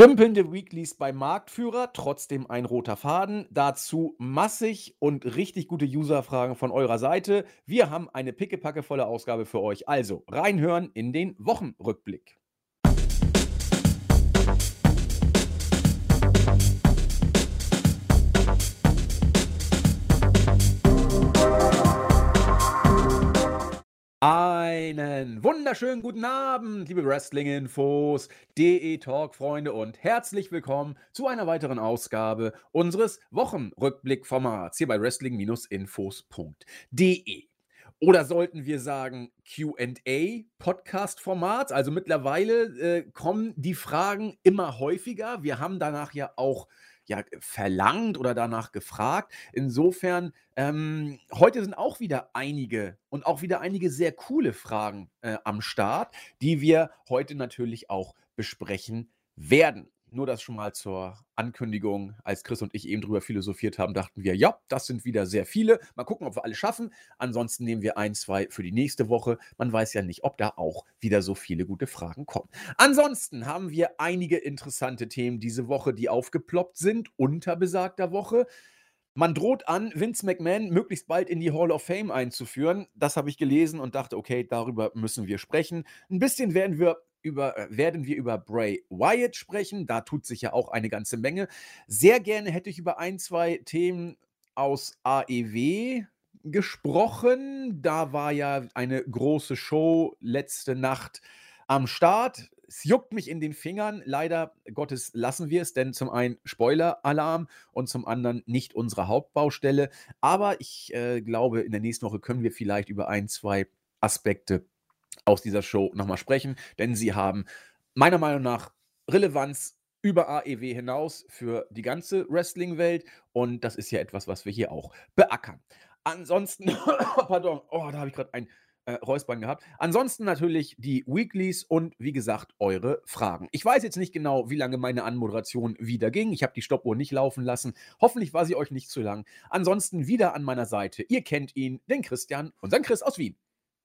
Dümpelnde Weeklies beim Marktführer, trotzdem ein roter Faden. Dazu massig und richtig gute User-Fragen von eurer Seite. Wir haben eine pickepackevolle Ausgabe für euch. Also reinhören in den Wochenrückblick. Einen wunderschönen guten Abend, liebe Wrestling-Infos, DE-Talk-Freunde und herzlich willkommen zu einer weiteren Ausgabe unseres Wochenrückblick-Formats hier bei wrestling-infos.de. Oder sollten wir sagen QA-Podcast-Format? Also mittlerweile äh, kommen die Fragen immer häufiger. Wir haben danach ja auch ja, verlangt oder danach gefragt. Insofern, ähm, heute sind auch wieder einige und auch wieder einige sehr coole Fragen äh, am Start, die wir heute natürlich auch besprechen werden. Nur das schon mal zur Ankündigung. Als Chris und ich eben drüber philosophiert haben, dachten wir, ja, das sind wieder sehr viele. Mal gucken, ob wir alle schaffen. Ansonsten nehmen wir ein, zwei für die nächste Woche. Man weiß ja nicht, ob da auch wieder so viele gute Fragen kommen. Ansonsten haben wir einige interessante Themen diese Woche, die aufgeploppt sind, unter besagter Woche. Man droht an, Vince McMahon möglichst bald in die Hall of Fame einzuführen. Das habe ich gelesen und dachte, okay, darüber müssen wir sprechen. Ein bisschen werden wir über, äh, werden wir über Bray Wyatt sprechen. Da tut sich ja auch eine ganze Menge. Sehr gerne hätte ich über ein, zwei Themen aus AEW gesprochen. Da war ja eine große Show letzte Nacht am Start. Es juckt mich in den Fingern. Leider Gottes lassen wir es, denn zum einen Spoiler-Alarm und zum anderen nicht unsere Hauptbaustelle. Aber ich äh, glaube, in der nächsten Woche können wir vielleicht über ein, zwei Aspekte aus dieser Show nochmal sprechen, denn sie haben meiner Meinung nach Relevanz über AEW hinaus für die ganze Wrestling-Welt und das ist ja etwas, was wir hier auch beackern. Ansonsten, pardon, oh, da habe ich gerade ein äh, Räuspern gehabt. Ansonsten natürlich die Weeklies und wie gesagt eure Fragen. Ich weiß jetzt nicht genau, wie lange meine Anmoderation wieder ging. Ich habe die Stoppuhr nicht laufen lassen. Hoffentlich war sie euch nicht zu lang. Ansonsten wieder an meiner Seite. Ihr kennt ihn, den Christian, unseren Chris aus Wien.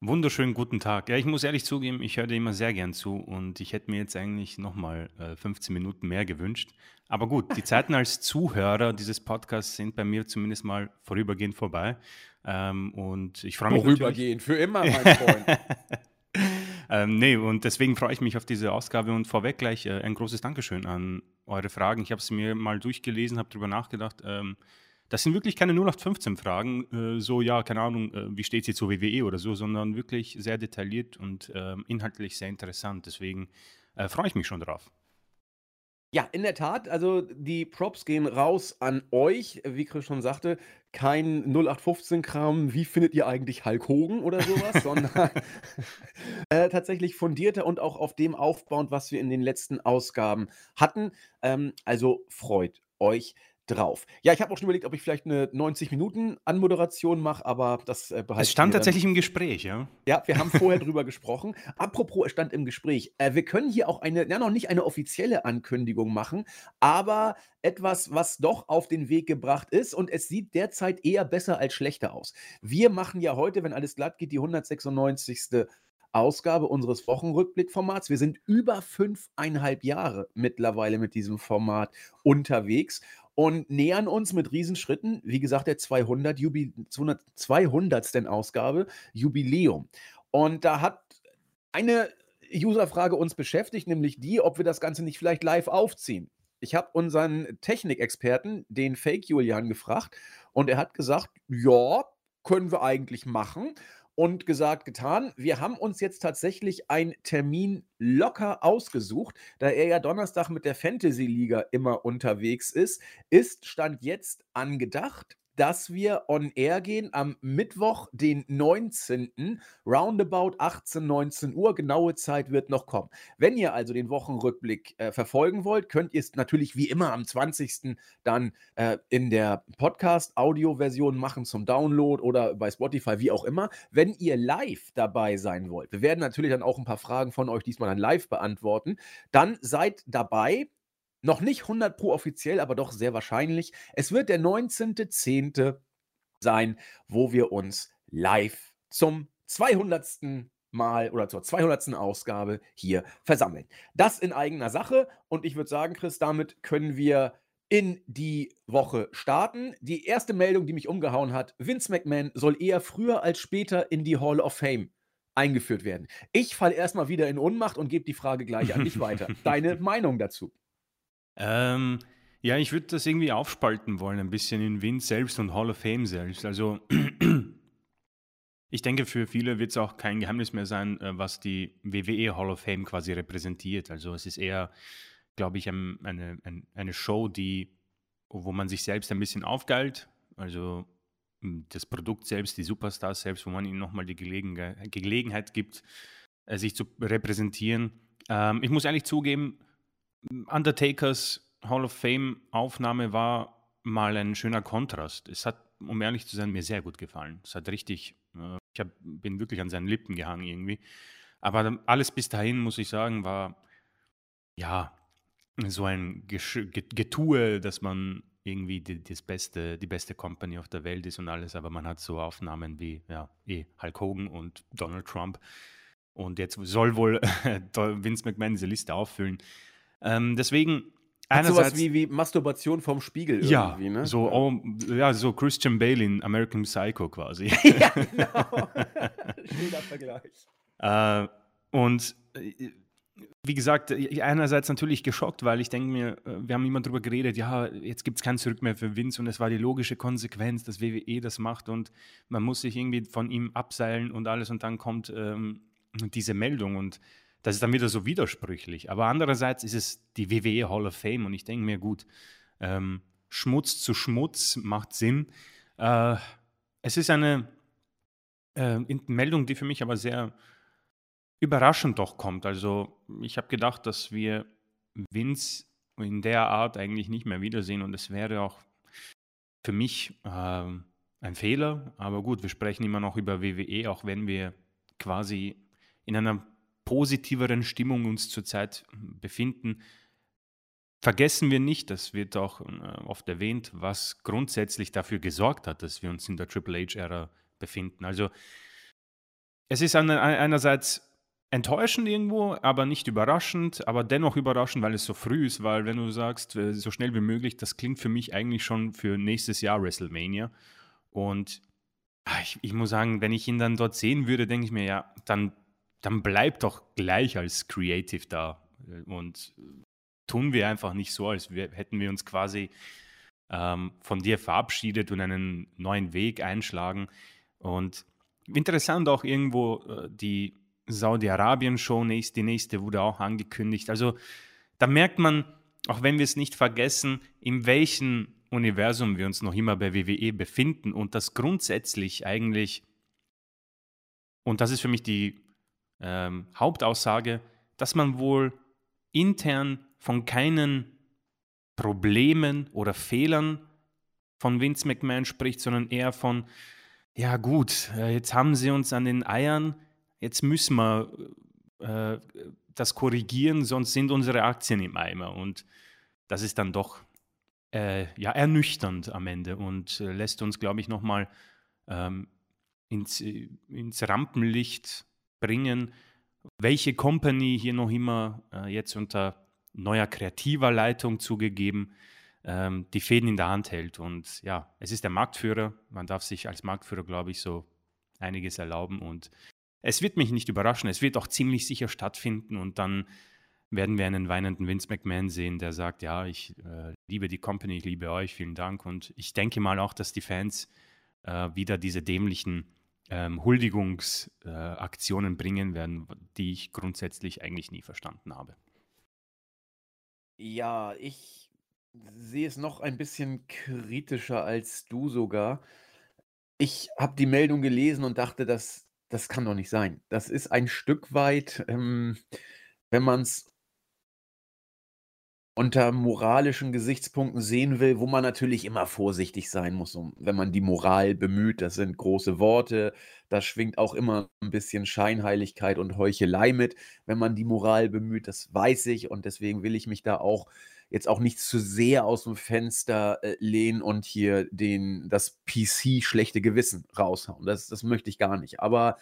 Wunderschönen guten Tag. Ja, ich muss ehrlich zugeben, ich höre dir immer sehr gern zu und ich hätte mir jetzt eigentlich nochmal äh, 15 Minuten mehr gewünscht. Aber gut, die Zeiten als Zuhörer dieses Podcasts sind bei mir zumindest mal vorübergehend vorbei. Ähm, und ich freue mich. Vorübergehend, für immer, mein Freund. ähm, nee, und deswegen freue ich mich auf diese Ausgabe und vorweg gleich äh, ein großes Dankeschön an eure Fragen. Ich habe es mir mal durchgelesen, habe darüber nachgedacht. Ähm, das sind wirklich keine 0815-Fragen, äh, so, ja, keine Ahnung, äh, wie steht sie zur WWE oder so, sondern wirklich sehr detailliert und äh, inhaltlich sehr interessant. Deswegen äh, freue ich mich schon drauf. Ja, in der Tat, also die Props gehen raus an euch, wie Chris schon sagte, kein 0815-Kram, wie findet ihr eigentlich Hulk Hogan oder sowas, sondern äh, tatsächlich fundierter und auch auf dem aufbauend, was wir in den letzten Ausgaben hatten. Ähm, also freut euch drauf. Ja, ich habe auch schon überlegt, ob ich vielleicht eine 90-Minuten-Anmoderation mache, aber das äh, behalte Es stand tatsächlich im Gespräch, ja. Ja, wir haben vorher drüber gesprochen. Apropos, es stand im Gespräch. Äh, wir können hier auch eine, ja, noch nicht eine offizielle Ankündigung machen, aber etwas, was doch auf den Weg gebracht ist und es sieht derzeit eher besser als schlechter aus. Wir machen ja heute, wenn alles glatt geht, die 196. Ausgabe unseres Wochenrückblickformats. Wir sind über fünfeinhalb Jahre mittlerweile mit diesem Format unterwegs und nähern uns mit Riesenschritten, wie gesagt, der 200. Jubil 200. Ausgabe, Jubiläum. Und da hat eine Userfrage uns beschäftigt, nämlich die, ob wir das Ganze nicht vielleicht live aufziehen. Ich habe unseren Technikexperten, den Fake Julian, gefragt und er hat gesagt, ja, können wir eigentlich machen und gesagt, getan. Wir haben uns jetzt tatsächlich einen Termin locker ausgesucht, da er ja Donnerstag mit der Fantasy Liga immer unterwegs ist, ist Stand jetzt angedacht dass wir on air gehen am Mittwoch, den 19. roundabout 18, 19 Uhr. Genaue Zeit wird noch kommen. Wenn ihr also den Wochenrückblick äh, verfolgen wollt, könnt ihr es natürlich wie immer am 20. dann äh, in der Podcast-Audio-Version machen zum Download oder bei Spotify, wie auch immer. Wenn ihr live dabei sein wollt, wir werden natürlich dann auch ein paar Fragen von euch diesmal dann live beantworten, dann seid dabei. Noch nicht 100 pro offiziell, aber doch sehr wahrscheinlich. Es wird der 19.10. sein, wo wir uns live zum 200. Mal oder zur 200. Ausgabe hier versammeln. Das in eigener Sache und ich würde sagen, Chris, damit können wir in die Woche starten. Die erste Meldung, die mich umgehauen hat, Vince McMahon soll eher früher als später in die Hall of Fame eingeführt werden. Ich falle erstmal wieder in Unmacht und gebe die Frage gleich an dich weiter. Deine Meinung dazu? Ähm, ja, ich würde das irgendwie aufspalten wollen, ein bisschen in Vince selbst und Hall of Fame selbst. Also ich denke, für viele wird es auch kein Geheimnis mehr sein, äh, was die WWE Hall of Fame quasi repräsentiert. Also es ist eher, glaube ich, eine, eine, eine Show, die, wo man sich selbst ein bisschen aufgeilt. Also hm, das Produkt selbst, die Superstars selbst, wo man ihnen nochmal die Gelegen Gelegenheit gibt, äh, sich zu repräsentieren. Ähm, ich muss ehrlich zugeben, Undertakers Hall of Fame Aufnahme war mal ein schöner Kontrast. Es hat, um ehrlich zu sein, mir sehr gut gefallen. Es hat richtig, äh, ich hab, bin wirklich an seinen Lippen gehangen irgendwie. Aber alles bis dahin, muss ich sagen, war ja so ein Getue, dass man irgendwie die, das beste, die beste Company auf der Welt ist und alles, aber man hat so Aufnahmen wie ja, eh Hulk Hogan und Donald Trump. Und jetzt soll wohl Vince McMahon diese Liste auffüllen. Ähm, deswegen. Hat sowas wie, wie Masturbation vom Spiegel ja, irgendwie, ne? So, oh, ja, so Christian Bale in American Psycho quasi. ja, genau. Schöner Vergleich. Äh, und äh, wie gesagt, äh, einerseits natürlich geschockt, weil ich denke mir, äh, wir haben immer darüber geredet, ja, jetzt gibt es kein Zurück mehr für Vince und es war die logische Konsequenz, dass WWE das macht und man muss sich irgendwie von ihm abseilen und alles und dann kommt ähm, diese Meldung und das ist dann wieder so widersprüchlich. Aber andererseits ist es die WWE Hall of Fame und ich denke mir, gut, ähm, Schmutz zu Schmutz macht Sinn. Äh, es ist eine äh, Meldung, die für mich aber sehr überraschend doch kommt. Also ich habe gedacht, dass wir Vince in der Art eigentlich nicht mehr wiedersehen und es wäre auch für mich äh, ein Fehler. Aber gut, wir sprechen immer noch über WWE, auch wenn wir quasi in einer positiveren Stimmung uns zurzeit befinden. Vergessen wir nicht, das wird auch äh, oft erwähnt, was grundsätzlich dafür gesorgt hat, dass wir uns in der Triple H-Ära befinden. Also es ist einerseits enttäuschend irgendwo, aber nicht überraschend, aber dennoch überraschend, weil es so früh ist, weil wenn du sagst, äh, so schnell wie möglich, das klingt für mich eigentlich schon für nächstes Jahr WrestleMania. Und ah, ich, ich muss sagen, wenn ich ihn dann dort sehen würde, denke ich mir, ja, dann, dann bleibt doch gleich als Creative da. Und tun wir einfach nicht so, als hätten wir uns quasi ähm, von dir verabschiedet und einen neuen Weg einschlagen. Und interessant auch irgendwo äh, die Saudi-Arabien-Show, die nächste wurde auch angekündigt. Also da merkt man, auch wenn wir es nicht vergessen, in welchem Universum wir uns noch immer bei WWE befinden und das grundsätzlich eigentlich, und das ist für mich die ähm, Hauptaussage, dass man wohl intern von keinen Problemen oder Fehlern von Vince McMahon spricht, sondern eher von, ja gut, äh, jetzt haben sie uns an den Eiern, jetzt müssen wir äh, das korrigieren, sonst sind unsere Aktien im Eimer. Und das ist dann doch äh, ja, ernüchternd am Ende und äh, lässt uns, glaube ich, nochmal ähm, ins, ins Rampenlicht bringen, welche Company hier noch immer äh, jetzt unter neuer kreativer Leitung zugegeben ähm, die Fäden in der Hand hält. Und ja, es ist der Marktführer. Man darf sich als Marktführer, glaube ich, so einiges erlauben. Und es wird mich nicht überraschen, es wird auch ziemlich sicher stattfinden und dann werden wir einen weinenden Vince McMahon sehen, der sagt, ja, ich äh, liebe die Company, ich liebe euch, vielen Dank. Und ich denke mal auch, dass die Fans äh, wieder diese dämlichen ähm, Huldigungsaktionen äh, bringen werden, die ich grundsätzlich eigentlich nie verstanden habe. Ja, ich sehe es noch ein bisschen kritischer als du sogar. Ich habe die Meldung gelesen und dachte, dass das kann doch nicht sein. Das ist ein Stück weit, ähm, wenn man es unter moralischen Gesichtspunkten sehen will, wo man natürlich immer vorsichtig sein muss, um, wenn man die Moral bemüht. Das sind große Worte, da schwingt auch immer ein bisschen Scheinheiligkeit und Heuchelei mit, wenn man die Moral bemüht, das weiß ich und deswegen will ich mich da auch jetzt auch nicht zu sehr aus dem Fenster äh, lehnen und hier den, das PC schlechte Gewissen raushauen. Das, das möchte ich gar nicht. Aber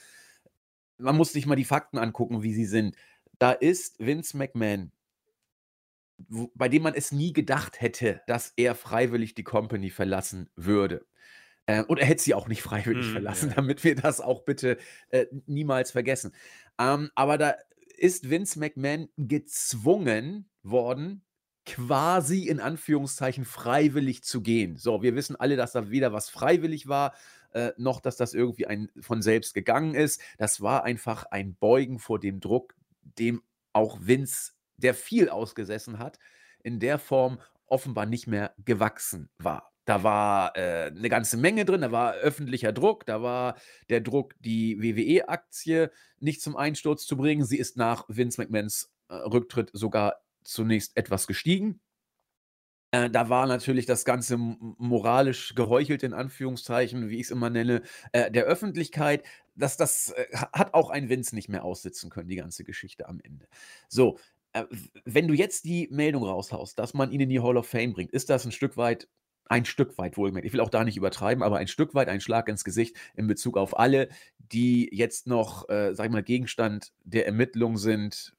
man muss sich mal die Fakten angucken, wie sie sind. Da ist Vince McMahon, wo, bei dem man es nie gedacht hätte, dass er freiwillig die Company verlassen würde. Äh, und er hätte sie auch nicht freiwillig Mhm, verlassen, ja. damit wir das auch bitte äh, niemals vergessen. Ähm, aber da ist Vince McMahon gezwungen worden, quasi in Anführungszeichen freiwillig zu gehen. So, wir wissen alle, dass da weder was freiwillig war, äh, noch dass das irgendwie ein, von selbst gegangen ist. Das war einfach ein Beugen vor dem Druck, dem auch Vince, der viel ausgesessen hat, in der Form offenbar nicht mehr gewachsen war. Da war äh, eine ganze Menge drin, da war öffentlicher Druck, da war der Druck, die WWE-Aktie nicht zum Einsturz zu bringen. Sie ist nach Vince McMahons äh, Rücktritt sogar zunächst etwas gestiegen. Äh, da war natürlich das Ganze moralisch geheuchelt, in Anführungszeichen, wie ich es immer nenne, äh, der Öffentlichkeit. Das, das äh, ha- hat auch ein Vince nicht mehr aussitzen können, die ganze Geschichte am Ende. So, wenn du jetzt die Meldung raushaust, dass man ihn in die Hall of Fame bringt, ist das ein Stück weit, ein Stück weit wohlgemerkt. Ich will auch da nicht übertreiben, aber ein Stück weit ein Schlag ins Gesicht in Bezug auf alle, die jetzt noch, äh, sag ich mal, Gegenstand der Ermittlung sind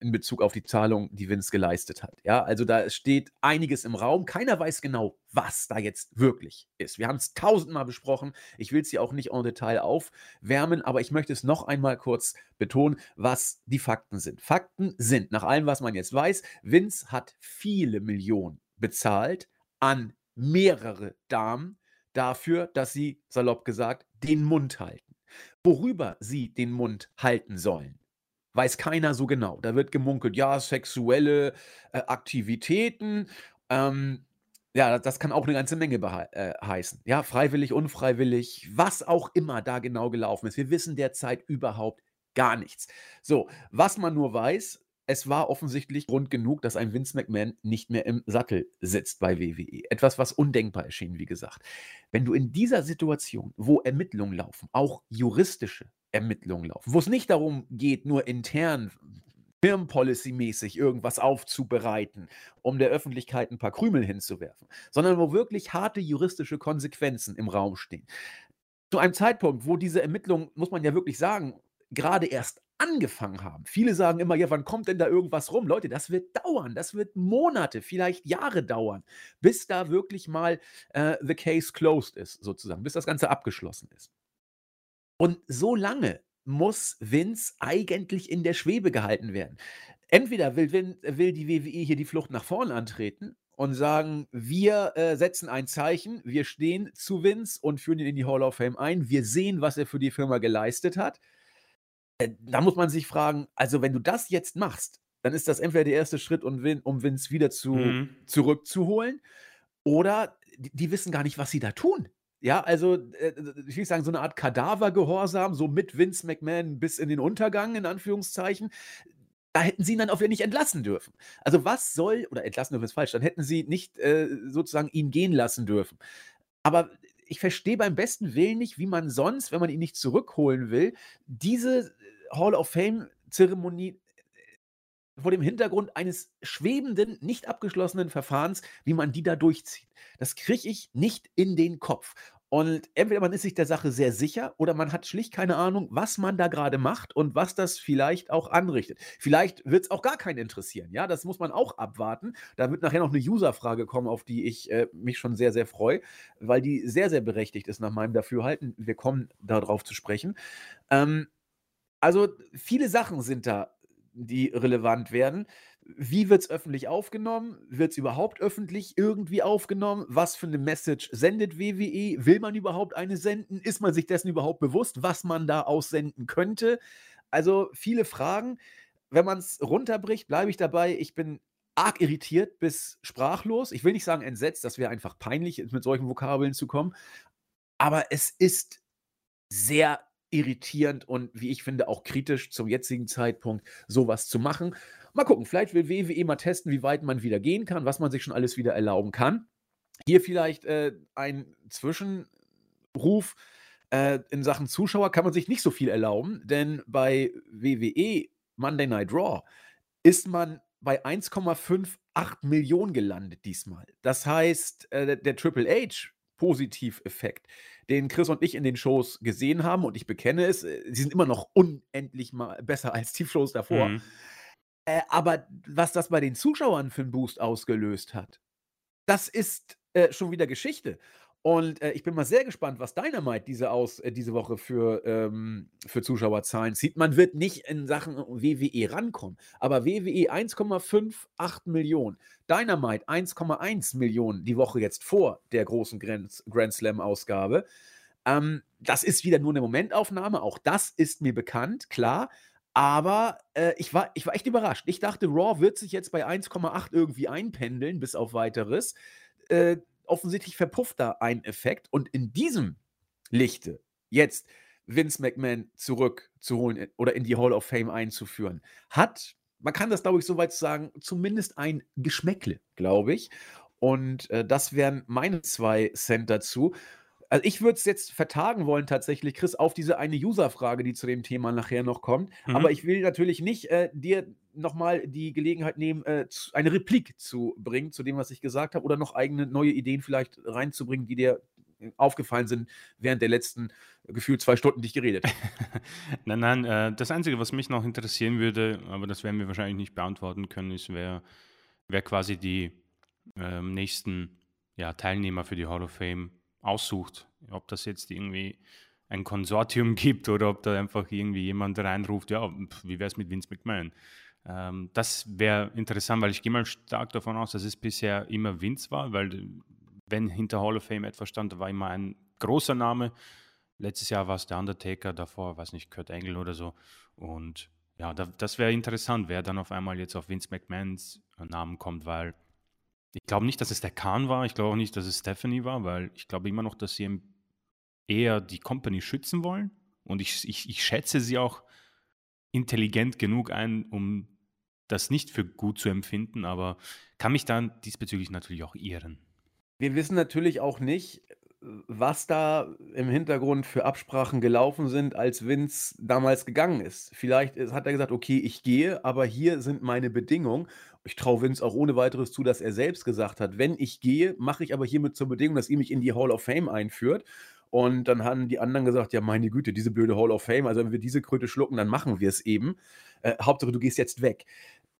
in Bezug auf die Zahlung, die Vince geleistet hat. Ja, also da steht einiges im Raum. Keiner weiß genau, was da jetzt wirklich ist. Wir haben es tausendmal besprochen. Ich will es hier auch nicht en Detail aufwärmen, aber ich möchte es noch einmal kurz betonen, was die Fakten sind. Fakten sind, nach allem, was man jetzt weiß, Vince hat viele Millionen bezahlt an mehrere Damen dafür, dass sie, salopp gesagt, den Mund halten. Worüber sie den Mund halten sollen, weiß keiner so genau. Da wird gemunkelt, ja, sexuelle äh, Aktivitäten. Ähm, ja, das kann auch eine ganze Menge äh, heißen. Ja, freiwillig, unfreiwillig, was auch immer da genau gelaufen ist. Wir wissen derzeit überhaupt gar nichts. So, was man nur weiß, es war offensichtlich Grund genug, dass ein Vince McMahon nicht mehr im Sattel sitzt bei WWE. Etwas, was undenkbar erschien, wie gesagt. Wenn du in dieser Situation, wo Ermittlungen laufen, auch juristische Ermittlungen laufen, wo es nicht darum geht, nur intern Firmenpolicy-mäßig irgendwas aufzubereiten, um der Öffentlichkeit ein paar Krümel hinzuwerfen, sondern wo wirklich harte juristische Konsequenzen im Raum stehen. Zu einem Zeitpunkt, wo diese Ermittlungen, muss man ja wirklich sagen, gerade erst angefangen haben. Viele sagen immer, ja, wann kommt denn da irgendwas rum? Leute, das wird dauern, das wird Monate, vielleicht Jahre dauern, bis da wirklich mal äh, the case closed ist, sozusagen, bis das Ganze abgeschlossen ist. Und so lange muss Vince eigentlich in der Schwebe gehalten werden. Entweder will, Vin, will die WWE hier die Flucht nach vorn antreten und sagen, wir äh, setzen ein Zeichen, wir stehen zu Vince und führen ihn in die Hall of Fame ein, wir sehen, was er für die Firma geleistet hat. Äh, da muss man sich fragen, also wenn du das jetzt machst, dann ist das entweder der erste Schritt, um, Vin, um Vince wieder zu, Mhm. zurückzuholen, oder die, die wissen gar nicht, was sie da tun. Ja, also äh, ich will sagen, so eine Art Kadavergehorsam, so mit Vince McMahon bis in den Untergang, in Anführungszeichen. Da hätten sie ihn dann auch wieder nicht entlassen dürfen. Also was soll, oder entlassen dürfen ist falsch, dann hätten sie nicht äh, sozusagen ihn gehen lassen dürfen. Aber ich verstehe beim besten Willen nicht, wie man sonst, wenn man ihn nicht zurückholen will, diese Hall of Fame-Zeremonie vor dem Hintergrund eines schwebenden, nicht abgeschlossenen Verfahrens, wie man die da durchzieht. Das kriege ich nicht in den Kopf. Und entweder man ist sich der Sache sehr sicher oder man hat schlicht keine Ahnung, was man da gerade macht und was das vielleicht auch anrichtet. Vielleicht wird es auch gar keinen interessieren. Ja, das muss man auch abwarten. Da wird nachher noch eine User-Frage kommen, auf die ich äh, mich schon sehr, sehr freue, weil die sehr, sehr berechtigt ist nach meinem Dafürhalten. Wir kommen darauf zu sprechen. Ähm, also viele Sachen sind da, die relevant werden. Wie wird es öffentlich aufgenommen? Wird es überhaupt öffentlich irgendwie aufgenommen? Was für eine Message sendet WWE? Will man überhaupt eine senden? Ist man sich dessen überhaupt bewusst, was man da aussenden könnte? Also viele Fragen. Wenn man es runterbricht, bleibe ich dabei. Ich bin arg irritiert bis sprachlos. Ich will nicht sagen entsetzt, das wäre einfach peinlich, mit solchen Vokabeln zu kommen. Aber es ist sehr irritierend und wie ich finde auch kritisch zum jetzigen Zeitpunkt sowas zu machen. Mal gucken, vielleicht will WWE mal testen, wie weit man wieder gehen kann, was man sich schon alles wieder erlauben kann. Hier vielleicht äh, ein Zwischenruf äh, in Sachen Zuschauer kann man sich nicht so viel erlauben, denn bei WWE Monday Night Raw ist man bei 1,58 Millionen gelandet diesmal. Das heißt, äh, der Triple H Positiveffekt, den Chris und ich in den Shows gesehen haben, und ich bekenne es, äh, sie sind immer noch unendlich mal besser als die Shows davor. Mhm. Äh, aber was das bei den Zuschauern für einen Boost ausgelöst hat, das ist äh, schon wieder Geschichte. Und äh, ich bin mal sehr gespannt, was Dynamite diese, aus, äh, diese Woche für, ähm, für Zuschauerzahlen zieht. Man wird nicht in Sachen WWE rankommen, aber WWE 1,58 Millionen, Dynamite 1,1 Millionen die Woche jetzt vor der großen Grand, Grand Slam-Ausgabe. Ähm, das ist wieder nur eine Momentaufnahme, auch das ist mir bekannt, klar. Aber äh, ich, war, ich war echt überrascht. Ich dachte, Raw wird sich jetzt bei 1,8 irgendwie einpendeln, bis auf weiteres. Offensichtlich verpufft da ein Effekt. Und in diesem Lichte jetzt Vince McMahon zurückzuholen äh, oder in die Hall of Fame einzuführen, hat, man kann das glaube ich soweit sagen, zumindest ein Geschmäckle, glaube ich. Und äh, das wären meine zwei Cent dazu. Also ich würde es jetzt vertagen wollen tatsächlich, Chris, auf diese eine User-Frage, die zu dem Thema nachher noch kommt. Mhm. Aber ich will natürlich nicht äh, dir nochmal die Gelegenheit nehmen, äh, eine Replik zu bringen zu dem, was ich gesagt habe, oder noch eigene neue Ideen vielleicht reinzubringen, die dir aufgefallen sind während der letzten äh, gefühlt zwei Stunden, die ich geredet habe. nein, nein, äh, das Einzige, was mich noch interessieren würde, aber das werden wir wahrscheinlich nicht beantworten können, ist, wer, wer quasi die äh, nächsten ja, Teilnehmer für die Hall of Fame aussucht. Ob das jetzt irgendwie ein Konsortium gibt oder ob da einfach irgendwie jemand reinruft, ja, wie wäre es mit Vince McMahon? Ähm, das wäre interessant, weil ich gehe mal stark davon aus, dass es bisher immer Vince war, weil wenn hinter Hall of Fame etwas stand, war immer ein großer Name. Letztes Jahr war es der Undertaker, davor, weiß nicht, Kurt Angle oder so. Und ja, da, das wäre interessant, wer dann auf einmal jetzt auf Vince McMahons Namen kommt, weil ich glaube nicht, dass es der Khan war. Ich glaube auch nicht, dass es Stephanie war, weil ich glaube immer noch, dass sie eher die Company schützen wollen. Und ich, ich, ich schätze sie auch intelligent genug ein, um das nicht für gut zu empfinden, aber kann mich dann diesbezüglich natürlich auch irren. Wir wissen natürlich auch nicht, was da im Hintergrund für Absprachen gelaufen sind, als Vince damals gegangen ist. Vielleicht hat er gesagt, okay, ich gehe, aber hier sind meine Bedingungen ich traue Vince auch ohne weiteres zu, dass er selbst gesagt hat, wenn ich gehe, mache ich aber hiermit zur Bedingung, dass ihr mich in die Hall of Fame einführt. Und dann haben die anderen gesagt, ja, meine Güte, diese blöde Hall of Fame, also wenn wir diese Kröte schlucken, dann machen wir es eben. Äh, Hauptsache, du gehst jetzt weg.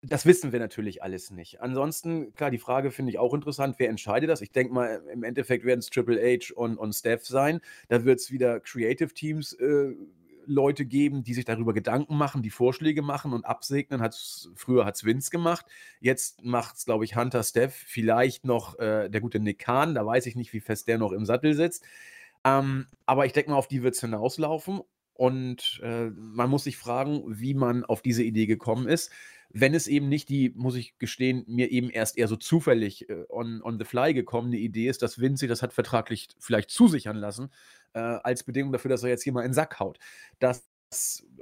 Das wissen wir natürlich alles nicht. Ansonsten, klar, die Frage finde ich auch interessant, wer entscheidet das? Ich denke mal, im Endeffekt werden es Triple H und, und Steph sein. Da wird es wieder Creative Teams äh, Leute geben, die sich darüber Gedanken machen, die Vorschläge machen und absegnen. Hat's, früher hat es Vince gemacht. Jetzt macht es, glaube ich, Hunter Steph. Vielleicht noch äh, der gute Nick Kahn. Da weiß ich nicht, wie fest der noch im Sattel sitzt. Ähm, aber ich denke mal, auf die wird es hinauslaufen. Und äh, man muss sich fragen, wie man auf diese Idee gekommen ist. Wenn es eben nicht die, muss ich gestehen, mir eben erst eher so zufällig äh, on, on the fly gekommene Idee ist, dass Vinci das hat vertraglich vielleicht zusichern lassen, äh, als Bedingung dafür, dass er jetzt hier mal in den Sack haut. Das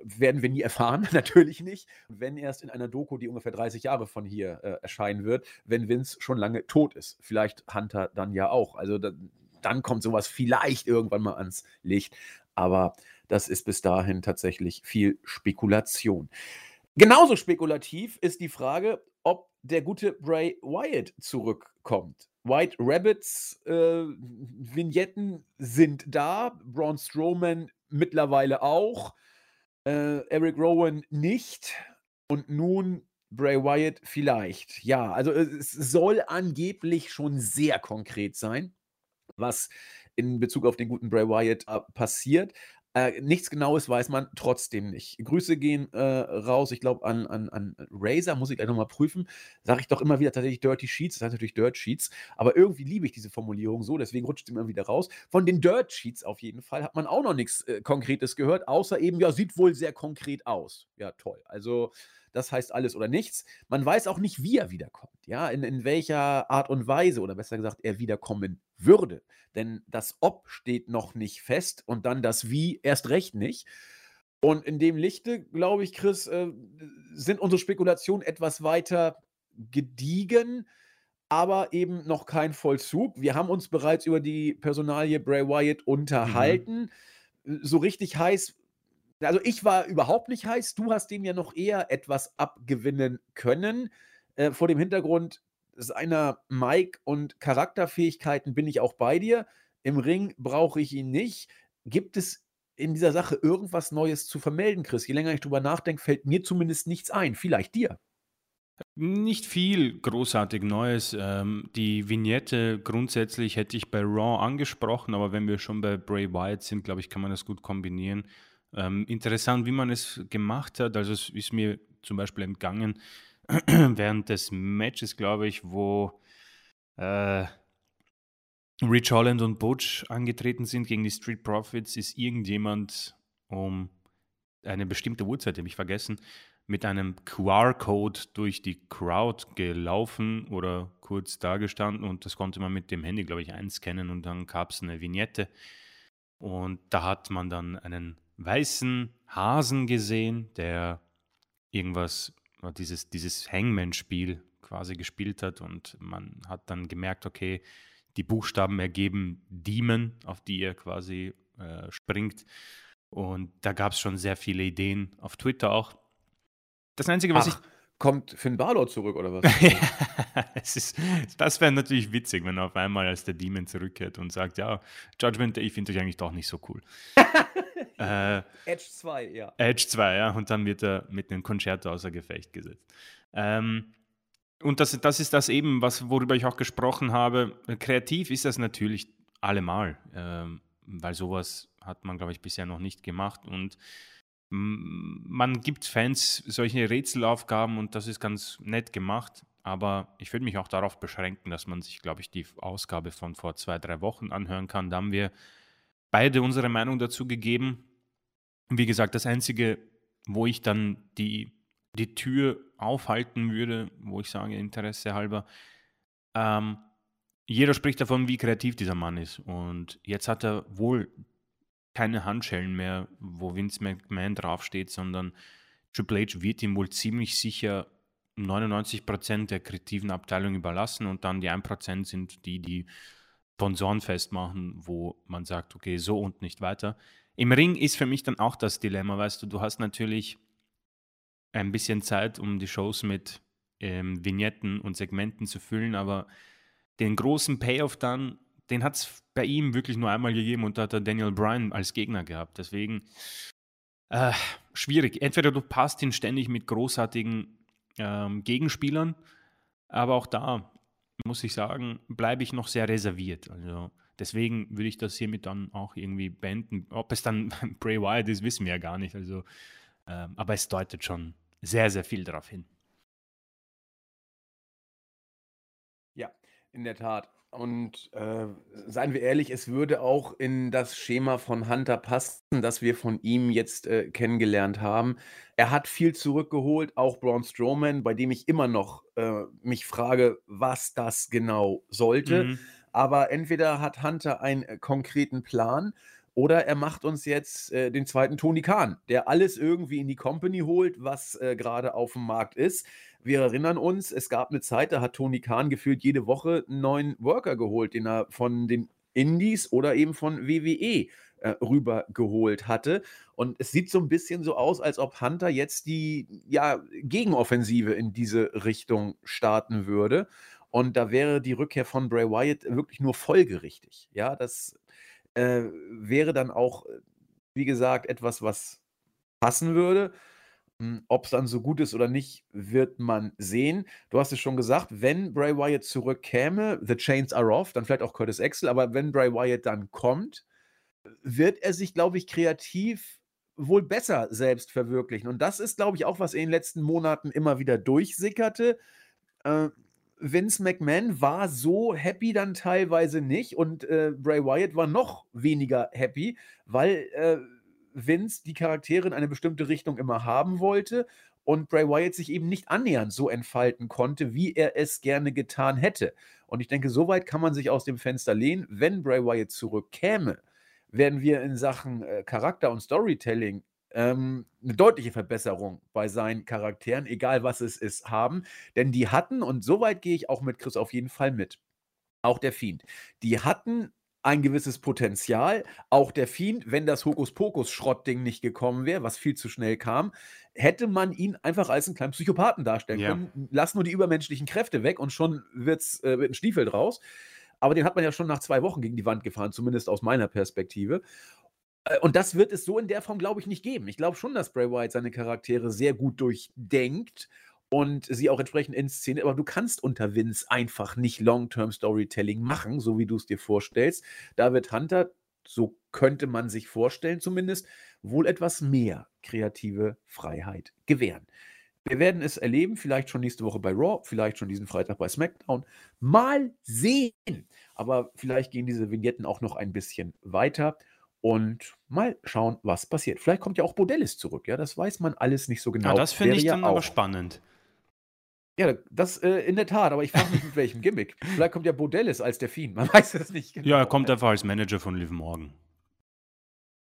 werden wir nie erfahren, natürlich nicht. Wenn erst in einer Doku, die ungefähr 30 Jahre von hier äh, erscheinen wird, wenn Vince schon lange tot ist. Vielleicht Hunter dann ja auch. Also da, dann kommt sowas vielleicht irgendwann mal ans Licht. Aber das ist bis dahin tatsächlich viel Spekulation. Genauso spekulativ ist die Frage, ob der gute Bray Wyatt zurückkommt. White Rabbits äh, Vignetten sind da, Braun Strowman mittlerweile auch, äh, Eric Rowan nicht und nun Bray Wyatt vielleicht. Ja, also es soll angeblich schon sehr konkret sein, was in Bezug auf den guten Bray Wyatt äh, passiert. Äh, nichts Genaues weiß man trotzdem nicht. Grüße gehen äh, raus, ich glaube, an, an, an Razer, muss ich gleich nochmal prüfen. Sage ich doch immer wieder tatsächlich Dirty Sheets, das heißt natürlich Dirt Sheets, aber irgendwie liebe ich diese Formulierung so, deswegen rutscht sie immer wieder raus. Von den Dirt Sheets auf jeden Fall hat man auch noch nichts äh, Konkretes gehört, außer eben, ja, sieht wohl sehr konkret aus. Ja, toll. Also das heißt alles oder nichts. Man weiß auch nicht, wie er wiederkommt, ja, in, in welcher Art und Weise oder besser gesagt, er wiederkommen würde. Denn das Ob steht noch nicht fest und dann das Wie erst recht nicht. Und in dem Lichte, glaube ich, Chris, äh, sind unsere Spekulationen etwas weiter gediegen, aber eben noch kein Vollzug. Wir haben uns bereits über die Personalie Bray Wyatt mhm. unterhalten. Mhm. So richtig heiß also ich war überhaupt nicht heiß. Du hast dem ja noch eher etwas abgewinnen können. Äh, vor dem Hintergrund seiner Mike und Charakterfähigkeiten bin ich auch bei dir. Im Ring brauche ich ihn nicht. Gibt es in dieser Sache irgendwas Neues zu vermelden, Chris? Je länger ich drüber nachdenke, fällt mir zumindest nichts ein. Vielleicht dir. Nicht viel großartig Neues. Ähm, die Vignette grundsätzlich hätte ich bei Raw angesprochen, aber wenn wir schon bei Bray Wyatt sind, glaube ich, kann man das gut kombinieren. Ähm, interessant, wie man es gemacht hat. Also es ist mir zum Beispiel entgangen während des Matches, glaube ich, wo äh, Rich Holland und Butch angetreten sind gegen die Street Profits, ist irgendjemand um eine bestimmte Uhrzeit, habe ich vergessen, mit einem QR-Code durch die Crowd gelaufen oder kurz dagestanden und das konnte man mit dem Handy, glaube ich, einscannen und dann gab es eine Vignette und da hat man dann einen weißen Hasen gesehen, der irgendwas, dieses, dieses Hangman-Spiel quasi gespielt hat und man hat dann gemerkt, okay, die Buchstaben ergeben Demon, auf die er quasi äh, springt. Und da gab es schon sehr viele Ideen, auf Twitter auch. Das Einzige, was Ach, ich. Kommt Finn Balor zurück oder was? ist, das wäre natürlich witzig, wenn er auf einmal als der Demon zurückkehrt und sagt: Ja, Judgment Day, ich finde euch eigentlich doch nicht so cool. äh, Edge 2, ja. Edge 2, ja. Und dann wird er mit einem Concerto außer Gefecht gesetzt. Ähm, und das, das ist das eben, was, worüber ich auch gesprochen habe. Kreativ ist das natürlich allemal, ähm, weil sowas hat man, glaube ich, bisher noch nicht gemacht. Und man gibt Fans solche Rätselaufgaben und das ist ganz nett gemacht. Aber ich würde mich auch darauf beschränken, dass man sich, glaube ich, die Ausgabe von vor zwei, drei Wochen anhören kann. Da haben wir beide unsere Meinung dazu gegeben. Wie gesagt, das Einzige, wo ich dann die die Tür aufhalten würde, wo ich sage, Interesse halber. Ähm, jeder spricht davon, wie kreativ dieser Mann ist. Und jetzt hat er wohl keine Handschellen mehr, wo Vince McMahon draufsteht, sondern Triple H wird ihm wohl ziemlich sicher 99% der kreativen Abteilung überlassen und dann die 1% sind die, die Sponsoren festmachen, wo man sagt, okay, so und nicht weiter. Im Ring ist für mich dann auch das Dilemma, weißt du, du hast natürlich ein bisschen Zeit, um die Shows mit ähm, Vignetten und Segmenten zu füllen, aber den großen Payoff dann, den hat es bei ihm wirklich nur einmal gegeben und da hat er Daniel Bryan als Gegner gehabt. Deswegen äh, schwierig. Entweder du passt ihn ständig mit großartigen ähm, Gegenspielern, aber auch da muss ich sagen, bleibe ich noch sehr reserviert. Also deswegen würde ich das hiermit dann auch irgendwie beenden. Ob es dann Bray Wyatt ist, wissen wir ja gar nicht. Also ähm, aber es deutet schon sehr, sehr viel darauf hin. Ja, in der Tat. Und äh, seien wir ehrlich, es würde auch in das Schema von Hunter passen, das wir von ihm jetzt äh, kennengelernt haben. Er hat viel zurückgeholt, auch Braun Strowman, bei dem ich immer noch äh, mich frage, was das genau sollte. Mhm. Aber entweder hat Hunter einen äh, konkreten Plan oder er macht uns jetzt äh, den zweiten Tony Khan, der alles irgendwie in die Company holt, was äh, gerade auf dem Markt ist. Wir erinnern uns, es gab eine Zeit, da hat Tony Khan gefühlt jede Woche einen neuen Worker geholt, den er von den Indies oder eben von WWE äh, rübergeholt hatte. Und es sieht so ein bisschen so aus, als ob Hunter jetzt die ja, Gegenoffensive in diese Richtung starten würde. Und da wäre die Rückkehr von Bray Wyatt wirklich nur folgerichtig. Ja, das äh, wäre dann auch, äh, wie gesagt, etwas, was passen würde. Hm, Ob es dann so gut ist oder nicht, wird man sehen. Du hast es schon gesagt, wenn Bray Wyatt zurückkäme, The Chains are off, dann vielleicht auch Curtis Axel, aber wenn Bray Wyatt dann kommt, wird er sich, glaube ich, kreativ wohl besser selbst verwirklichen. Und das ist, glaube ich, auch, was in den letzten Monaten immer wieder durchsickerte. Äh, Vince McMahon war so happy dann teilweise nicht und äh, Bray Wyatt war noch weniger happy, weil äh, Vince die Charaktere in eine bestimmte Richtung immer haben wollte und Bray Wyatt sich eben nicht annähernd so entfalten konnte, wie er es gerne getan hätte. Und ich denke, soweit kann man sich aus dem Fenster lehnen. Wenn Bray Wyatt zurückkäme, werden wir in Sachen äh, Charakter und Storytelling ähm, eine deutliche Verbesserung bei seinen Charakteren, egal was es ist, haben. Denn die hatten, und soweit gehe ich auch mit Chris auf jeden Fall mit, auch der Fiend, die hatten ein gewisses Potenzial. Auch der Fiend, wenn das Hokuspokus-Schrottding nicht gekommen wäre, was viel zu schnell kam, hätte man ihn einfach als einen kleinen Psychopathen darstellen ja. können. Lass nur die übermenschlichen Kräfte weg und schon wird's, äh, wird ein Stiefel draus. aber den hat man ja schon nach zwei Wochen gegen die Wand gefahren, zumindest aus meiner Perspektive. Äh, und das wird es so in der Form, glaube ich, nicht geben. Ich glaube schon, dass Bray Wyatt seine Charaktere sehr gut durchdenkt und sie auch entsprechend inszeniert. Aber du kannst unter Vince einfach nicht Long-Term-Storytelling machen, so wie du es dir vorstellst. Da wird Hunter, so könnte man sich vorstellen zumindest, wohl etwas mehr kreative Freiheit gewähren. Wir werden es erleben, vielleicht schon nächste Woche bei Raw, vielleicht schon diesen Freitag bei SmackDown. Mal sehen. Aber vielleicht gehen diese Vignetten auch noch ein bisschen weiter und mal schauen, was passiert. Vielleicht kommt ja auch Bodellis zurück, ja, das weiß man alles nicht so genau. Ja, das finde ich ja dann auch. aber spannend. Ja, das äh, in der Tat, aber ich frage mich mit welchem Gimmick. Vielleicht kommt ja Bodellis als der Fiend, man weiß es nicht genau. Ja, er kommt einfach als Manager von Liv Morgan.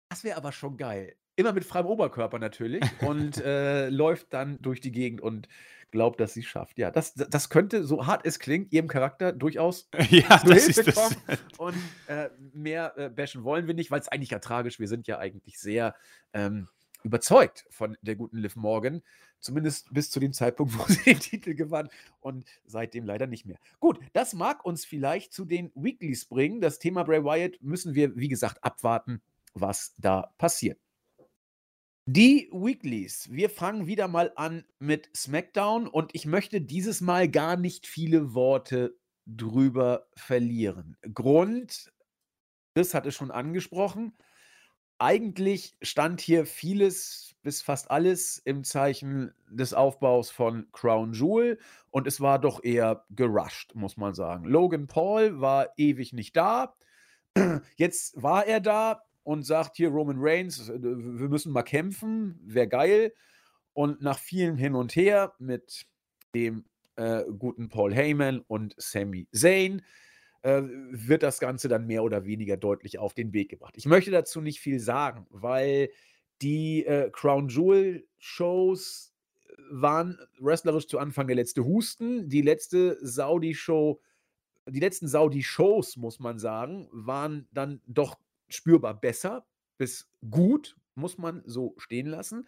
Das wäre aber schon geil. Immer mit freiem Oberkörper natürlich und äh, läuft dann durch die Gegend und glaubt, dass sie es schafft. Ja, das, das könnte, so hart es klingt, ihrem Charakter durchaus ja, das Hilfe ist kommen. Das. Und äh, mehr äh, bashen wollen wir nicht, weil es eigentlich ja tragisch. Wir sind ja eigentlich sehr ähm, überzeugt von der guten Liv Morgan. Zumindest bis zu dem Zeitpunkt, wo sie den Titel gewann und seitdem leider nicht mehr. Gut, das mag uns vielleicht zu den Weeklies bringen. Das Thema Bray Wyatt müssen wir, wie gesagt, abwarten, was da passiert. Die Weeklies. Wir fangen wieder mal an mit SmackDown und ich möchte dieses Mal gar nicht viele Worte drüber verlieren. Grund, das hatte schon angesprochen. Eigentlich stand hier vieles bis fast alles im Zeichen des Aufbaus von Crown Jewel und es war doch eher gerusht, muss man sagen. Logan Paul war ewig nicht da. Jetzt war er da, und sagt hier Roman Reigns, äh, wir müssen mal kämpfen, wäre geil. Und nach vielen Hin und Her mit dem äh, guten Paul Heyman und Sami Zayn äh, wird das Ganze dann mehr oder weniger deutlich auf den Weg gebracht. Ich möchte dazu nicht viel sagen, weil die äh, Crown Jewel Shows waren wrestlerisch zu Anfang der letzte Husten. Die letzte Saudi-Show, die letzten Saudi-Shows, muss man sagen, waren dann doch spürbar besser bis gut, muss man so stehen lassen.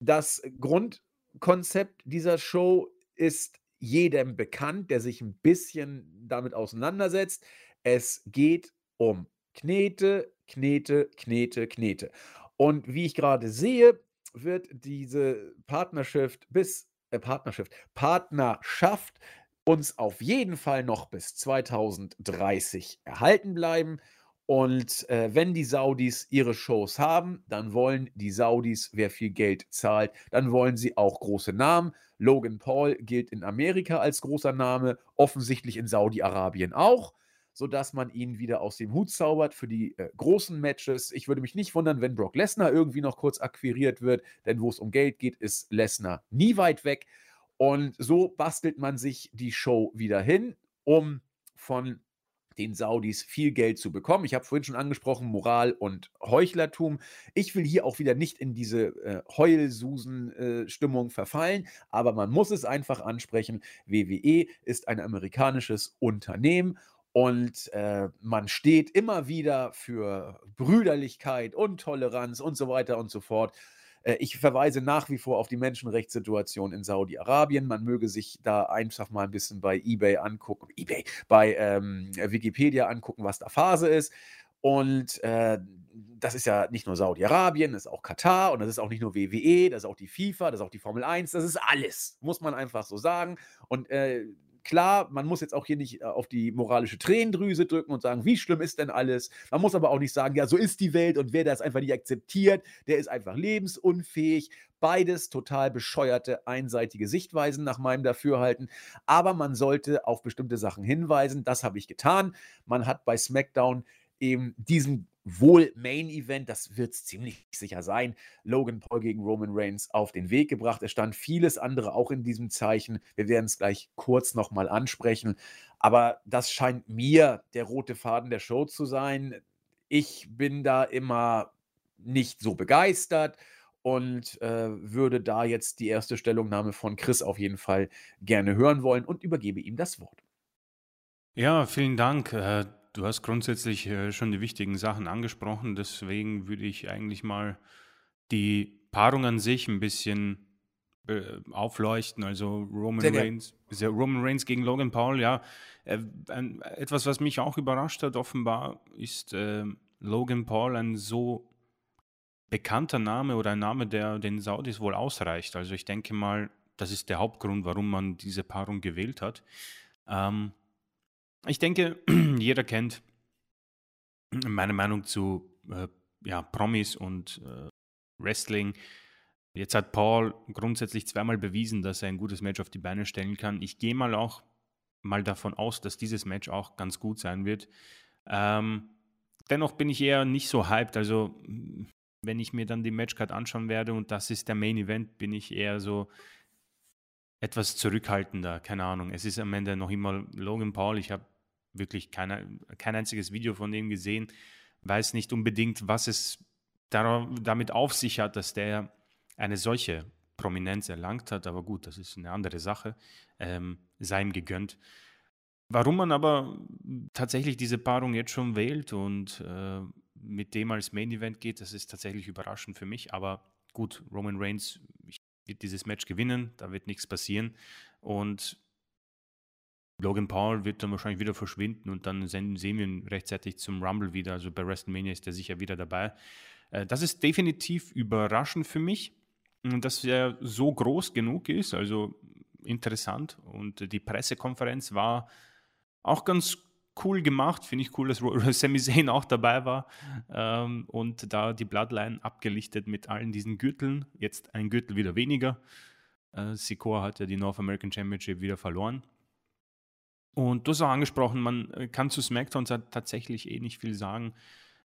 Das Grundkonzept dieser Show ist jedem bekannt, der sich ein bisschen damit auseinandersetzt. Es geht um Knete, Knete, Knete, Knete. Und wie ich gerade sehe, wird diese Partnerschaft bis äh, Partnerschaft, Partnerschaft uns auf jeden Fall noch bis 2030 erhalten bleiben. Und äh, wenn die Saudis ihre Shows haben, dann wollen die Saudis, wer viel Geld zahlt, dann wollen sie auch große Namen. Logan Paul gilt in Amerika als großer Name, offensichtlich in Saudi-Arabien auch, sodass man ihn wieder aus dem Hut zaubert für die äh, großen Matches. Ich würde mich nicht wundern, wenn Brock Lesnar irgendwie noch kurz akquiriert wird, denn wo es um Geld geht, ist Lesnar nie weit weg. Und so bastelt man sich die Show wieder hin, um von den Saudis viel Geld zu bekommen. Ich habe vorhin schon angesprochen, Moral und Heuchlertum. Ich will hier auch wieder nicht in diese äh, Heulsusen-Stimmung äh, verfallen, aber man muss es einfach ansprechen. WWE ist ein amerikanisches Unternehmen und äh, man steht immer wieder für Brüderlichkeit und Toleranz und so weiter und so fort. Äh, ich verweise nach wie vor auf die Menschenrechtssituation in Saudi-Arabien. Man möge sich da einfach mal ein bisschen bei eBay angucken, eBay, bei ähm, Wikipedia angucken, was da Phase ist. Und äh, das ist ja nicht nur Saudi-Arabien, das ist auch Katar und das ist auch nicht nur WWE, das ist auch die FIFA, das ist auch die Formel 1, das ist alles, muss man einfach so sagen. Und äh, Klar, man muss jetzt auch hier nicht äh, auf die moralische Tränendrüse drücken und sagen, wie schlimm ist denn alles? Man muss aber auch nicht sagen, ja, so ist die Welt und wer das einfach nicht akzeptiert, der ist einfach lebensunfähig. Beides total bescheuerte, einseitige Sichtweisen nach meinem Dafürhalten. Aber man sollte auf bestimmte Sachen hinweisen. Das habe ich getan. Man hat bei SmackDown eben diesen wohl Main Event, das wird es ziemlich sicher sein, Logan Paul gegen Roman Reigns auf den Weg gebracht. Es stand vieles andere auch in diesem Zeichen. Wir werden es gleich kurz nochmal ansprechen. Aber das scheint mir der rote Faden der Show zu sein. Ich bin da immer nicht so begeistert und äh, würde da jetzt die erste Stellungnahme von Chris auf jeden Fall gerne hören wollen und übergebe ihm das Wort. Ja, vielen Dank. Du hast grundsätzlich äh, schon die wichtigen Sachen angesprochen, deswegen würde ich eigentlich mal die Paarung an sich ein bisschen äh, aufleuchten. Also Roman Reigns, Roman Reigns gegen Logan Paul, ja. Äh, etwas, was mich auch überrascht hat, offenbar, ist äh, Logan Paul ein so bekannter Name oder ein Name, der den Saudis wohl ausreicht. Also ich denke mal, das ist der Hauptgrund, warum man diese Paarung gewählt hat. Ähm, ich denke, jeder kennt meine Meinung zu äh, ja, Promis und äh, Wrestling. Jetzt hat Paul grundsätzlich zweimal bewiesen, dass er ein gutes Match auf die Beine stellen kann. Ich gehe mal auch mal davon aus, dass dieses Match auch ganz gut sein wird. Ähm, dennoch bin ich eher nicht so hyped. Also, wenn ich mir dann die Matchcard anschauen werde und das ist der Main Event, bin ich eher so etwas zurückhaltender. Keine Ahnung. Es ist am Ende noch immer Logan Paul. Ich habe wirklich keine, kein einziges Video von dem gesehen. Weiß nicht unbedingt, was es damit auf sich hat, dass der eine solche Prominenz erlangt hat. Aber gut, das ist eine andere Sache. Ähm, sei ihm gegönnt. Warum man aber tatsächlich diese Paarung jetzt schon wählt und äh, mit dem als Main Event geht, das ist tatsächlich überraschend für mich. Aber gut, Roman Reigns wird dieses Match gewinnen, da wird nichts passieren. Und Logan Paul wird dann wahrscheinlich wieder verschwinden und dann sehen wir ihn rechtzeitig zum Rumble wieder. Also bei WrestleMania ist er sicher wieder dabei. Äh, das ist definitiv überraschend für mich, dass er so groß genug ist, also interessant. Und die Pressekonferenz war auch ganz cool gemacht. Finde ich cool, dass Sami Zayn auch dabei war ähm, und da die Bloodline abgelichtet mit allen diesen Gürteln. Jetzt ein Gürtel wieder weniger. Äh, Sikoa hat ja die North American Championship wieder verloren. Und du hast auch angesprochen, man äh, kann zu SmackDown tatsächlich eh nicht viel sagen.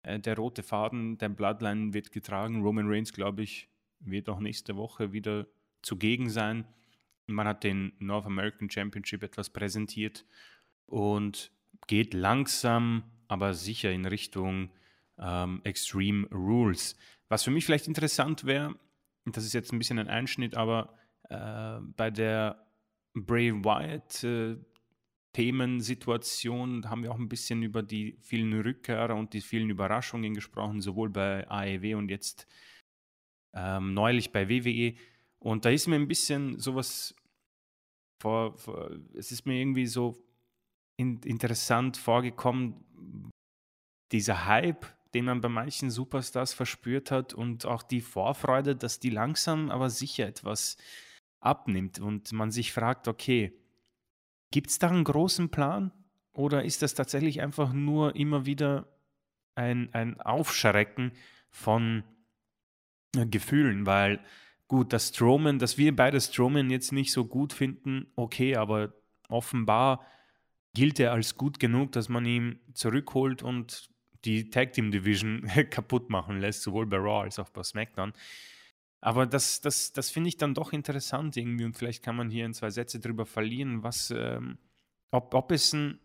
Äh, der rote Faden der Bloodline wird getragen. Roman Reigns, glaube ich, wird auch nächste Woche wieder zugegen sein. Man hat den North American Championship etwas präsentiert und geht langsam, aber sicher in Richtung ähm, Extreme Rules. Was für mich vielleicht interessant wäre, das ist jetzt ein bisschen ein Einschnitt, aber äh, bei der Bray Wyatt äh, Themensituation haben wir auch ein bisschen über die vielen Rückkehrer und die vielen Überraschungen gesprochen, sowohl bei AEW und jetzt ähm, neulich bei WWE. Und da ist mir ein bisschen sowas vor, vor es ist mir irgendwie so in, interessant vorgekommen, dieser Hype, den man bei manchen Superstars verspürt hat und auch die Vorfreude, dass die langsam aber sicher etwas abnimmt und man sich fragt, okay, Gibt es da einen großen Plan oder ist das tatsächlich einfach nur immer wieder ein, ein Aufschrecken von äh, Gefühlen? Weil gut, das Strowman, dass wir beide Strowman jetzt nicht so gut finden, okay, aber offenbar gilt er als gut genug, dass man ihn zurückholt und die Tag Team Division kaputt machen lässt, sowohl bei Raw als auch bei SmackDown. Aber das, das, das finde ich dann doch interessant irgendwie und vielleicht kann man hier in zwei Sätze drüber verlieren, was, ähm, ob, ob es ein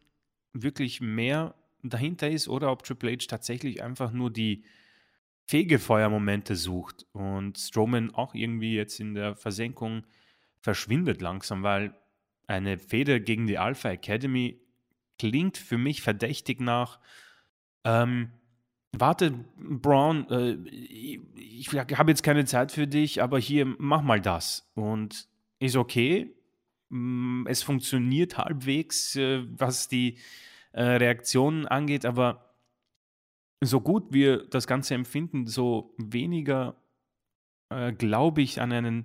wirklich mehr dahinter ist oder ob Triple H tatsächlich einfach nur die Fegefeuermomente sucht und Strowman auch irgendwie jetzt in der Versenkung verschwindet langsam, weil eine Feder gegen die Alpha Academy klingt für mich verdächtig nach, ähm, warte, Braun, äh, ich, ich habe jetzt keine Zeit für dich, aber hier, mach mal das. Und ist okay. Mm, es funktioniert halbwegs, äh, was die äh, Reaktionen angeht, aber so gut wir das Ganze empfinden, so weniger äh, glaube ich an einen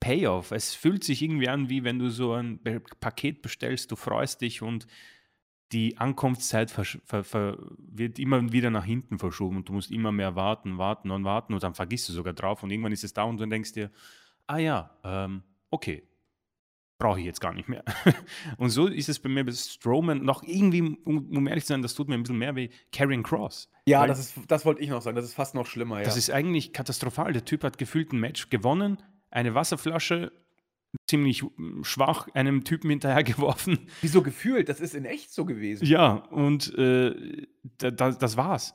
Payoff. Es fühlt sich irgendwie an, wie wenn du so ein Paket bestellst, du freust dich und die Ankunftszeit wird immer wieder nach hinten verschoben und du musst immer mehr warten, warten und warten und dann vergisst du sogar drauf und irgendwann ist es da und du denkst dir, ah ja, ähm, okay, brauche ich jetzt gar nicht mehr. und so ist es bei mir bei Strowman noch irgendwie, um, um, ehrlich zu sein, das tut mir ein bisschen mehr wie Karrion Cross. Ja, das, ist, das wollte ich noch sagen, das ist fast noch schlimmer. Ja. Das ist eigentlich katastrophal. Der Typ hat gefühlt ein Match gewonnen, eine Wasserflasche ziemlich schwach einem Typen hinterhergeworfen. Wieso gefühlt? Das ist in echt so gewesen. Ja, und äh, da, das war's.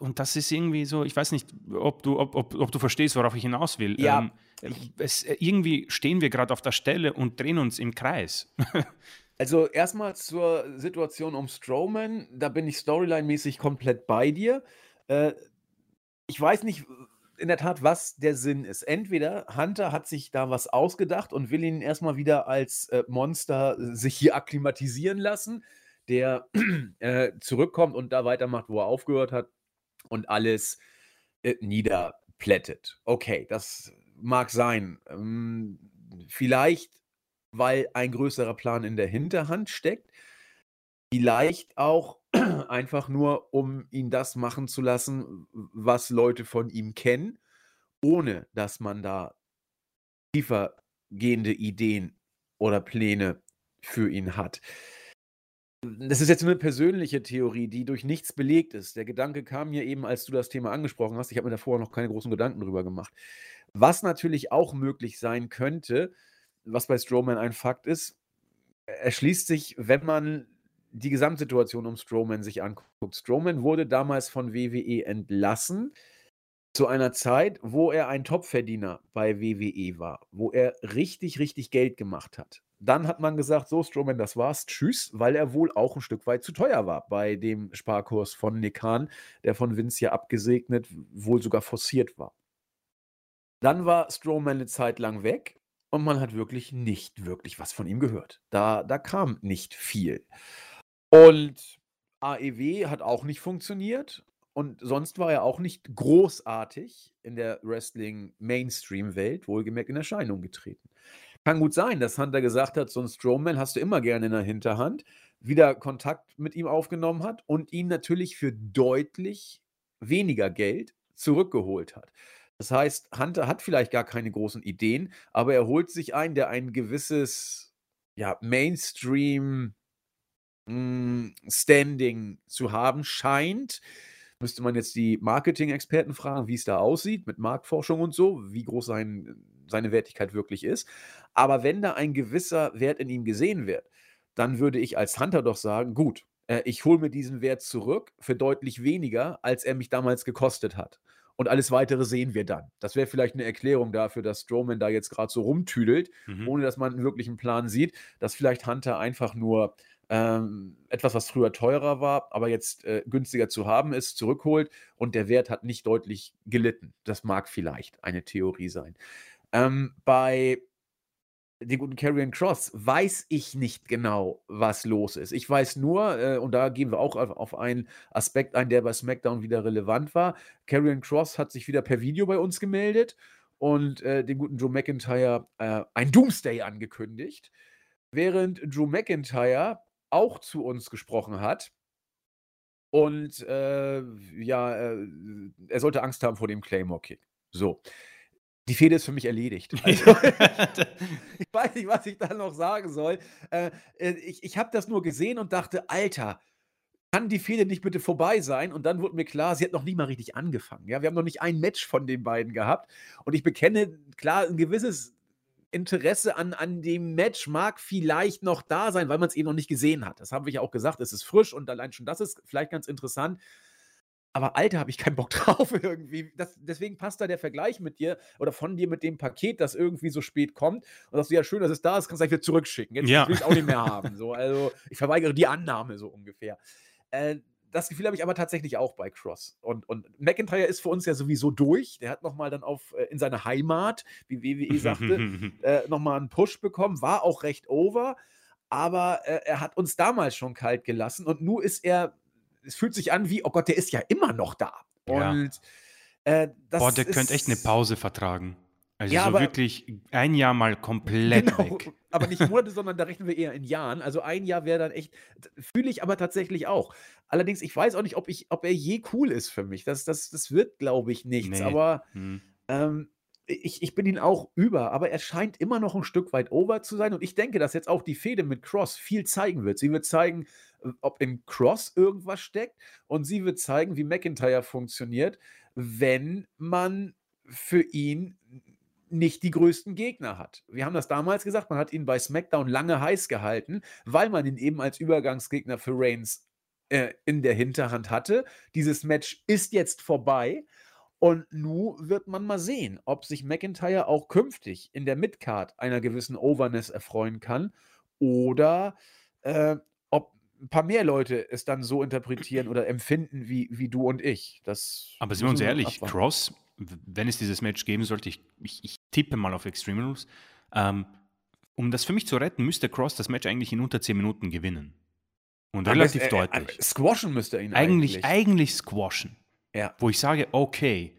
Und das ist irgendwie so, ich weiß nicht, ob du, ob, ob, ob du verstehst, worauf ich hinaus will. Ja. Ähm, es, irgendwie stehen wir gerade auf der Stelle und drehen uns im Kreis. also erstmal zur Situation um Strowman, da bin ich storyline-mäßig komplett bei dir. Äh, ich weiß nicht, in der Tat, was der Sinn ist. Entweder Hunter hat sich da was ausgedacht und will ihn erstmal wieder als äh, Monster äh, sich hier akklimatisieren lassen, der äh, zurückkommt und da weitermacht, wo er aufgehört hat und alles äh, niederplättet. Okay, das mag sein. Ähm, vielleicht, weil ein größerer Plan in der Hinterhand steckt. Vielleicht auch einfach nur, um ihn das machen zu lassen, was Leute von ihm kennen, ohne dass man da tiefergehende Ideen oder Pläne für ihn hat. Das ist jetzt nur eine persönliche Theorie, die durch nichts belegt ist. Der Gedanke kam mir eben, als du das Thema angesprochen hast. Ich habe mir davor noch keine großen Gedanken drüber gemacht. Was natürlich auch möglich sein könnte, was bei Strowman ein Fakt ist, erschließt sich, wenn man die Gesamtsituation um Strowman sich anguckt. Strowman wurde damals von WWE entlassen zu einer Zeit, wo er ein Topverdiener bei WWE war, wo er richtig, richtig Geld gemacht hat. Dann hat man gesagt, so Strowman, das war's, tschüss, weil er wohl auch ein Stück weit zu teuer war bei dem Sparkurs von Nick Hahn, der von Vince ja abgesegnet, wohl sogar forciert war. Dann war Strowman eine Zeit lang weg und man hat wirklich nicht wirklich was von ihm gehört. Da, da kam nicht viel. Und AEW hat auch nicht funktioniert und sonst war er auch nicht großartig in der Wrestling-Mainstream-Welt, wohlgemerkt in Erscheinung getreten. Kann gut sein, dass Hunter gesagt hat, so ein Strowman hast du immer gerne in der Hinterhand, wieder Kontakt mit ihm aufgenommen hat und ihn natürlich für deutlich weniger Geld zurückgeholt hat. Das heißt, Hunter hat vielleicht gar keine großen Ideen, aber er holt sich einen, der ein gewisses ja, Mainstream hm, Standing zu haben scheint. Müsste man jetzt die Marketing-Experten fragen, wie es da aussieht mit Marktforschung und so, wie groß sein, seine Wertigkeit wirklich ist. Aber wenn da ein gewisser Wert in ihm gesehen wird, dann würde ich als Hunter doch sagen, gut, äh, ich hole mir diesen Wert zurück für deutlich weniger, als er mich damals gekostet hat. Und alles weitere sehen wir dann. Das wäre vielleicht eine Erklärung dafür, dass Strowman da jetzt gerade so rumtüdelt, mhm. ohne dass man einen wirklichen Plan sieht, dass vielleicht Hunter einfach nur ähm, etwas, was früher teurer war, aber jetzt äh, günstiger zu haben ist, zurückholt und der Wert hat nicht deutlich gelitten. Das mag vielleicht eine Theorie sein. Ähm, bei dem guten Carrion Cross weiß ich nicht genau, was los ist. Ich weiß nur, äh, und da gehen wir auch auf, auf, einen Aspekt ein, der bei SmackDown wieder relevant war. Carrion Cross hat sich wieder per Video bei uns gemeldet und äh, den guten Joe McIntyre äh, ein Doomsday angekündigt. Während Joe McIntyre auch zu uns gesprochen hat. Und äh, ja, äh, er sollte Angst haben vor dem Claymore-Kick. So. Die Fehde ist für mich erledigt. Also, ich weiß nicht, was ich da noch sagen soll. Äh, äh ich ich habe das nur gesehen und dachte, Alter, kann die Fehde nicht bitte vorbei sein? Und dann wurde mir klar, sie hat noch nie mal richtig angefangen. Ja, wir haben noch nicht ein Match von den beiden gehabt. Und ich bekenne klar ein gewisses Interesse an, an dem Match mag vielleicht noch da sein, weil man es eben noch nicht gesehen hat. Das haben wir ja auch gesagt, es ist frisch und allein schon das ist vielleicht ganz interessant. Aber Alter, habe ich keinen Bock drauf irgendwie. Das, deswegen passt da der Vergleich mit dir oder von dir mit dem Paket, das irgendwie so spät kommt. Und sagst du, ja, schön, dass es da ist, kannst du gleich wieder zurückschicken. Jetzt ja. will ich es auch nicht mehr haben. So, also ich verweigere die Annahme so ungefähr. Äh, das Gefühl habe ich aber tatsächlich auch bei Cross. Und, und McIntyre ist für uns ja sowieso durch. Der hat nochmal dann auf äh, in seine Heimat, wie WWE sagte, äh, nochmal einen Push bekommen, war auch recht over. Aber äh, er hat uns damals schon kalt gelassen und nun ist er, es fühlt sich an wie, oh Gott, der ist ja immer noch da. Und ja. äh, Boah, der könnte echt eine Pause vertragen. Also ja, so aber, wirklich ein Jahr mal komplett genau, weg. Aber nicht Monate, sondern da rechnen wir eher in Jahren. Also ein Jahr wäre dann echt, fühle ich aber tatsächlich auch. Allerdings, ich weiß auch nicht, ob, ich, ob er je cool ist für mich. Das, das, das wird, glaube ich, nichts. Nee. Aber hm. ähm, ich, ich bin ihn auch über, aber er scheint immer noch ein Stück weit over zu sein. Und ich denke, dass jetzt auch die Fehde mit Cross viel zeigen wird. Sie wird zeigen, äh, ob in Cross irgendwas steckt. Und sie wird zeigen, wie McIntyre funktioniert, wenn man für ihn nicht die größten Gegner hat. Wir haben das damals gesagt, man hat ihn bei SmackDown lange heiß gehalten, weil man ihn eben als Übergangsgegner für Reigns äh, in der Hinterhand hatte. Dieses Match ist jetzt vorbei und nun wird man mal sehen, ob sich McIntyre auch künftig in der Midcard einer gewissen Overness erfreuen kann oder äh, ob ein paar mehr Leute es dann so interpretieren oder empfinden wie, wie du und ich. Das Aber sind wir uns ehrlich, abwarten. Cross wenn es dieses Match geben sollte, ich, ich, ich tippe mal auf Extreme Rules, ähm, um das für mich zu retten, müsste Cross das Match eigentlich in unter 10 Minuten gewinnen. Und Aber relativ es- äh, äh, deutlich. Squashen müsste er ihn eigentlich, eigentlich. eigentlich squashen. Ja. Wo ich sage, okay,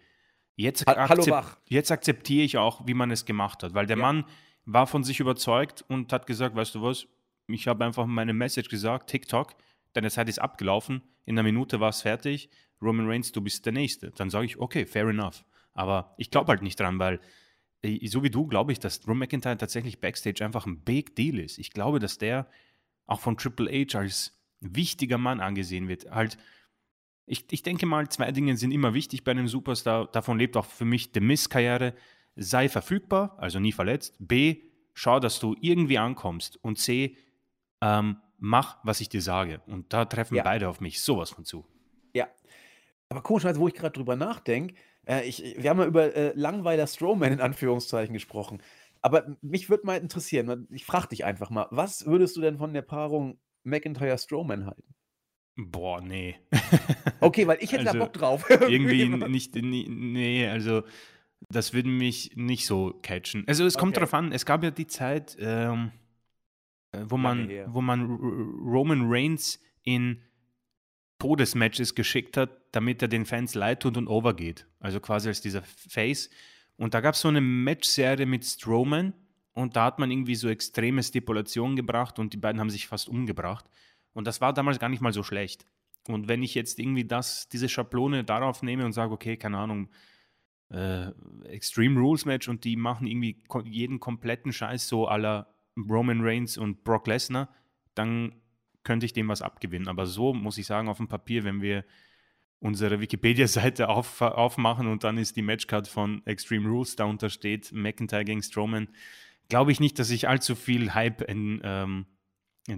jetzt, Ha- hallo, akzep- Wach. jetzt akzeptiere ich auch, wie man es gemacht hat. Weil der Ja. Mann war von sich überzeugt und hat gesagt, weißt du was, ich habe einfach meine Message gesagt, TikTok, deine Zeit ist abgelaufen, in einer Minute war es fertig, Roman Reigns, du bist der Nächste. Dann sage ich, okay, fair enough. Aber ich glaube halt nicht dran, weil äh, so wie du glaube ich, dass Drew McIntyre tatsächlich Backstage einfach ein Big Deal ist. Ich glaube, dass der auch von Triple H als wichtiger Mann angesehen wird. Halt, ich, ich denke mal, zwei Dinge sind immer wichtig bei einem Superstar. Davon lebt auch für mich die Miss-Karriere. Sei verfügbar, also nie verletzt. B, schau, dass du irgendwie ankommst. Und C, ähm, mach, was ich dir sage. Und da treffen Ja. beide auf mich sowas von zu. Ja. Aber komischerweise, wo ich gerade drüber nachdenke, äh, ich, wir haben ja über äh, Langweiler Strowman in Anführungszeichen gesprochen. Aber mich würde mal interessieren, ich frage dich einfach mal, was würdest du denn von der Paarung McIntyre-Strowman halten? Boah, nee. Okay, weil ich hätte da Also, Bock drauf. irgendwie nicht, nee, also das würde mich nicht so catchen. Also es kommt Okay. darauf an, es gab ja die Zeit, ähm, äh, wo, man, wo man Roman Reigns in Todesmatches geschickt hat, damit er den Fans leid tut und overgeht. Also quasi als dieser Face. Und da gab es so eine Matchserie mit Strowman und da hat man irgendwie so extreme Stipulationen gebracht und die beiden haben sich fast umgebracht. Und das war damals gar nicht mal so schlecht. Und wenn ich jetzt irgendwie das, diese Schablone darauf nehme und sage, okay, keine Ahnung, äh, Extreme Rules Match und die machen irgendwie jeden kompletten Scheiß so la Roman Reigns und Brock Lesnar, dann könnte ich dem was abgewinnen. Aber so muss ich sagen, auf dem Papier, wenn wir unsere Wikipedia-Seite auf, aufmachen und dann ist die Matchcard von Extreme Rules, da steht McIntyre gegen Strowman, glaube ich nicht, dass ich allzu viel Hype in, ähm,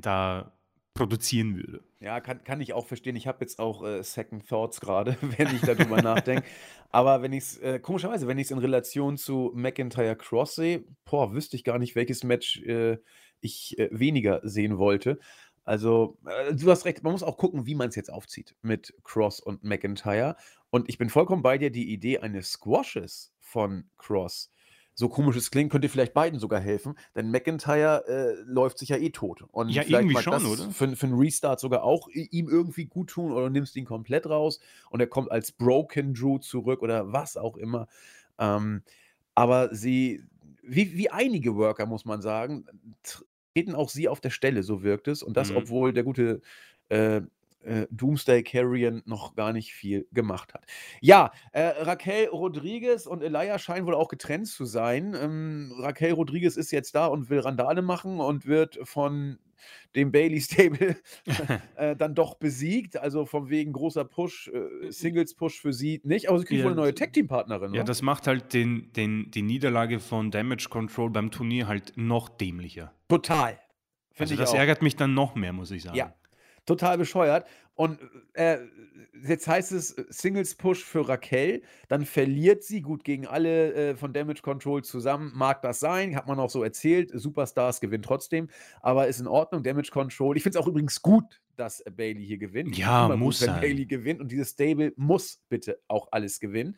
da produzieren würde. Ja, kann, kann ich auch verstehen. Ich habe jetzt auch äh, Second Thoughts gerade, wenn ich darüber nachdenke. Aber wenn ich es, äh, komischerweise, wenn ich es in Relation zu McIntyre Cross sehe, boah, wüsste ich gar nicht, welches Match äh, ich äh, weniger sehen wollte. Also, äh, du hast recht, man muss auch gucken, wie man es jetzt aufzieht mit Cross und McIntyre. Und ich bin vollkommen bei dir, die Idee eines Squashes von Cross, so komisch es klingt, könnte vielleicht beiden sogar helfen, denn McIntyre äh, läuft sich ja eh tot. Und Ja, vielleicht irgendwie mag schon, das oder? Für, für einen Restart sogar auch ihm irgendwie gut tun oder nimmst ihn komplett raus und er kommt als Broken Drew zurück oder was auch immer. Ähm, aber sie, wie, wie einige Worker, muss man sagen, treten auch sie auf der Stelle, so wirkt es. Und das, Mhm. obwohl der gute äh, äh, Doomsday Carrion noch gar nicht viel gemacht hat. Ja, äh, Raquel Rodriguez und Elia scheinen wohl auch getrennt zu sein. Ähm, Raquel Rodriguez ist jetzt da und will Randale machen und wird von dem Bailey Stable äh, dann doch besiegt. Also von wegen großer Push, äh, Singles-Push für sie nicht. Aber sie kriegt Ja, wohl eine neue Tag-Team-Partnerin. Ja, wa? das macht halt den, den, die Niederlage von Damage Control beim Turnier halt noch dämlicher. Total. Finde Also das auch. ärgert mich dann noch mehr, muss ich sagen. Ja, total bescheuert. Und äh, jetzt heißt es äh, Singles-Push für Raquel, dann verliert sie gut gegen alle äh, von Damage Control zusammen. Mag das sein, hat man auch so erzählt. Superstars gewinnen trotzdem, aber ist in Ordnung. Damage Control. Ich finde es auch übrigens gut, dass äh, Bailey hier gewinnt. Ja, muss gut, wenn sein. Bailey gewinnt und dieses Stable muss bitte auch alles gewinnen.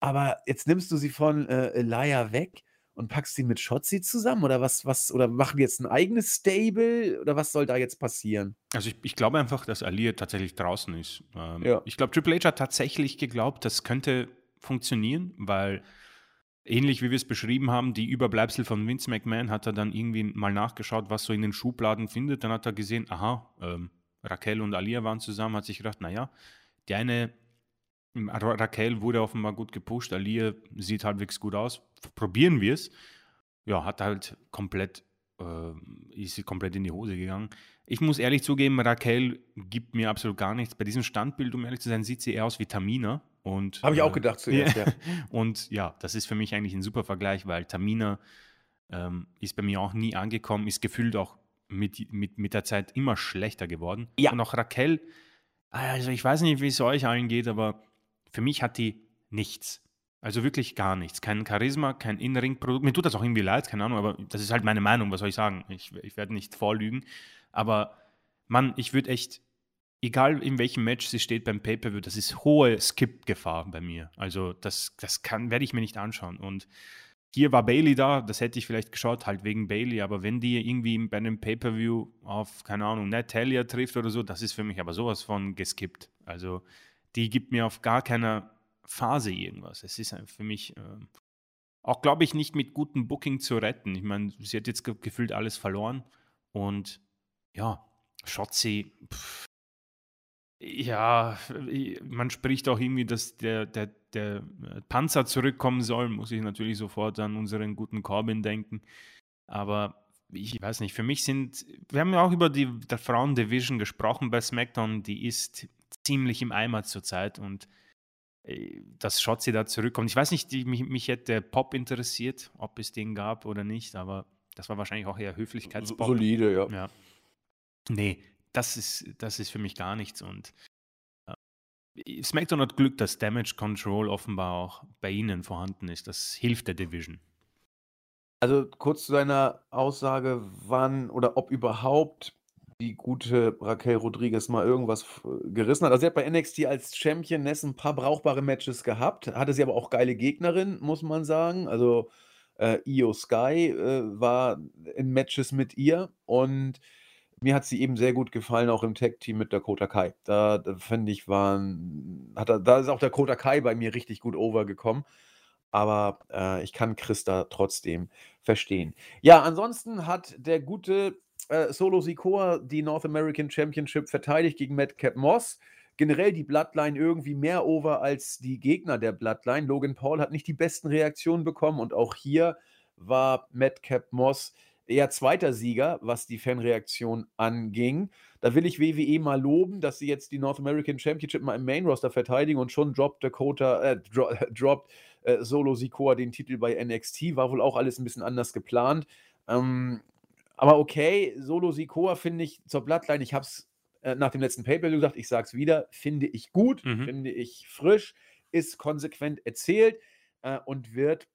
Aber jetzt nimmst du sie von äh, Elia weg und packst sie mit Shotzi zusammen oder was, was, oder machen die jetzt ein eigenes Stable oder was soll da jetzt passieren? Also ich, ich glaube einfach, dass Alia tatsächlich draußen ist. Ähm, Ja. Ich glaube, Triple H hat tatsächlich geglaubt, das könnte funktionieren, weil ähnlich wie wir es beschrieben haben, die Überbleibsel von Vince McMahon hat er dann irgendwie mal nachgeschaut, was so in den Schubladen findet. Dann hat er gesehen, aha, ähm, Raquel und Alia waren zusammen, hat sich gedacht, naja, die eine Ra- Raquel wurde offenbar gut gepusht, Alia sieht halbwegs gut aus. Probieren wir es. Ja, hat halt komplett, äh, ist sie komplett in die Hose gegangen. Ich muss ehrlich zugeben, Raquel gibt mir absolut gar nichts. Bei diesem Standbild, um ehrlich zu sein, sieht sie eher aus wie Tamina. Und, Habe ich auch äh, gedacht zuerst, ja. Und ja, das ist für mich eigentlich ein super Vergleich, weil Tamina ähm, ist bei mir auch nie angekommen, ist gefühlt auch mit, mit, mit der Zeit immer schlechter geworden. Ja. Und auch Raquel, also ich weiß nicht, wie es euch allen geht, aber für mich hat die nichts. Also wirklich gar nichts. Kein Charisma, kein In-Ring-Produkt. Mir tut das auch irgendwie leid, keine Ahnung, aber das ist halt meine Meinung, was soll ich sagen? Ich, ich werde nicht vorlügen. Aber Mann, ich würde echt egal in welchem Match sie steht beim Pay-Per-View, das ist hohe Skip-Gefahr bei mir. Also das, das werde ich mir nicht anschauen. Und hier war Bailey da, das hätte ich vielleicht geschaut, halt wegen Bailey, aber wenn die irgendwie bei einem Pay-Per-View auf, keine Ahnung, Natalia trifft oder so, das ist für mich aber sowas von geskippt. Also die gibt mir auf gar keiner Phase irgendwas. Es ist für mich äh, auch, glaube ich, nicht mit gutem Booking zu retten. Ich meine, sie hat jetzt gefühlt alles verloren und ja, Shotzi, pff, ja, man spricht auch irgendwie, dass der, der, der Panzer zurückkommen soll, muss ich natürlich sofort an unseren guten Corbin denken. Aber ich weiß nicht, für mich sind, wir haben ja auch über die der Frauen-Division gesprochen bei SmackDown, die ist ziemlich im Eimer zurzeit und äh, dass Shotzi da zurückkommt. Ich weiß nicht, die, mich, mich hätte Pop interessiert, ob es den gab oder nicht, aber das war wahrscheinlich auch eher Höflichkeitspop. Solide, ja. ja. Nee, das ist, das ist für mich gar nichts. Und äh, SmackDown hat Glück, dass Damage Control offenbar auch bei ihnen vorhanden ist. Das hilft der Division. Also kurz zu deiner Aussage, wann oder ob überhaupt die gute Raquel Rodriguez mal irgendwas gerissen hat. Also sie hat bei NXT als Championess ein paar brauchbare Matches gehabt, hatte sie aber auch geile Gegnerin, muss man sagen. Also äh, Io Sky äh, war in Matches mit ihr und mir hat sie eben sehr gut gefallen, auch im Tag-Team mit Dakota Kai. Da, da finde ich, waren, hat da ist auch der Dakota Kai bei mir richtig gut overgekommen. Aber äh, ich kann Christa trotzdem verstehen. Ja, ansonsten hat der gute äh, Solo Sikoa die North American Championship verteidigt gegen Madcap Moss. Generell die Bloodline irgendwie mehr over als die Gegner der Bloodline. Logan Paul hat nicht die besten Reaktionen bekommen und auch hier war Madcap Moss eher zweiter Sieger, was die Fanreaktion anging. Da will ich WWE mal loben, dass sie jetzt die North American Championship mal im Main Roster verteidigen und schon droppt Dakota, äh, dro droppt äh, Solo Sikoa den Titel bei NXT. War wohl auch alles ein bisschen anders geplant. Ähm, aber okay, Solo Sikoa finde ich zur Bloodline, ich habe es äh, nach dem letzten Paper gesagt, ich sage es wieder, finde ich gut, mhm. finde ich frisch, ist konsequent erzählt äh, und wird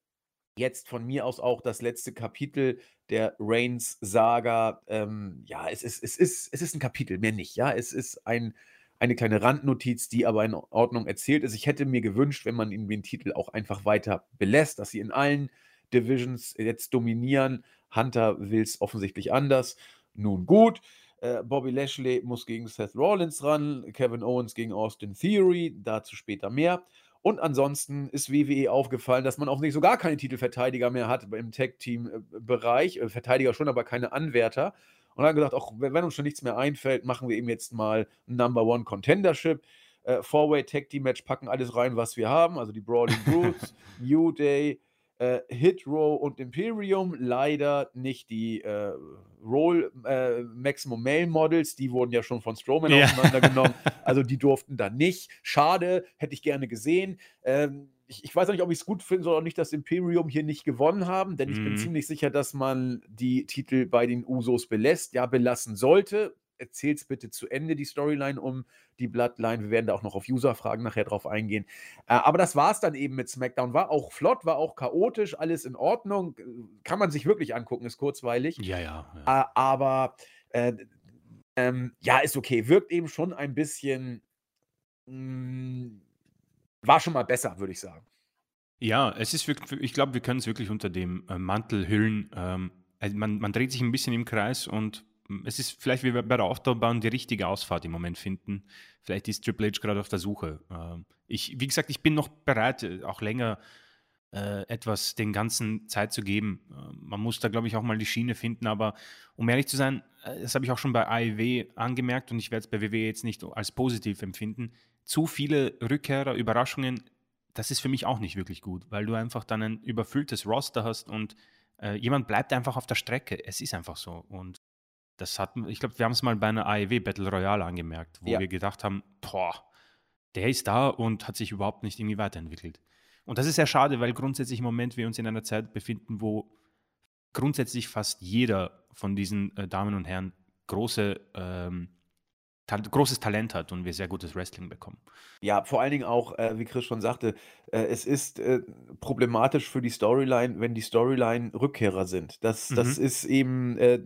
jetzt von mir aus auch das letzte Kapitel der Reigns-Saga. Ähm, ja, es ist, es, ist, es ist ein Kapitel, mehr nicht. Ja, es ist ein, eine kleine Randnotiz, die aber in Ordnung erzählt ist. Ich hätte mir gewünscht, wenn man ihnen den Titel auch einfach weiter belässt, dass sie in allen Divisions jetzt dominieren Hunter will es offensichtlich anders. Nun gut. Äh, Bobby Lashley muss gegen Seth Rollins ran, Kevin Owens gegen Austin Theory, dazu später mehr. Und ansonsten ist WWE aufgefallen, dass man offensichtlich so gar keine Titelverteidiger mehr hat im Tag-Team-Bereich. Äh, Verteidiger schon, aber keine Anwärter. Und dann gesagt, auch wenn uns schon nichts mehr einfällt, machen wir eben jetzt mal ein Number One Contendership. Äh, Four-Way Tag Team Match packen alles rein, was wir haben. Also die Brawling Brutes, New Day, äh, Hit Row und Imperium. Leider nicht die äh, Roll äh, Maximum Male Models, die wurden ja schon von Strowman ja. auseinandergenommen. Also die durften da nicht. Schade, hätte ich gerne gesehen. Ähm, ich, ich, weiß auch nicht, ob ich es gut finde oder nicht, dass Imperium hier nicht gewonnen haben, denn ich bin mhm. ziemlich sicher, dass man die Titel bei den Usos belässt, ja, belassen sollte erzähl's bitte zu Ende, die Storyline um die Bloodline. Wir werden da auch noch auf User-Fragen nachher drauf eingehen. Äh, aber das war es dann eben mit SmackDown. War auch flott, war auch chaotisch, alles in Ordnung. Kann man sich wirklich angucken, ist kurzweilig. Ja, ja. ja. Äh, aber äh, ähm, ja, ist okay. Wirkt eben schon ein bisschen. Mh, hm, war schon mal besser, würde ich sagen. Ja, es ist wirklich, ich glaube, wir können es wirklich unter dem äh, Mantel hüllen. Ähm, also man, man dreht sich ein bisschen im Kreis und es ist vielleicht wie bei der Autobahn die richtige Ausfahrt im Moment finden. Vielleicht ist Triple H gerade auf der Suche. Ähm, ich, wie gesagt, ich bin noch bereit, äh, auch länger äh, etwas den ganzen Zeit zu geben. Ähm, man muss da, glaube ich, auch mal die Schiene finden. Aber um ehrlich zu sein, äh, das habe ich auch schon bei AEW angemerkt und ich werde es bei WWE jetzt nicht als positiv empfinden. Zu viele Rückkehrer, Überraschungen, das ist für mich auch nicht wirklich gut, weil du einfach dann ein überfülltes Roster hast und äh, jemand bleibt einfach auf der Strecke. Es ist einfach so. Und das hat, ich glaube, wir haben es mal bei einer AEW Battle Royale angemerkt, wo ja. wir gedacht haben, boah, der ist da und hat sich überhaupt nicht irgendwie weiterentwickelt. Und das ist sehr schade, weil grundsätzlich im Moment wir uns in einer Zeit befinden, wo grundsätzlich fast jeder von diesen äh, Damen und Herren große ähm, ta großes Talent hat und wir sehr gutes Wrestling bekommen. Ja, vor allen Dingen auch, äh, wie Chris schon sagte, äh, es ist äh, problematisch für die Storyline, wenn die Storyline Rückkehrer sind. Das, das Mhm. ist eben, äh,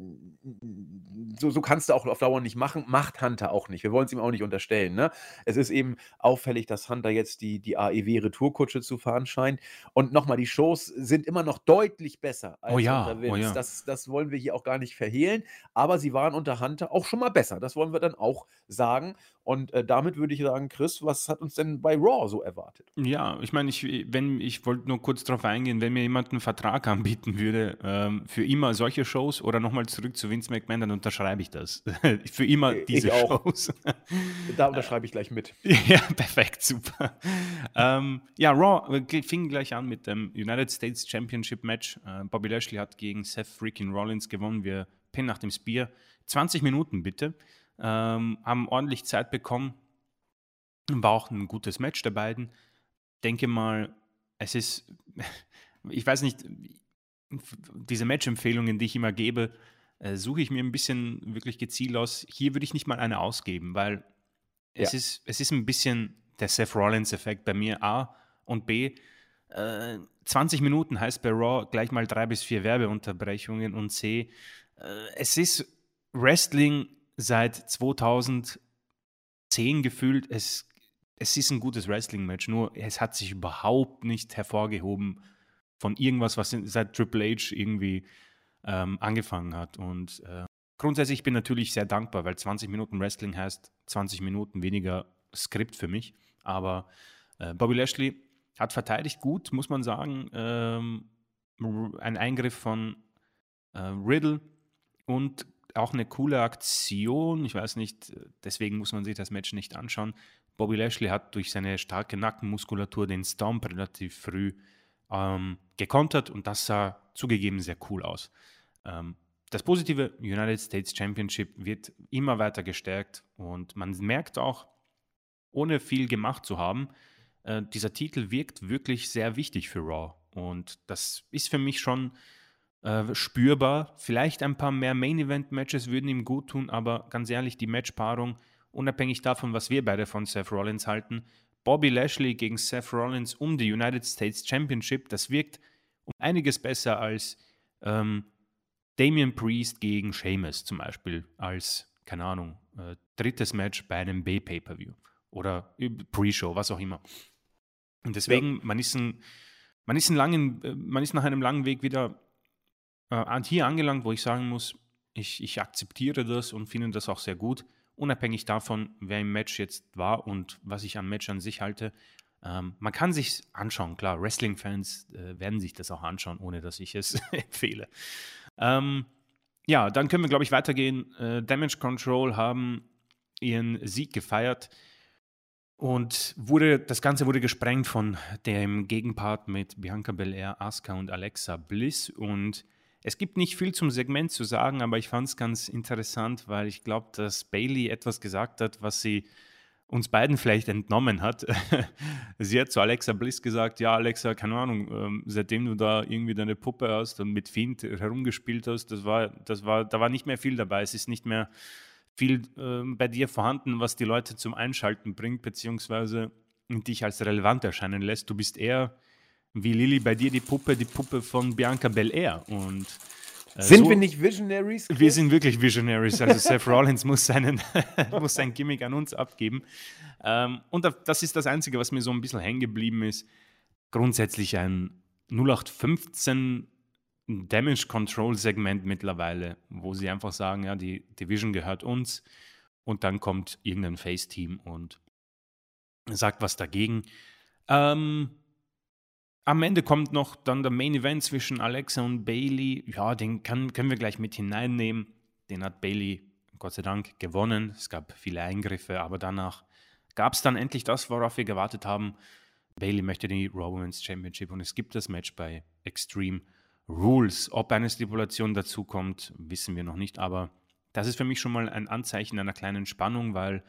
so, so kannst du auch auf Dauer nicht machen, macht Hunter auch nicht. Wir wollen es ihm auch nicht unterstellen. Ne? Es ist eben auffällig, dass Hunter jetzt die, die AEW-Retourkutsche zu fahren scheint. Und nochmal, die Shows sind immer noch deutlich besser als Oh ja, unter oh Vince. ja. Das, das wollen wir hier auch gar nicht verhehlen. Aber sie waren unter Hunter auch schon mal besser. Das wollen wir dann auch sagen. Und äh, damit würde ich sagen, Chris, was hat uns denn bei Raw so erwartet? Ja, ich meine, ich, wenn, ich wollte nur kurz darauf eingehen, wenn mir jemand einen Vertrag anbieten würde, ähm, für immer solche Shows oder nochmal zurück zu Vince McMahon, dann unterschreibe ich das. für immer Ich diese. Shows. Da unterschreibe ich gleich mit. ja, perfekt, super. ähm, ja, Raw äh, fing gleich an mit dem United States Championship Match. Äh, Bobby Lashley hat gegen Seth freaking Rollins gewonnen. Wir pinnen nach dem Spear. 20 Minuten bitte. Ähm, haben ordentlich Zeit bekommen. War auch ein gutes Match der beiden. Denke mal, es ist, ich weiß nicht, diese Match-Empfehlungen, die ich immer gebe, äh, suche ich mir ein bisschen wirklich gezielt aus. Hier würde ich nicht mal eine ausgeben, weil es, Ja. ist, es ist ein bisschen der Seth Rollins-Effekt bei mir, A und B. Äh, 20 Minuten heißt bei Raw gleich mal drei bis vier Werbeunterbrechungen und C. Äh, es ist Wrestling seit 2010 gefühlt. Es, es ist ein gutes Wrestling-Match, nur es hat sich überhaupt nicht hervorgehoben von irgendwas, was seit Triple H irgendwie ähm, angefangen hat. Und äh, grundsätzlich bin ich natürlich sehr dankbar, weil 20 Minuten Wrestling heißt 20 Minuten weniger Skript für mich. Aber äh, Bobby Lashley hat verteidigt gut, muss man sagen. Ähm, ein Eingriff von äh, Riddle und auch eine coole Aktion. Ich weiß nicht, deswegen muss man sich das Match nicht anschauen. Bobby Lashley hat durch seine starke Nackenmuskulatur den Stomp relativ früh ähm, gekontert und das sah zugegeben sehr cool aus. Ähm, das positive United States Championship wird immer weiter gestärkt und man merkt auch, ohne viel gemacht zu haben, äh, dieser Titel wirkt wirklich sehr wichtig für Raw. Und das ist für mich schon äh, spürbar. Vielleicht ein paar mehr Main-Event-Matches würden ihm gut tun, aber ganz ehrlich, die Matchpaarung, unabhängig davon, was wir beide von Seth Rollins halten, Bobby Lashley gegen Seth Rollins um die United States Championship, das wirkt um einiges besser als ähm, Damian Priest gegen Sheamus zum Beispiel, als, keine Ahnung, äh, drittes Match bei einem B-Pay-Per-View oder Pre-Show, was auch immer. Und deswegen, man, ist ein, man, ist einen langen, äh, man ist nach einem langen Weg wieder äh, hier angelangt, wo ich sagen muss, ich, ich akzeptiere das und finde das auch sehr gut, unabhängig davon, wer im Match jetzt war und was ich am Match an sich halte. Ähm, man kann sich anschauen, klar, Wrestling-Fans äh, werden sich das auch anschauen, ohne dass ich es empfehle. Ähm, ja, dann können wir, glaube ich, weitergehen. Äh, Damage Control haben ihren Sieg gefeiert und wurde, das Ganze wurde gesprengt von dem Gegenpart mit Bianca Belair, Asuka und Alexa Bliss. Und es gibt nicht viel zum Segment zu sagen, aber ich fand es ganz interessant, weil ich glaube, dass Bailey etwas gesagt hat, was sie uns beiden vielleicht entnommen hat. sie hat zu Alexa Bliss gesagt, ja Alexa, keine Ahnung, ähm, seitdem du da irgendwie deine Puppe hast und mit Fiend herumgespielt hast, das war, das war, da war nicht mehr viel dabei. Es ist nicht mehr viel ähm, bei dir vorhanden, was die Leute zum Einschalten bringt, beziehungsweise dich als relevant erscheinen lässt. Du bist eher wie Lilly bei dir die Puppe, die Puppe von Bianca Belair. Und äh, Sind so- wir nicht Visionaries? wir Chris? sind wirklich Visionaries. Also Seth Rollins muss, seinen, muss sein Gimmick an uns abgeben. Ähm, und da- das ist das Einzige, was mir so ein bisschen hängen geblieben ist. Grundsätzlich ein 0815 Damage Control Segment mittlerweile, wo sie einfach sagen, ja, die Division gehört uns. Und dann kommt irgendein Face-Team und sagt was dagegen. Ähm, am Ende kommt noch dann der Main Event zwischen Alexa und Bailey. Ja, den kann, können wir gleich mit hineinnehmen. Den hat Bailey Gott sei Dank gewonnen. Es gab viele Eingriffe, aber danach gab es dann endlich das, worauf wir gewartet haben. Bailey möchte die Raw Women's Championship und es gibt das Match bei Extreme Rules. Ob eine Stipulation dazu kommt, wissen wir noch nicht, aber das ist für mich schon mal ein Anzeichen einer kleinen Spannung, weil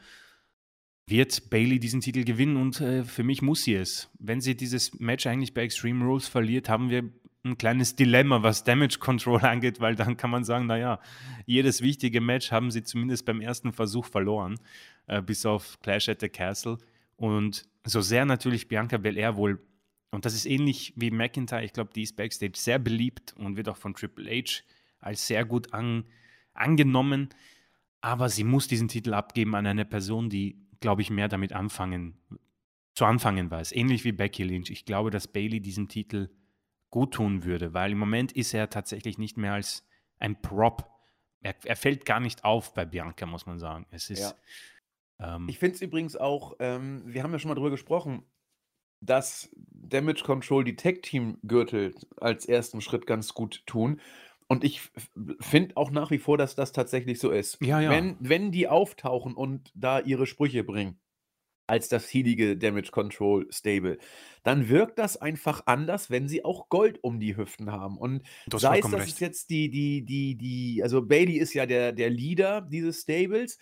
wird Bailey diesen Titel gewinnen und äh, für mich muss sie es. Wenn sie dieses Match eigentlich bei Extreme Rules verliert, haben wir ein kleines Dilemma, was Damage Control angeht, weil dann kann man sagen, naja, jedes wichtige Match haben sie zumindest beim ersten Versuch verloren, äh, bis auf Clash at the Castle. Und so sehr natürlich Bianca Belair wohl, und das ist ähnlich wie McIntyre, ich glaube, die ist backstage sehr beliebt und wird auch von Triple H als sehr gut an, angenommen. Aber sie muss diesen Titel abgeben an eine Person, die, glaube ich, mehr damit anfangen, zu anfangen weiß. Ähnlich wie Becky Lynch. Ich glaube, dass Bailey diesen Titel gut tun würde, weil im Moment ist er tatsächlich nicht mehr als ein Prop. Er, er fällt gar nicht auf bei Bianca, muss man sagen. Es ist. Ja. Ähm, ich finde es übrigens auch, ähm, wir haben ja schon mal drüber gesprochen, dass Damage Control die Tag-Team-Gürtel als ersten Schritt ganz gut tun. Und ich finde auch nach wie vor, dass das tatsächlich so ist. Ja, ja. Wenn, wenn die auftauchen und da ihre Sprüche bringen, als das hielige Damage Control Stable, dann wirkt das einfach anders, wenn sie auch Gold um die Hüften haben. Und sei es, dass es jetzt die, die, die, die, also Bailey ist ja der, der Leader dieses Stables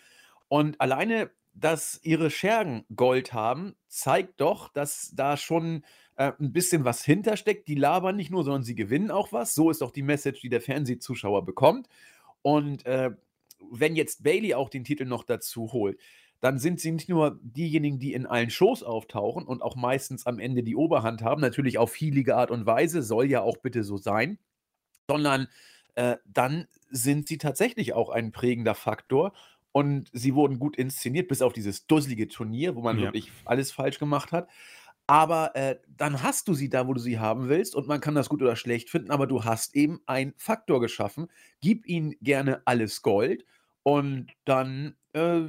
und alleine, dass ihre Schergen Gold haben, zeigt doch, dass da schon äh, ein bisschen was hintersteckt. Die labern nicht nur, sondern sie gewinnen auch was. So ist auch die Message, die der Fernsehzuschauer bekommt. Und äh, wenn jetzt Bailey auch den Titel noch dazu holt, dann sind sie nicht nur diejenigen, die in allen Shows auftauchen und auch meistens am Ende die Oberhand haben, natürlich auf hielige Art und Weise, soll ja auch bitte so sein, sondern äh, dann sind sie tatsächlich auch ein prägender Faktor und sie wurden gut inszeniert, bis auf dieses dusselige Turnier, wo man ja. wirklich alles falsch gemacht hat. Aber äh, dann hast du sie da, wo du sie haben willst, und man kann das gut oder schlecht finden, aber du hast eben einen Faktor geschaffen. Gib ihnen gerne alles Gold und dann äh,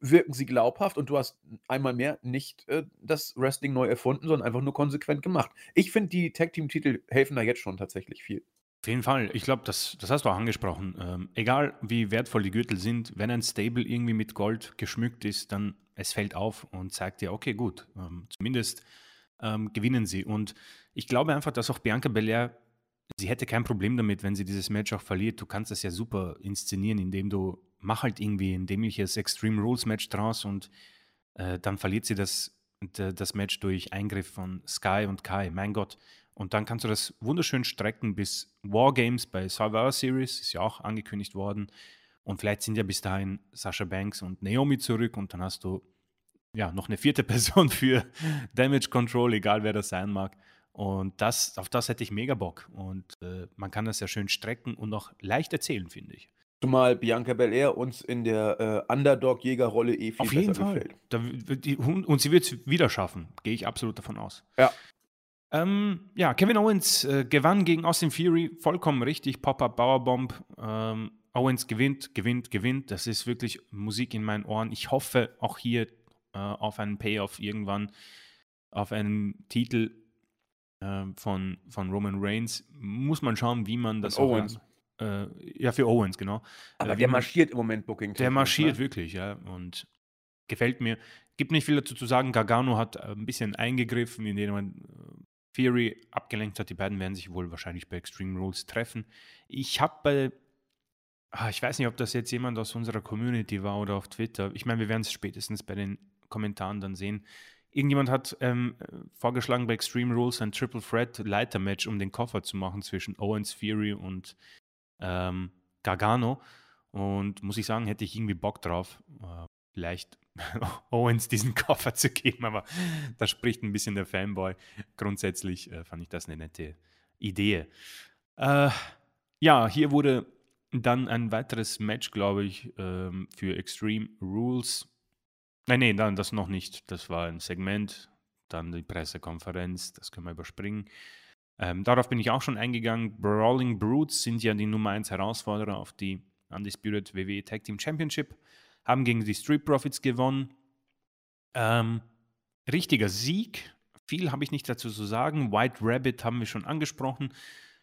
wirken sie glaubhaft und du hast einmal mehr nicht äh, das Wrestling neu erfunden, sondern einfach nur konsequent gemacht. Ich finde, die Tag-Team-Titel helfen da jetzt schon tatsächlich viel. Auf jeden Fall. Ich glaube, das, das hast du auch angesprochen. Ähm, egal wie wertvoll die Gürtel sind, wenn ein Stable irgendwie mit Gold geschmückt ist, dann es fällt auf und zeigt dir, okay, gut, ähm, zumindest ähm, gewinnen sie. Und ich glaube einfach, dass auch Bianca Belair, sie hätte kein Problem damit, wenn sie dieses Match auch verliert. Du kannst das ja super inszenieren, indem du mach halt irgendwie ein dämliches Extreme Rules Match draus und äh, dann verliert sie das, das Match durch Eingriff von Sky und Kai. Mein Gott. Und dann kannst du das wunderschön strecken bis Wargames bei Survivor Series, ist ja auch angekündigt worden. Und vielleicht sind ja bis dahin Sasha Banks und Naomi zurück und dann hast du ja noch eine vierte Person für Damage Control, egal wer das sein mag. Und das, auf das hätte ich mega Bock. Und äh, man kann das ja schön strecken und auch leicht erzählen, finde ich. Zumal Bianca Belair uns in der äh, Underdog-Jägerrolle eh viel Auf jeden Fall. Da, die, und sie wird es wieder schaffen, gehe ich absolut davon aus. Ja. Ähm, ja, Kevin Owens äh, gewann gegen Austin Fury, vollkommen richtig. Pop-Up Powerbomb. Ähm, Owens gewinnt, gewinnt, gewinnt. Das ist wirklich Musik in meinen Ohren. Ich hoffe auch hier äh, auf einen Payoff irgendwann, auf einen Titel äh, von, von Roman Reigns. Muss man schauen, wie man das Owens. Äh, ja, für Owens, genau. Aber äh, der marschiert im Moment Booking. Der marschiert ne? wirklich, ja. Und gefällt mir. Gibt nicht viel dazu zu sagen. Gargano hat äh, ein bisschen eingegriffen, indem man Theory abgelenkt hat. Die beiden werden sich wohl wahrscheinlich bei Extreme Rules treffen. Ich habe bei. Ah, ich weiß nicht, ob das jetzt jemand aus unserer Community war oder auf Twitter. Ich meine, wir werden es spätestens bei den Kommentaren dann sehen. Irgendjemand hat ähm, vorgeschlagen, bei Extreme Rules ein Triple Threat Leiter Match, um den Koffer zu machen zwischen Owens, Fury und ähm, Gargano. Und muss ich sagen, hätte ich irgendwie Bock drauf, äh, vielleicht Owens diesen Koffer zu geben, aber da spricht ein bisschen der Fanboy. Grundsätzlich äh, fand ich das eine nette Idee. Äh, ja, hier wurde dann ein weiteres Match, glaube ich, ähm, für Extreme Rules. Nein, nein, dann das noch nicht. Das war ein Segment. Dann die Pressekonferenz, das können wir überspringen. Ähm, darauf bin ich auch schon eingegangen. Brawling Brutes sind ja die Nummer 1 Herausforderer auf die Undisputed WWE Tag Team Championship, haben gegen die Street Profits gewonnen. Ähm, richtiger Sieg. Viel habe ich nicht dazu zu sagen. White Rabbit haben wir schon angesprochen.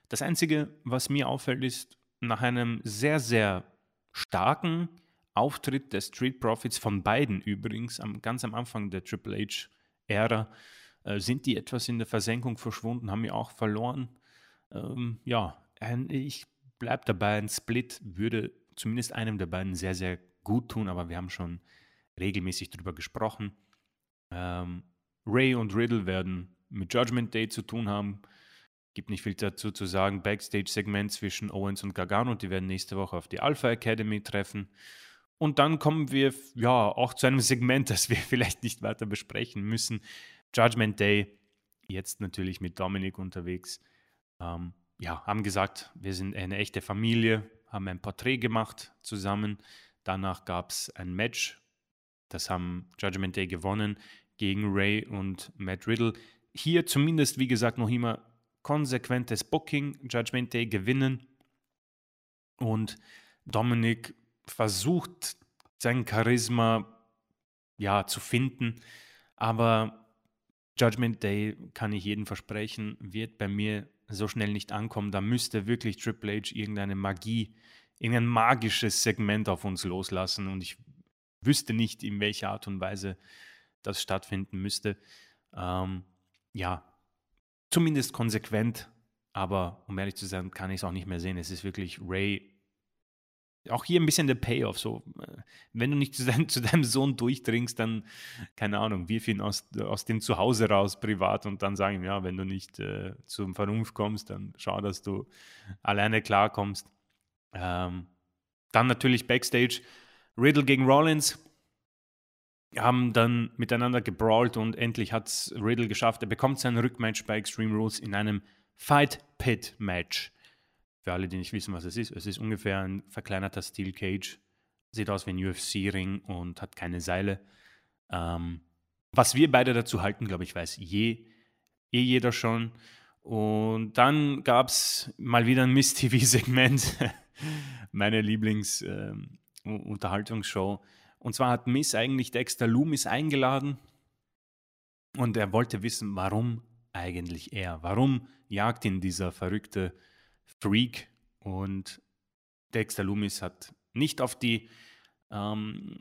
Das Einzige, was mir auffällt, ist, nach einem sehr, sehr starken Auftritt der Street Profits von beiden übrigens, am, ganz am Anfang der Triple H-Ära, äh, sind die etwas in der Versenkung verschwunden, haben wir auch verloren. Ähm, ja, ein, ich bleibe dabei, ein Split würde zumindest einem der beiden sehr, sehr gut tun, aber wir haben schon regelmäßig darüber gesprochen. Ähm, Ray und Riddle werden mit Judgment Day zu tun haben. Gibt nicht viel dazu zu sagen. Backstage-Segment zwischen Owens und Gargano. Die werden nächste Woche auf die Alpha Academy treffen. Und dann kommen wir ja auch zu einem Segment, das wir vielleicht nicht weiter besprechen müssen. Judgment Day, jetzt natürlich mit Dominik unterwegs. Ähm, ja, haben gesagt, wir sind eine echte Familie, haben ein Porträt gemacht zusammen. Danach gab es ein Match, das haben Judgment Day gewonnen gegen Ray und Matt Riddle. Hier zumindest, wie gesagt, noch immer konsequentes Booking. Judgment Day gewinnen. Und Dominik versucht, sein Charisma ja, zu finden. Aber Judgment Day, kann ich jedem versprechen, wird bei mir so schnell nicht ankommen. Da müsste wirklich Triple H irgendeine Magie, irgendein magisches Segment auf uns loslassen. Und ich wüsste nicht, in welcher Art und Weise das stattfinden müsste. Ähm, ja, zumindest konsequent, aber um ehrlich zu sein, kann ich es auch nicht mehr sehen. Es ist wirklich Ray. Auch hier ein bisschen der Payoff. So, äh, wenn du nicht zu, dein, zu deinem Sohn durchdringst, dann, keine Ahnung, wirf ihn aus, aus dem Zuhause raus, privat, und dann sagen, ja, wenn du nicht äh, zum Vernunft kommst, dann schau, dass du alleine klarkommst. Ähm, dann natürlich Backstage Riddle gegen Rollins haben dann miteinander gebrawlt und endlich hat es Riddle geschafft. Er bekommt sein Rückmatch bei Extreme Rules in einem Fight Pit Match. Für alle, die nicht wissen, was es ist, es ist ungefähr ein verkleinerter Steel Cage. Sieht aus wie ein UFC-Ring und hat keine Seile. Ähm, was wir beide dazu halten, glaube ich, weiß je, eh jeder schon. Und dann gab es mal wieder ein Miss-TV-Segment. Meine Lieblings-Unterhaltungsshow. Ähm, und zwar hat Miss eigentlich Dexter Loomis eingeladen und er wollte wissen, warum eigentlich er? Warum jagt ihn dieser verrückte Freak? Und Dexter Loomis hat nicht auf die ähm,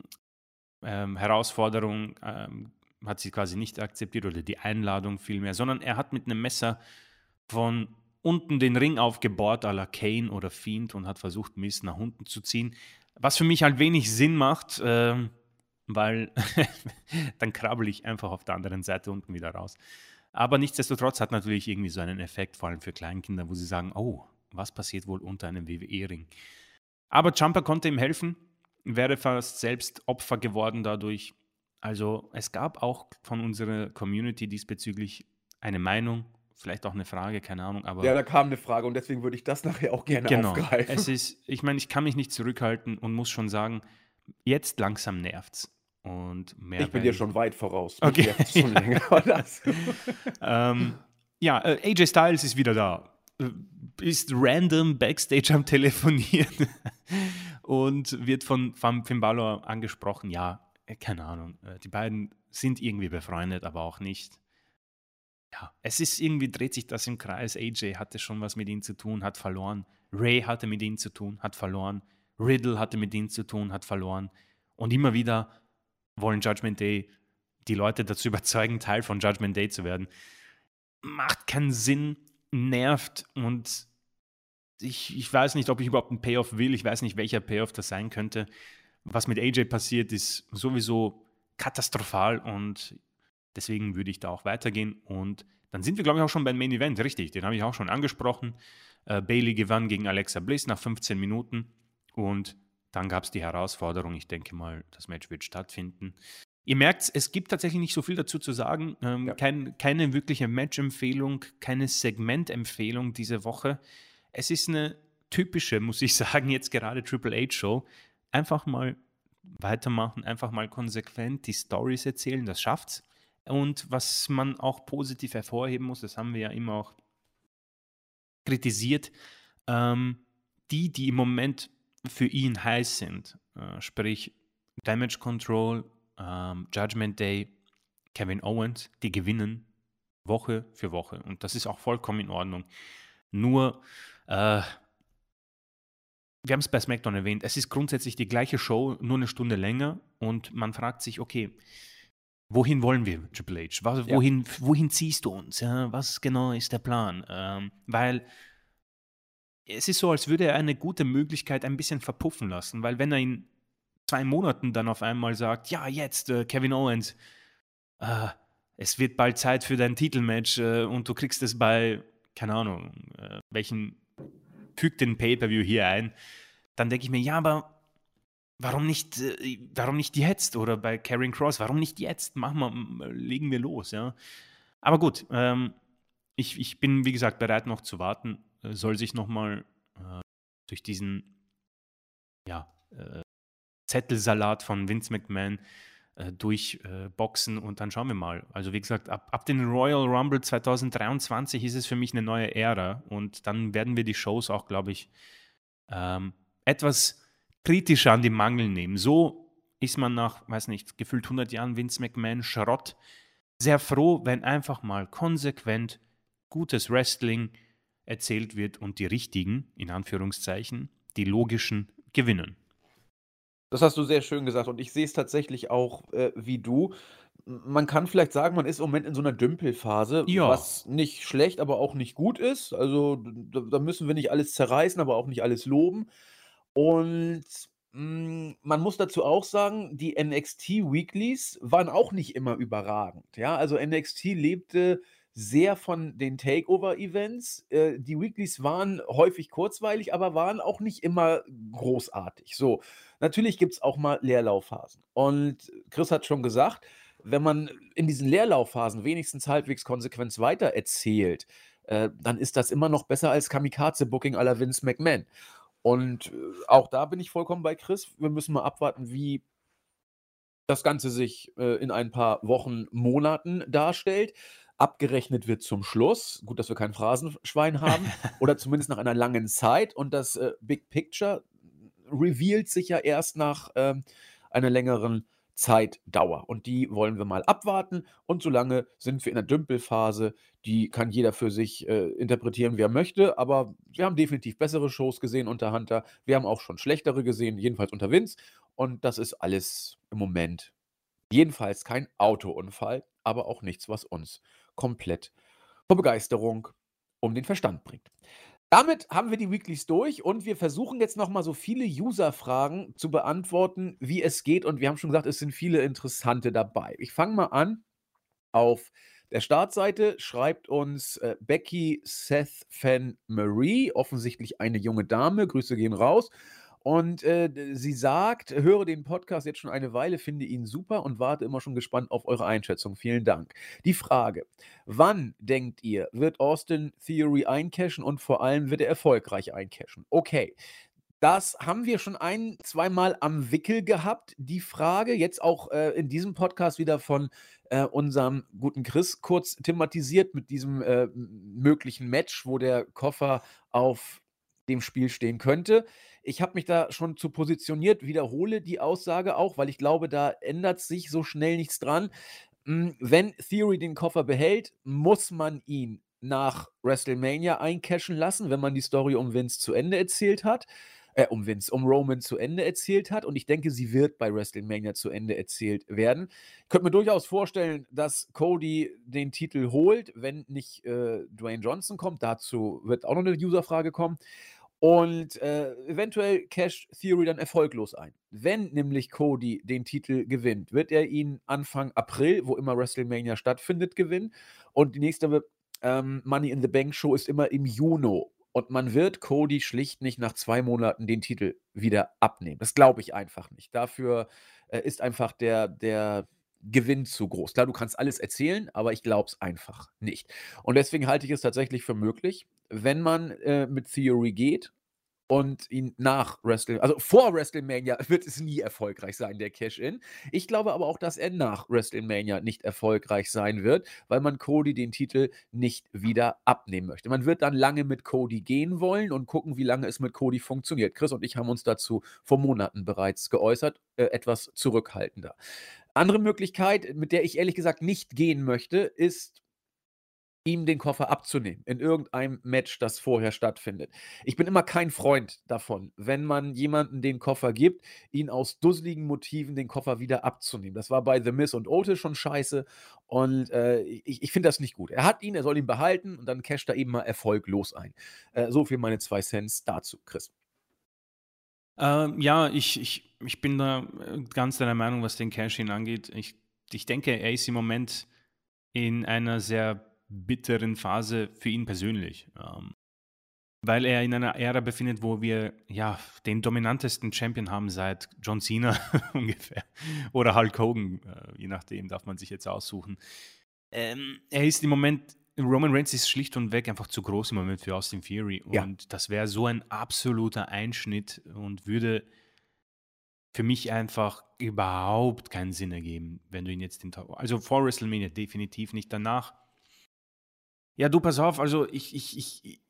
ähm, Herausforderung, ähm, hat sie quasi nicht akzeptiert oder die Einladung vielmehr, sondern er hat mit einem Messer von unten den Ring aufgebohrt, à la Kane oder Fiend und hat versucht, Miss nach unten zu ziehen. Was für mich halt wenig Sinn macht, äh, weil dann krabbel ich einfach auf der anderen Seite unten wieder raus. Aber nichtsdestotrotz hat natürlich irgendwie so einen Effekt, vor allem für Kleinkinder, wo sie sagen, oh, was passiert wohl unter einem WWE-Ring? Aber Jumper konnte ihm helfen, wäre fast selbst Opfer geworden dadurch. Also es gab auch von unserer Community diesbezüglich eine Meinung vielleicht auch eine Frage, keine Ahnung. Aber ja, da kam eine Frage und deswegen würde ich das nachher auch gerne genau. aufgreifen. Es ist, ich meine, ich kann mich nicht zurückhalten und muss schon sagen, jetzt langsam nervt's. Und mehr ich bin dir schon weit voraus. Okay. schon länger ähm, ja, äh, AJ Styles ist wieder da. Äh, ist random backstage am Telefonieren und wird von Finn Balor angesprochen. Ja, äh, keine Ahnung. Die beiden sind irgendwie befreundet, aber auch nicht ja, es ist irgendwie, dreht sich das im Kreis. AJ hatte schon was mit ihm zu tun, hat verloren. Ray hatte mit ihm zu tun, hat verloren. Riddle hatte mit ihm zu tun, hat verloren. Und immer wieder wollen Judgment Day die Leute dazu überzeugen, Teil von Judgment Day zu werden. Macht keinen Sinn, nervt und ich, ich weiß nicht, ob ich überhaupt einen Payoff will. Ich weiß nicht, welcher Payoff das sein könnte. Was mit AJ passiert, ist sowieso katastrophal und Deswegen würde ich da auch weitergehen. Und dann sind wir, glaube ich, auch schon beim Main Event. Richtig, den habe ich auch schon angesprochen. Äh, Bailey gewann gegen Alexa Bliss nach 15 Minuten. Und dann gab es die Herausforderung. Ich denke mal, das Match wird stattfinden. Ihr merkt, es gibt tatsächlich nicht so viel dazu zu sagen. Ähm, ja. kein, keine wirkliche Match-Empfehlung, keine Segment-Empfehlung diese Woche. Es ist eine typische, muss ich sagen, jetzt gerade Triple H-Show. Einfach mal weitermachen, einfach mal konsequent die Stories erzählen, das schafft's. Und was man auch positiv hervorheben muss, das haben wir ja immer auch kritisiert, ähm, die, die im Moment für ihn heiß sind, äh, sprich Damage Control, ähm, Judgment Day, Kevin Owens, die gewinnen Woche für Woche. Und das ist auch vollkommen in Ordnung. Nur, äh, wir haben es bei SmackDown erwähnt, es ist grundsätzlich die gleiche Show, nur eine Stunde länger. Und man fragt sich, okay, wohin wollen wir, Triple H? Was, wohin, ja. wohin ziehst du uns? Ja, was genau ist der Plan? Ähm, weil es ist so, als würde er eine gute Möglichkeit ein bisschen verpuffen lassen, weil wenn er in zwei Monaten dann auf einmal sagt, ja, jetzt, äh, Kevin Owens, äh, es wird bald Zeit für dein Titelmatch äh, und du kriegst es bei keine Ahnung, äh, welchen, fügt den Pay-Per-View hier ein, dann denke ich mir, ja, aber warum nicht, äh, warum nicht jetzt? Oder bei Karen Cross, warum nicht jetzt? Machen wir, legen wir los, ja. Aber gut, ähm, ich, ich bin, wie gesagt, bereit noch zu warten. Äh, soll sich nochmal äh, durch diesen ja, äh, Zettelsalat von Vince McMahon äh, durchboxen und dann schauen wir mal. Also wie gesagt, ab, ab den Royal Rumble 2023 ist es für mich eine neue Ära und dann werden wir die Shows auch, glaube ich, ähm, etwas kritischer an die Mangel nehmen. So ist man nach, weiß nicht, gefühlt 100 Jahren Vince McMahon Schrott sehr froh, wenn einfach mal konsequent gutes Wrestling erzählt wird und die richtigen, in Anführungszeichen, die logischen gewinnen. Das hast du sehr schön gesagt und ich sehe es tatsächlich auch äh, wie du. Man kann vielleicht sagen, man ist im Moment in so einer Dümpelphase, Ja. was nicht schlecht, aber auch nicht gut ist. Also da, da müssen wir nicht alles zerreißen, aber auch nicht alles loben. Und hm, man muss dazu auch sagen, die NXT Weeklies waren auch nicht immer überragend. Ja, also NXT lebte sehr von den Takeover-Events. Äh, die Weeklies waren häufig kurzweilig, aber waren auch nicht immer großartig. So, natürlich gibt es auch mal Leerlaufphasen. Und Chris hat schon gesagt, wenn man in diesen Leerlaufphasen wenigstens halbwegs konsequent weiter erzählt, äh, dann ist das immer noch besser als Kamikaze-Booking aller Vince McMahon. Und äh, auch da bin ich vollkommen bei Chris. Wir müssen mal abwarten, wie das Ganze sich äh, in ein paar Wochen, Monaten darstellt. Abgerechnet wird zum Schluss. Gut, dass wir kein Phrasenschwein haben. oder zumindest nach einer langen Zeit. Und das äh, Big Picture revealt sich ja erst nach ähm, einer längeren Zeitdauer. Und die wollen wir mal abwarten. Und solange sind wir in der Dümpelphase. Die kann jeder für sich äh, interpretieren, wie er möchte. Aber wir haben definitiv bessere Shows gesehen unter Hunter. Wir haben auch schon schlechtere gesehen, jedenfalls unter Vince. Und das ist alles im Moment jedenfalls kein Autounfall, aber auch nichts, was uns komplett vor Begeisterung um den Verstand bringt. Damit haben wir die Weeklies durch und wir versuchen jetzt nochmal so viele User-Fragen zu beantworten, wie es geht. Und wir haben schon gesagt, es sind viele interessante dabei. Ich fange mal an. Auf der Startseite schreibt uns äh, Becky Seth Fan Marie, offensichtlich eine junge Dame. Grüße gehen raus. Und äh, sie sagt, höre den Podcast jetzt schon eine Weile, finde ihn super und warte immer schon gespannt auf eure Einschätzung. Vielen Dank. Die Frage, wann denkt ihr, wird Austin Theory eincashen und vor allem wird er erfolgreich eincashen? Okay. Das haben wir schon ein, zweimal am Wickel gehabt, die Frage. Jetzt auch äh, in diesem Podcast wieder von äh, unserem guten Chris kurz thematisiert mit diesem äh, möglichen Match, wo der Koffer auf dem Spiel stehen könnte. Ich habe mich da schon zu positioniert, wiederhole die Aussage auch, weil ich glaube, da ändert sich so schnell nichts dran. Hm, wenn Theory den Koffer behält, muss man ihn nach WrestleMania eincashen lassen, wenn man die Story um Vince zu Ende erzählt hat. Äh, um Vince, um Roman zu Ende erzählt hat. Und ich denke, sie wird bei WrestleMania zu Ende erzählt werden. Ich könnte mir durchaus vorstellen, dass Cody den Titel holt, wenn nicht äh, Dwayne Johnson kommt. Dazu wird auch noch eine Userfrage kommen. Und äh, eventuell Cash Theory dann erfolglos ein. Wenn nämlich Cody den Titel gewinnt, wird er ihn Anfang April, wo immer WrestleMania stattfindet, gewinnen. Und die nächste ähm, Money in the Bank Show ist immer im Juni. Und man wird Cody schlicht nicht nach zwei Monaten den Titel wieder abnehmen. Das glaube ich einfach nicht. Dafür äh, ist einfach der, der Gewinn zu groß. Klar, du kannst alles erzählen, aber ich glaube es einfach nicht. Und deswegen halte ich es tatsächlich für möglich, wenn man äh, mit Theory geht und ihn nach WrestleMania, also vor WrestleMania wird es nie erfolgreich sein, der Cash-In. Ich glaube aber auch, dass er nach WrestleMania nicht erfolgreich sein wird, weil man Cody den Titel nicht wieder abnehmen möchte. Man wird dann lange mit Cody gehen wollen und gucken, wie lange es mit Cody funktioniert. Chris und ich haben uns dazu vor Monaten bereits geäußert, äh, etwas zurückhaltender. Andere Möglichkeit, mit der ich ehrlich gesagt nicht gehen möchte, ist ihm den Koffer abzunehmen in irgendeinem Match, das vorher stattfindet. Ich bin immer kein Freund davon, wenn man jemanden den Koffer gibt, ihn aus dusseligen Motiven den Koffer wieder abzunehmen. Das war bei The Miz und Otis schon scheiße und äh, ich, ich finde das nicht gut. Er hat ihn, er soll ihn behalten und dann casht er eben mal erfolglos ein. Äh, so viel meine zwei Cents dazu, Chris. Ähm, ja, ich, ich, ich bin da äh, ganz deiner Meinung, was den Cash-In angeht. Ich, ich denke, er ist im Moment in einer sehr bitteren Phase für ihn persönlich. Ähm, weil er in einer Ära befindet, wo wir ja den dominantesten Champion haben seit John Cena ungefähr oder Hulk Hogan, äh, je nachdem darf man sich jetzt aussuchen. Ähm, er ist im Moment, Roman Reigns ist schlicht und weg einfach zu groß im Moment für Austin Fury und ja. das wäre so ein absoluter Einschnitt und würde für mich einfach überhaupt keinen Sinn ergeben, wenn du ihn jetzt den also vor WrestleMania definitiv nicht danach. Ja, du pass auf, also ich, ich, ich,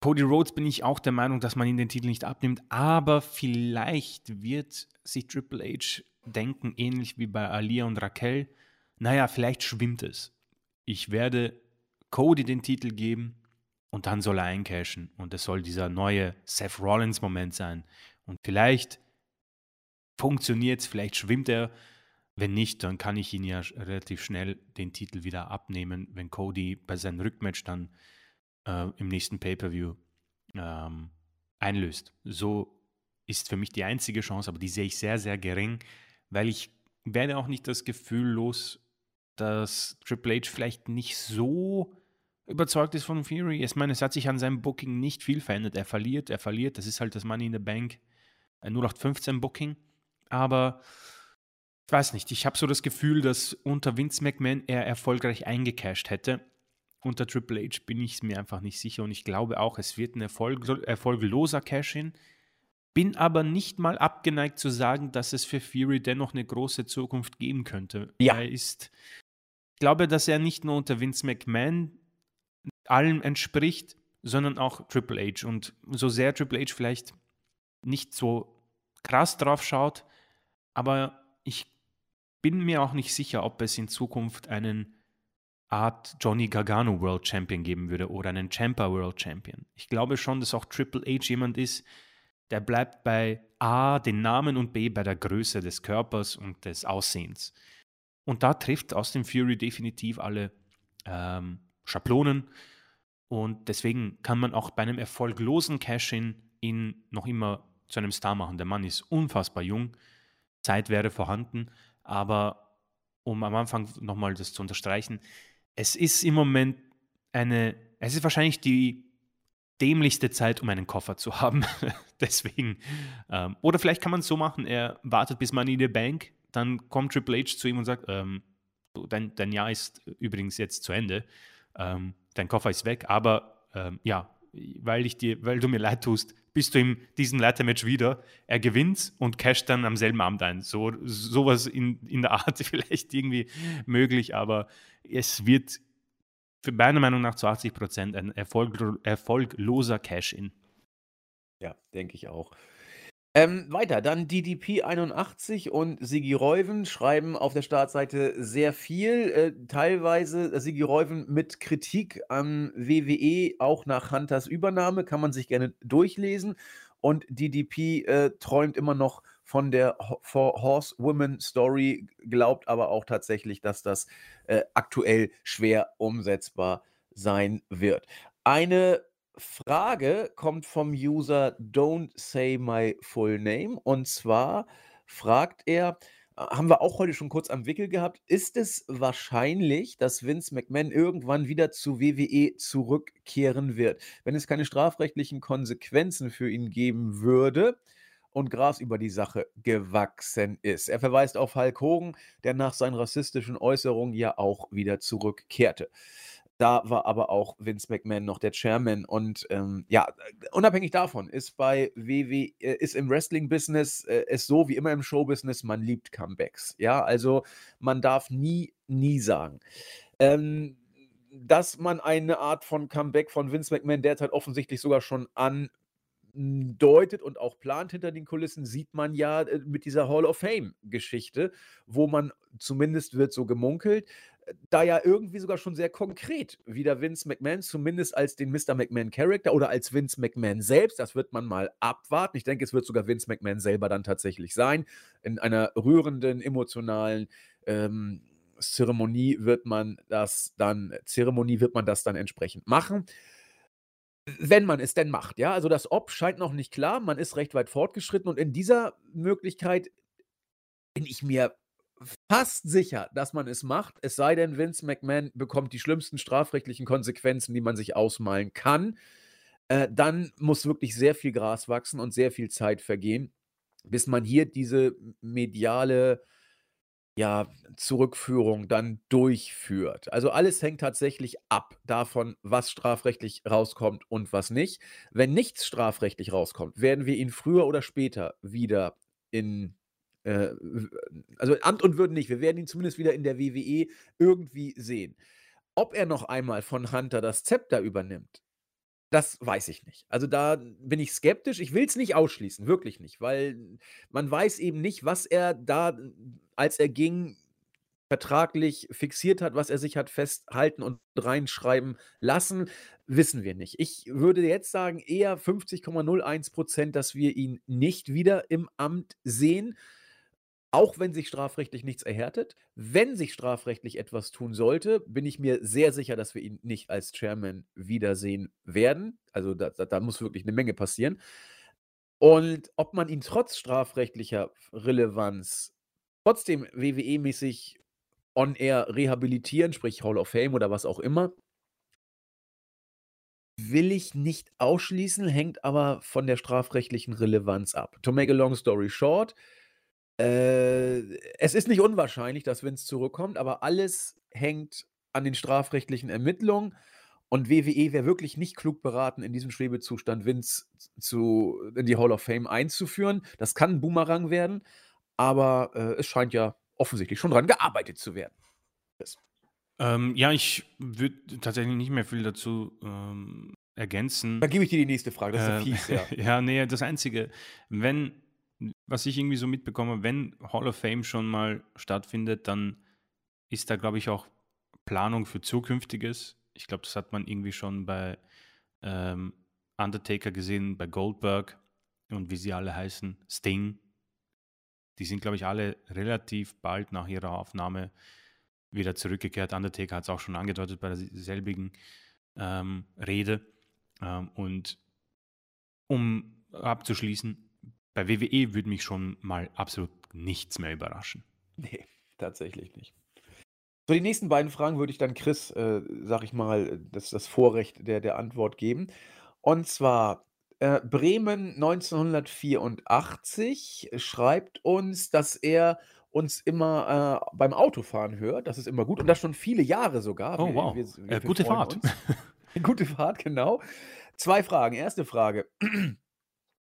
Cody Rhodes bin ich auch der Meinung, dass man ihn den Titel nicht abnimmt, aber vielleicht wird sich Triple H denken, ähnlich wie bei Alia und Raquel, naja, vielleicht schwimmt es. Ich werde Cody den Titel geben und dann soll er eincashen und es soll dieser neue Seth Rollins Moment sein. Und vielleicht funktioniert es, vielleicht schwimmt er. Wenn nicht, dann kann ich ihn ja relativ schnell den Titel wieder abnehmen, wenn Cody bei seinem Rückmatch dann äh, im nächsten Pay-per-view ähm, einlöst. So ist für mich die einzige Chance, aber die sehe ich sehr, sehr gering, weil ich werde auch nicht das Gefühl los, dass Triple H vielleicht nicht so überzeugt ist von Fury. Ich meine, es hat sich an seinem Booking nicht viel verändert. Er verliert, er verliert. Das ist halt das Money in the Bank 0815 Booking. Aber ich weiß nicht, ich habe so das Gefühl, dass unter Vince McMahon er erfolgreich eingecashed hätte unter Triple H bin ich mir einfach nicht sicher und ich glaube auch, es wird ein Erfolg, erfolgloser Cash-In. Bin aber nicht mal abgeneigt zu sagen, dass es für Fury dennoch eine große Zukunft geben könnte. Ja. Er ist, ich glaube, dass er nicht nur unter Vince McMahon allem entspricht, sondern auch Triple H. Und so sehr Triple H vielleicht nicht so krass drauf schaut, aber ich bin mir auch nicht sicher, ob es in Zukunft einen Art Johnny Gargano World Champion geben würde oder einen Champa World Champion. Ich glaube schon, dass auch Triple H jemand ist, der bleibt bei A, den Namen und B, bei der Größe des Körpers und des Aussehens. Und da trifft Austin Fury definitiv alle ähm, Schablonen. Und deswegen kann man auch bei einem erfolglosen Cash-In ihn noch immer zu einem Star machen. Der Mann ist unfassbar jung, Zeit wäre vorhanden, aber um am Anfang nochmal das zu unterstreichen, es ist im Moment eine, es ist wahrscheinlich die dämlichste Zeit, um einen Koffer zu haben. Deswegen, ähm, oder vielleicht kann man es so machen, er wartet bis Money in the Bank, dann kommt Triple H zu ihm und sagt, ähm, dein, dein Jahr ist übrigens jetzt zu Ende, ähm, dein Koffer ist weg, aber ähm, ja, weil, ich dir, weil du mir leid tust, bist du in diesem Leitermatch wieder. Er gewinnt und casht dann am selben Abend ein. So, sowas in, in der Art vielleicht irgendwie möglich, aber es wird für meiner Meinung nach zu 80 Prozent ein Erfolg, erfolgloser Cash-In. Ja, denke ich auch. Ähm, weiter, dann DDP81 und Sigi Reuven schreiben auf der Startseite sehr viel, äh, teilweise äh, Sigi Reuven mit Kritik an WWE, auch nach Hunters Übernahme, kann man sich gerne durchlesen. Und DDP äh, träumt immer noch von der Four Horsewoman Story, glaubt aber auch tatsächlich, dass das äh, aktuell schwer umsetzbar sein wird. Eine Frage kommt vom User Don't Say My Full Name. Und zwar fragt er, äh, haben wir auch heute schon kurz am Wickel gehabt, ist es wahrscheinlich, dass Vince McMahon irgendwann wieder zu WWE zurückkehren wird, wenn es keine strafrechtlichen Konsequenzen für ihn geben würde? und Gras über die Sache gewachsen ist. Er verweist auf Hulk Hogan, der nach seinen rassistischen Äußerungen ja auch wieder zurückkehrte. Da war aber auch Vince McMahon noch der Chairman. Und ähm, ja, unabhängig davon ist bei WW, äh, ist im Wrestling-Business äh, es so wie immer im Show-Business, man liebt Comebacks. Ja, also man darf nie, nie sagen. Ähm, dass man eine Art von Comeback von Vince McMahon derzeit offensichtlich sogar schon andeutet und auch plant hinter den Kulissen, sieht man ja äh, mit dieser Hall of Fame-Geschichte, wo man zumindest wird so gemunkelt, da ja irgendwie sogar schon sehr konkret wieder Vince McMahon, zumindest als den Mr. McMahon-Charakter oder als Vince McMahon selbst, das wird man mal abwarten. Ich denke, es wird sogar Vince McMahon selber dann tatsächlich sein. In einer rührenden, emotionalen ähm, Zeremonie wird man das dann, Zeremonie wird man das dann entsprechend machen. Wenn man es denn macht, ja. Also das Ob scheint noch nicht klar, man ist recht weit fortgeschritten und in dieser Möglichkeit bin ich mir fast sicher, dass man es macht, es sei denn, Vince McMahon bekommt die schlimmsten strafrechtlichen Konsequenzen, die man sich ausmalen kann. Äh, dann muss wirklich sehr viel Gras wachsen und sehr viel Zeit vergehen, bis man hier diese mediale ja, Zurückführung dann durchführt. Also alles hängt tatsächlich ab davon, was strafrechtlich rauskommt und was nicht. Wenn nichts strafrechtlich rauskommt, werden wir ihn früher oder später wieder in äh, also Amt und Würden nicht. Wir werden ihn zumindest wieder in der WWE irgendwie sehen. Ob er noch einmal von Hunter das Zepter übernimmt, das weiß ich nicht. Also da bin ich skeptisch. Ich will es nicht ausschließen, wirklich nicht, weil man weiß eben nicht, was er da, als er ging, vertraglich fixiert hat, was er sich hat festhalten und reinschreiben lassen, wissen wir nicht. Ich würde jetzt sagen, eher 50,01 Prozent, dass wir ihn nicht wieder im Amt sehen. Auch wenn sich strafrechtlich nichts erhärtet. Wenn sich strafrechtlich etwas tun sollte, bin ich mir sehr sicher, dass wir ihn nicht als Chairman wiedersehen werden. Also da, da, da muss wirklich eine Menge passieren. Und ob man ihn trotz strafrechtlicher Relevanz trotzdem WWE-mäßig on-air rehabilitieren, sprich Hall of Fame oder was auch immer, will ich nicht ausschließen, hängt aber von der strafrechtlichen Relevanz ab. To make a long story short, äh, es ist nicht unwahrscheinlich, dass Vince zurückkommt, aber alles hängt an den strafrechtlichen Ermittlungen. Und WWE wäre wirklich nicht klug beraten, in diesem Schwebezustand Vince zu, in die Hall of Fame einzuführen. Das kann ein Boomerang werden, aber äh, es scheint ja offensichtlich schon dran gearbeitet zu werden. Ähm, ja, ich würde tatsächlich nicht mehr viel dazu ähm, ergänzen. Dann gebe ich dir die nächste Frage, das ist Ähm, fies, ja. ja, nee, das Einzige, wenn was ich irgendwie so mitbekomme, wenn Hall of Fame schon mal stattfindet, dann ist da, glaube ich, auch Planung für Zukünftiges. Ich glaube, das hat man irgendwie schon bei ähm, Undertaker gesehen, bei Goldberg und wie sie alle heißen, Sting. Die sind, glaube ich, alle relativ bald nach ihrer Aufnahme wieder zurückgekehrt. Undertaker hat es auch schon angedeutet bei derselbigen ähm, Rede. Ähm, und um abzuschließen, bei WWE würde mich schon mal absolut nichts mehr überraschen. Nee, tatsächlich nicht. So, die nächsten beiden Fragen würde ich dann Chris, äh, sag ich mal, das, das Vorrecht der, der Antwort geben. Und zwar, äh, Bremen 1984 schreibt uns, dass er uns immer äh, beim Autofahren hört. Das ist immer gut. Und das schon viele Jahre sogar. Oh, Wir- wow. wir- wir- äh, wir gute freuen Fahrt. Gute Fahrt, genau. Zwei Fragen. Erste Frage.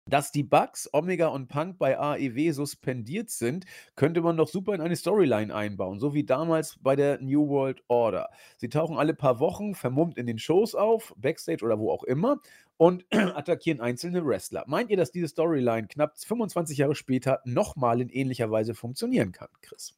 Dass die Bugs, Omega und Punk bei AEW suspendiert sind, könnte man doch super in eine Storyline einbauen, so wie damals bei der New World Order. Sie tauchen alle paar Wochen vermummt in den Shows auf, Backstage oder wo auch immer, und attackieren einzelne Wrestler. Meint ihr, dass diese Storyline knapp 25 Jahre später nochmal in ähnlicher Weise funktionieren kann, Chris?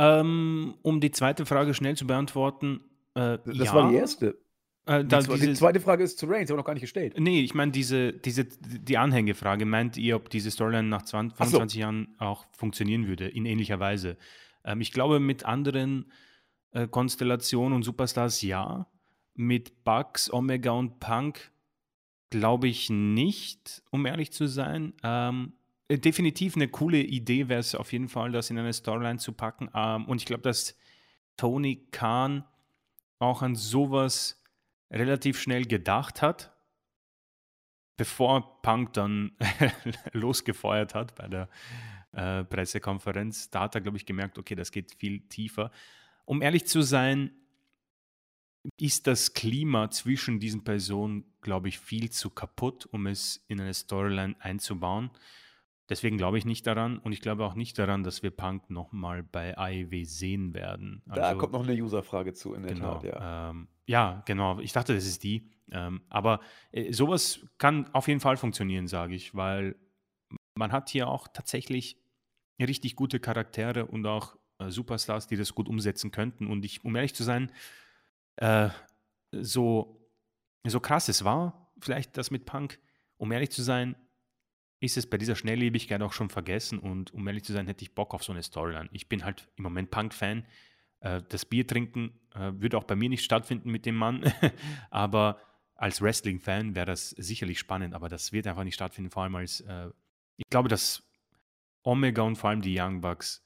ähm, um die zweite Frage schnell zu beantworten. Äh, Das ja, war die erste. Äh, Die, zwe- die diese, zweite Frage ist zu Reigns, aber noch gar nicht gestellt. nee, ich meine diese, diese, die Anhängefrage. Meint ihr, ob diese Storyline nach 20, Ach so. 25 Jahren auch funktionieren würde, in ähnlicher Weise? Ähm, ich glaube, mit anderen äh, Konstellationen und Superstars ja. Mit Bugs, Omega und Punk glaube ich nicht, um ehrlich zu sein. Ähm, äh, definitiv eine coole Idee wäre es auf jeden Fall, das in eine Storyline zu packen. Ähm, und ich glaube, dass Tony Khan auch an sowas relativ schnell gedacht hat, bevor Punk dann losgefeuert hat bei der äh, Pressekonferenz. Da hat er, glaube ich, gemerkt, okay, das geht viel tiefer. Um ehrlich zu sein, ist das Klima zwischen diesen Personen, glaube ich, viel zu kaputt, um es in eine Storyline einzubauen. Deswegen glaube ich nicht daran und ich glaube auch nicht daran, dass wir Punk nochmal bei AEW sehen werden. Da Also- kommt noch eine User-Frage zu, in der Genau. Tat, ja. Ähm, ja, genau. Ich dachte, das ist die. Ähm, aber äh, sowas kann auf jeden Fall funktionieren, sage ich, weil man hat hier auch tatsächlich richtig gute Charaktere und auch äh, Superstars, die das gut umsetzen könnten. Und ich, um ehrlich zu sein, äh, so, so krass es war, vielleicht das mit Punk, um ehrlich zu sein, ist es bei dieser Schnelllebigkeit auch schon vergessen und um ehrlich zu sein, hätte ich Bock auf so eine Storyline. Ich bin halt im Moment Punk-Fan. Äh, das Bier trinken äh, würde auch bei mir nicht stattfinden mit dem Mann, aber als Wrestling-Fan wäre das sicherlich spannend, aber das wird einfach nicht stattfinden, vor allem als, äh, ich glaube, dass Omega und vor allem die Young Bucks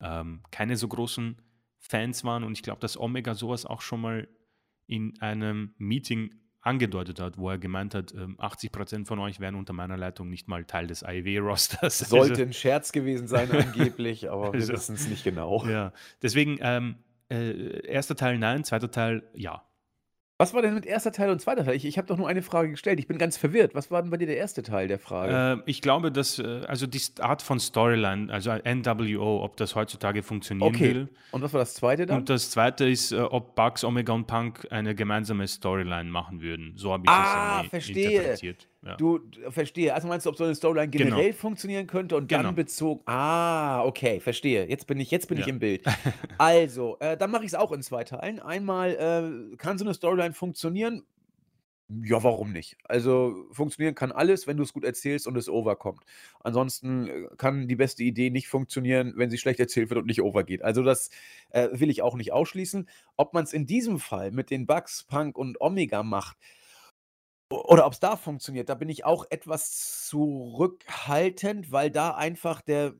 ähm, keine so großen Fans waren. Und ich glaube, dass Omega sowas auch schon mal in einem Meeting angedeutet hat, wo er gemeint hat, 80 ähm, Prozent von euch wären unter meiner Leitung nicht mal Teil des AEW-Rosters. Sollte also, ein Scherz gewesen sein angeblich, aber wir also, wissen es nicht genau. Ja, deswegen ähm, äh, erster Teil nein, zweiter Teil ja. Was war denn mit erster Teil und zweiter Teil? Ich, ich habe doch nur eine Frage gestellt. Ich bin ganz verwirrt. Was war denn bei dir der erste Teil der Frage? Äh, ich glaube, dass, äh, also die Art von Storyline, also NWO, ob das heutzutage funktionieren okay. will. Und was war das zweite dann? Und das zweite ist, äh, ob Bugs, Omega und Punk eine gemeinsame Storyline machen würden. So habe ich ah, das verstehe. interpretiert. Ja. Du, verstehe. Also meinst du, ob so eine Storyline genau. generell genau. funktionieren könnte und genau. dann bezogen. Ah, okay, verstehe. Jetzt bin ich, jetzt bin ja. ich im Bild. also, äh, dann mache ich es auch in zwei Teilen. Einmal äh, kann so eine Storyline funktionieren. Ja, warum nicht? Also funktionieren kann alles, wenn du es gut erzählst und es overkommt. Ansonsten äh, kann die beste Idee nicht funktionieren, wenn sie schlecht erzählt wird und nicht overgeht. Also das äh, will ich auch nicht ausschließen. Ob man es in diesem Fall mit den Bugs, Punk und Omega macht, oder ob es da funktioniert, da bin ich auch etwas zurückhaltend, weil da einfach der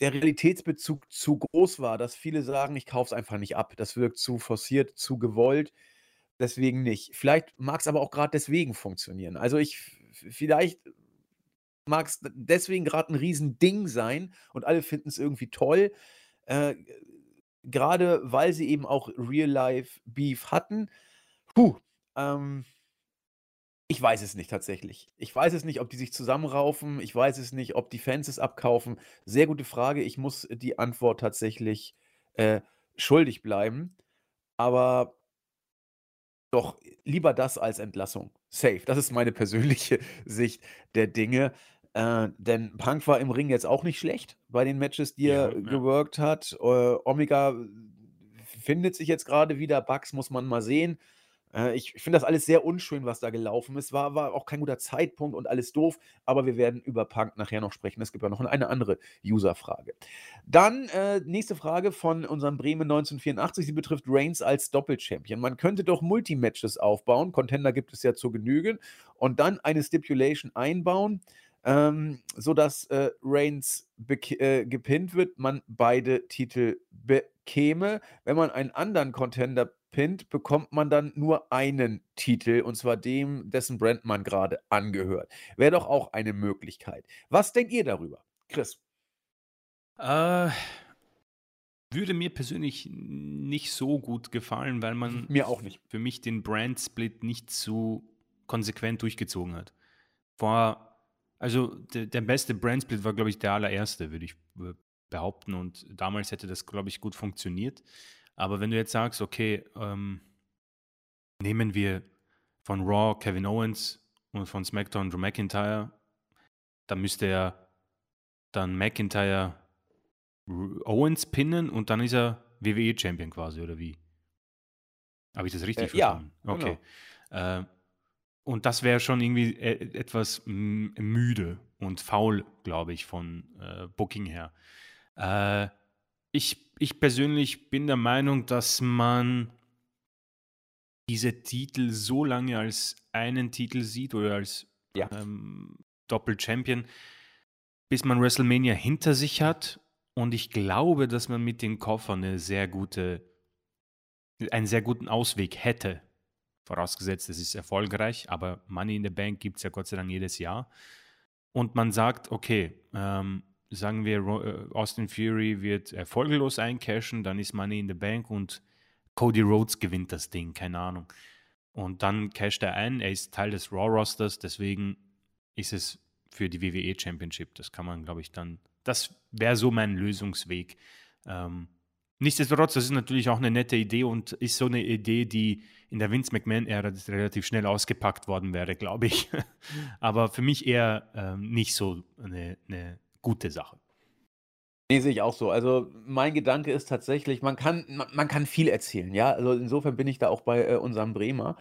der Realitätsbezug zu groß war, dass viele sagen: „Ich kaufe es einfach nicht ab. Das wirkt zu forciert, zu gewollt, deswegen nicht.“ Vielleicht mag es aber auch gerade deswegen funktionieren. Also, ich vielleicht mag es deswegen gerade ein Riesending sein und alle finden es irgendwie toll, äh, grade weil sie eben auch Real Life Beef hatten. Puh, ähm ich weiß es nicht tatsächlich. Ich weiß es nicht, ob die sich zusammenraufen. Ich weiß es nicht, ob die Fans es abkaufen. Sehr gute Frage. Ich muss die Antwort tatsächlich äh, schuldig bleiben. Aber doch lieber das als Entlassung. Safe. Das ist meine persönliche Sicht der Dinge. Äh, denn Punk war im Ring jetzt auch nicht schlecht bei den Matches, die er ja. geworkt hat. Äh, Omega findet sich jetzt gerade wieder. Bugs muss man mal sehen. Äh, ich finde das alles sehr unschön, was da gelaufen ist. War, war auch kein guter Zeitpunkt und alles doof, aber wir werden über Punk nachher noch sprechen. Es gibt ja noch eine andere User-Frage. Dann äh, nächste Frage von unserem Bremen 1984. Sie betrifft Reigns als Doppelchampion. Man könnte doch Multimatches aufbauen. Contender gibt es ja zur Genüge. Und dann eine Stipulation einbauen. Ähm, sodass äh, Reigns äh, gepinnt wird, man beide Titel bekäme. Wenn man einen anderen Contender pinnt, bekommt man dann nur einen Titel, und zwar dem, dessen Brand man gerade angehört. Wäre doch auch eine Möglichkeit. Was denkt ihr darüber, Chris? Äh, würde mir persönlich nicht so gut gefallen, weil man mir auch nicht. für mich den Brand Split nicht so konsequent durchgezogen hat. Vor, also der, der beste Brand Split war, glaube ich, der allererste, würde ich behaupten. Und damals hätte das, glaube ich, gut funktioniert. Aber wenn du jetzt sagst, okay, ähm, nehmen wir von Raw Kevin Owens und von SmackDown Drew McIntyre, dann müsste er dann McIntyre Owens pinnen und dann ist er WWE-Champion quasi, oder wie? Habe ich das richtig äh, verstanden? Ja, okay. Genau. Äh, und das wäre schon irgendwie e etwas müde und faul, glaube ich, von äh, Booking her. Äh, ich, ich persönlich bin der Meinung, dass man diese Titel so lange als einen Titel sieht oder als ja. ähm, Doppel-Champion, bis man WrestleMania hinter sich hat. Und ich glaube, dass man mit den Koffern eine sehr gute, einen sehr guten Ausweg hätte. Vorausgesetzt, es ist erfolgreich, aber Money in the Bank gibt es ja Gott sei Dank jedes Jahr. Und man sagt, okay, ähm, sagen wir, äh, Austin Fury wird erfolglos eincashen, dann ist Money in the Bank und Cody Rhodes gewinnt das Ding, keine Ahnung. Und dann casht er ein, er ist Teil des Raw-Rosters, deswegen ist es für die WWE Championship. Das kann man, glaube ich, dann, das wäre so mein Lösungsweg. Ähm, nichtsdestotrotz, das ist natürlich auch eine nette Idee und ist so eine Idee, die in der Vince McMahon-Ära relativ schnell ausgepackt worden wäre, glaube ich. Aber für mich eher ähm, nicht so eine, eine gute Sache. Nee, sehe ich auch so. Also mein Gedanke ist tatsächlich, man kann, man, man kann viel erzählen, ja. Also insofern bin ich da auch bei äh, unserem Bremer.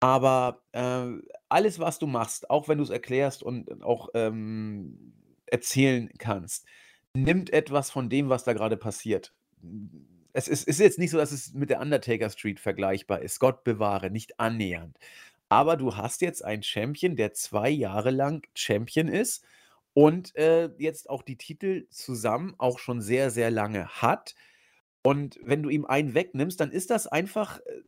Aber äh, alles, was du machst, auch wenn du es erklärst und auch ähm, erzählen kannst, nimmt etwas von dem, was da gerade passiert. Es ist, ist jetzt nicht so, dass es mit der Undertaker Street vergleichbar ist. Gott bewahre, nicht annähernd. Aber du hast jetzt einen Champion, der zwei Jahre lang Champion ist und äh, jetzt auch die Titel zusammen auch schon sehr, sehr lange hat. Und wenn du ihm einen wegnimmst, dann ist das einfach, äh,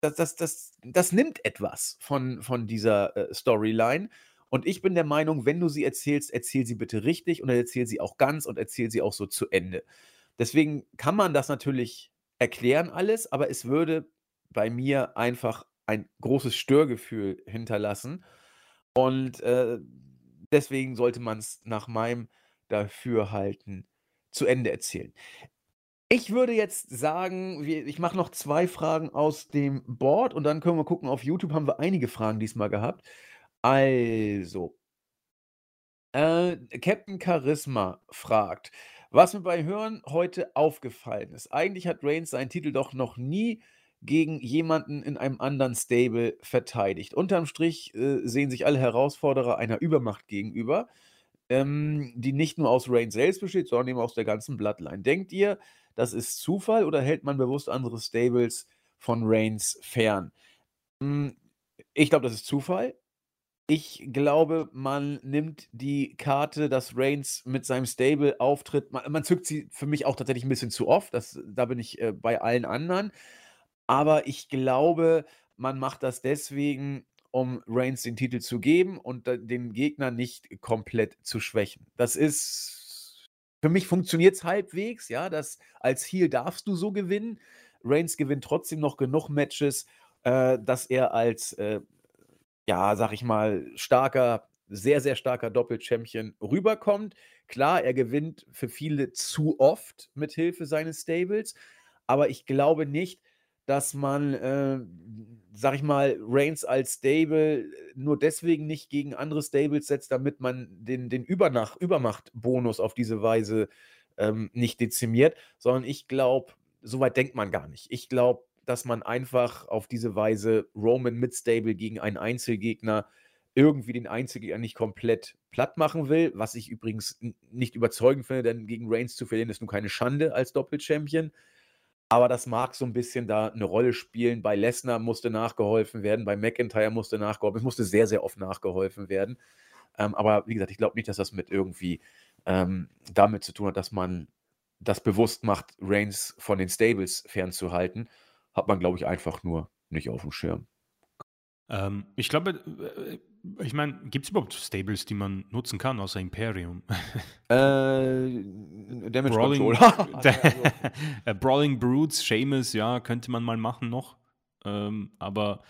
das, das, das, das nimmt etwas von, von dieser äh, Storyline. Und ich bin der Meinung, wenn du sie erzählst, erzähl sie bitte richtig und erzähl sie auch ganz und erzähl sie auch so zu Ende. Deswegen kann man das natürlich erklären alles, aber es würde bei mir einfach ein großes Störgefühl hinterlassen. Und äh, deswegen sollte man es nach meinem Dafürhalten zu Ende erzählen. Ich würde jetzt sagen, ich mache noch zwei Fragen aus dem Board und dann können wir gucken. Auf YouTube haben wir einige Fragen diesmal gehabt. Also, äh, Captain Charisma fragt, was mir bei Hören heute aufgefallen ist. Eigentlich hat Reigns seinen Titel doch noch nie gegen jemanden in einem anderen Stable verteidigt. Unterm Strich äh, sehen sich alle Herausforderer einer Übermacht gegenüber, ähm, die nicht nur aus Reigns selbst besteht, sondern eben aus der ganzen Bloodline. Denkt ihr, das ist Zufall oder hält man bewusst andere Stables von Reigns fern? Hm, ich glaube, das ist Zufall. Ich glaube, man nimmt die Karte, dass Reigns mit seinem Stable auftritt. Man, man zückt sie für mich auch tatsächlich ein bisschen zu oft. Das, da bin ich äh, bei allen anderen. Aber ich glaube, man macht das deswegen, um Reigns den Titel zu geben und den Gegner nicht komplett zu schwächen. Das ist, für mich funktioniert es halbwegs, ja, das als Heel darfst du so gewinnen. Reigns gewinnt trotzdem noch genug Matches, äh, dass er als äh, ja, sag ich mal, starker, sehr, sehr starker Doppel-Champion rüberkommt. Klar, er gewinnt für viele zu oft mit Hilfe seines Stables, aber ich glaube nicht, dass man, äh, sag ich mal, Reigns als Stable nur deswegen nicht gegen andere Stables setzt, damit man den, den Übermacht-Bonus auf diese Weise ähm, nicht dezimiert, sondern ich glaube, so weit denkt man gar nicht. Ich glaube, dass man einfach auf diese Weise Roman mit Stable gegen einen Einzelgegner irgendwie den Einzelgegner nicht komplett platt machen will, was ich übrigens nicht überzeugend finde, denn gegen Reigns zu verlieren ist nun keine Schande als Doppelchampion. Aber das mag so ein bisschen da eine Rolle spielen. Bei Lesnar musste nachgeholfen werden, bei McIntyre musste nachgeholfen werden. Es musste sehr, sehr oft nachgeholfen werden. Ähm, aber wie gesagt, ich glaube nicht, dass das mit irgendwie ähm, damit zu tun hat, dass man das bewusst macht, Reigns von den Stables fernzuhalten, hat man, glaube ich, einfach nur nicht auf dem Schirm. Ähm, ich glaube, äh, ich meine, gibt es überhaupt Stables, die man nutzen kann, außer Imperium? Äh, Damage Brawling, Control. äh, Brawling Brutes, Seamus, ja, könnte man mal machen noch. Ähm, aber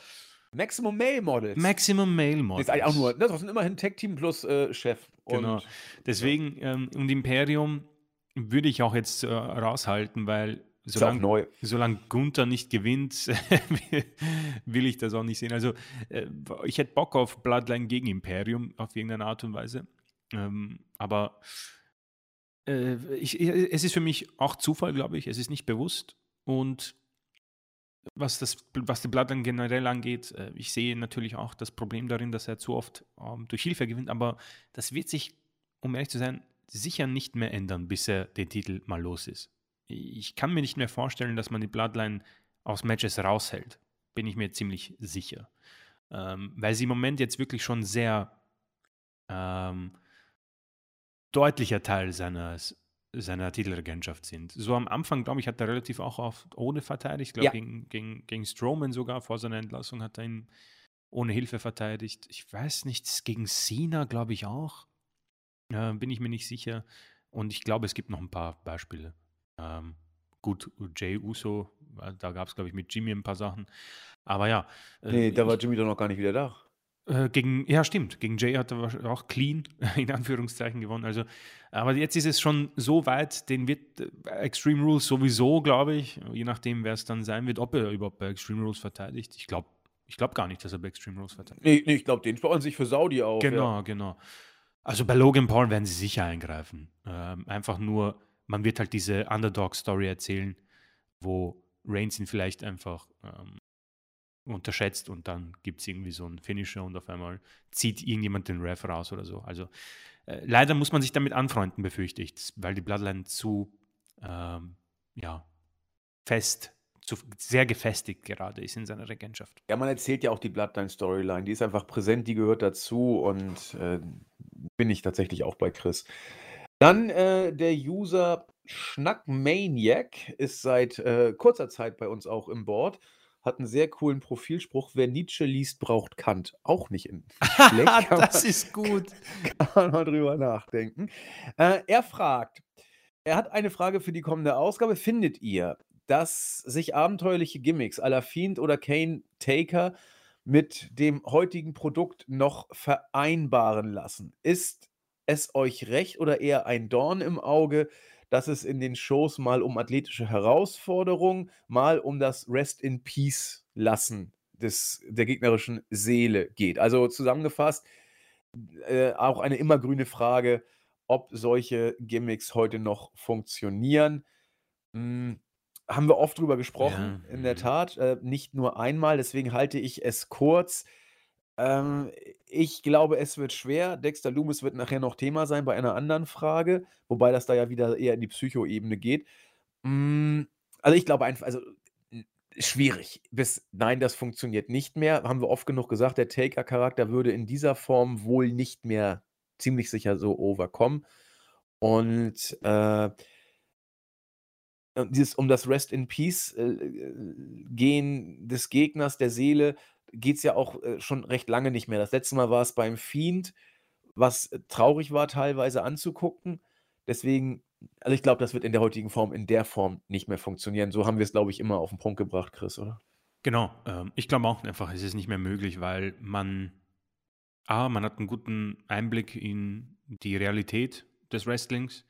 Maximum Male Models. Maximum Male Models. Ist eigentlich auch nur, ne, das sind immerhin Tech Team plus äh, Chef. Genau. Deswegen, ähm, und Imperium würde ich auch jetzt äh, raushalten, weil solange neu. solange Gunther nicht gewinnt, will ich das auch nicht sehen. Also äh, ich hätte Bock auf Bloodline gegen Imperium auf irgendeine Art und Weise. Ähm, aber äh, ich, es ist für mich auch Zufall, glaube ich. Es ist nicht bewusst. Und was, das, was die Bloodline generell angeht, äh, ich sehe natürlich auch das Problem darin, dass er zu oft ähm, durch Hilfe gewinnt. Aber das wird sich, um ehrlich zu sein, sicher nicht mehr ändern, bis er den Titel mal los ist ich kann mir nicht mehr vorstellen, dass man die Bloodline aus Matches raushält. Bin ich mir ziemlich sicher. Ähm, weil sie im Moment jetzt wirklich schon sehr ähm, deutlicher Teil seines, seiner Titelregentschaft sind. So am Anfang, glaube ich, hat er relativ auch oft ohne verteidigt. Ich glaube, Ja. gegen, gegen, gegen Strowman sogar vor seiner Entlassung hat er ihn ohne Hilfe verteidigt. Ich weiß nicht, gegen Cena, glaube ich auch. Äh, bin ich mir nicht sicher. Und ich glaube, es gibt noch ein paar Beispiele. Ähm, gut, Jay Uso, äh, da gab es, glaube ich, mit Jimmy ein paar Sachen. Aber ja. äh, Nee, da war Jimmy doch noch gar nicht wieder da. äh, gegen, ja, stimmt. Gegen Jay hat er auch clean, in Anführungszeichen, gewonnen. Also, aber jetzt ist es schon so weit, den wird äh, Extreme Rules sowieso, glaube ich, je nachdem, wer es dann sein wird, ob er überhaupt bei Extreme Rules verteidigt. Ich glaube ich glaub gar nicht, dass er bei Extreme Rules verteidigt. Nee, nee ich glaube, den sparen sich für Saudi auf. Genau, Ja. genau. Also bei Logan Paul werden sie sicher eingreifen. Ähm, einfach nur, man wird halt diese Underdog-Story erzählen, wo Reigns ihn vielleicht einfach ähm, unterschätzt und dann gibt es irgendwie so einen Finisher und auf einmal zieht irgendjemand den Ref raus oder so. Also äh, leider muss man sich damit anfreunden, befürchte ich, weil die Bloodline zu ähm, ja, fest, zu, sehr gefestigt gerade ist in seiner Regentschaft. Ja, man erzählt ja auch die Bloodline-Storyline. Die ist einfach präsent, die gehört dazu und äh, bin ich tatsächlich auch bei Chris. Dann äh, der User Schnackmaniac ist seit äh, kurzer Zeit bei uns auch im Board. Hat einen sehr coolen Profilspruch. Wer Nietzsche liest, braucht Kant. Auch nicht in schlecht. das ist gut. Kann man mal drüber nachdenken. Äh, er fragt, er hat eine Frage für die kommende Ausgabe. Findet ihr, dass sich abenteuerliche Gimmicks à la Fiend oder Kane Taker mit dem heutigen Produkt noch vereinbaren lassen? Ist es euch recht oder eher ein Dorn im Auge, dass es in den Shows mal um athletische Herausforderungen, mal um das Rest in Peace lassen des, der gegnerischen Seele geht? Also zusammengefasst, äh, auch eine immergrüne Frage, ob solche Gimmicks heute noch funktionieren. Hm, haben wir oft drüber gesprochen, ja. in der mhm. Tat, äh, nicht nur einmal, deswegen halte ich es kurz. Ähm, ich glaube, es wird schwer. Dexter Loomis wird nachher noch Thema sein bei einer anderen Frage, wobei das da ja wieder eher in die Psychoebene geht. Hm, also ich glaube einfach, also schwierig. Bis nein, das funktioniert nicht mehr. Haben wir oft genug gesagt, der Taker-Charakter würde in dieser Form wohl nicht mehr ziemlich sicher so overkommen. Und äh, dieses um das Rest in Peace äh, gehen des Gegners, der Seele, geht es ja auch äh, schon recht lange nicht mehr. Das letzte Mal war es beim Fiend, was traurig war teilweise anzugucken. Deswegen, also ich glaube, das wird in der heutigen Form, in der Form nicht mehr funktionieren. So haben wir es, glaube ich, immer auf den Punkt gebracht, Chris, oder? Genau, ähm, ich glaube auch einfach, es ist nicht mehr möglich, weil man, A, man hat einen guten Einblick in die Realität des Wrestlings.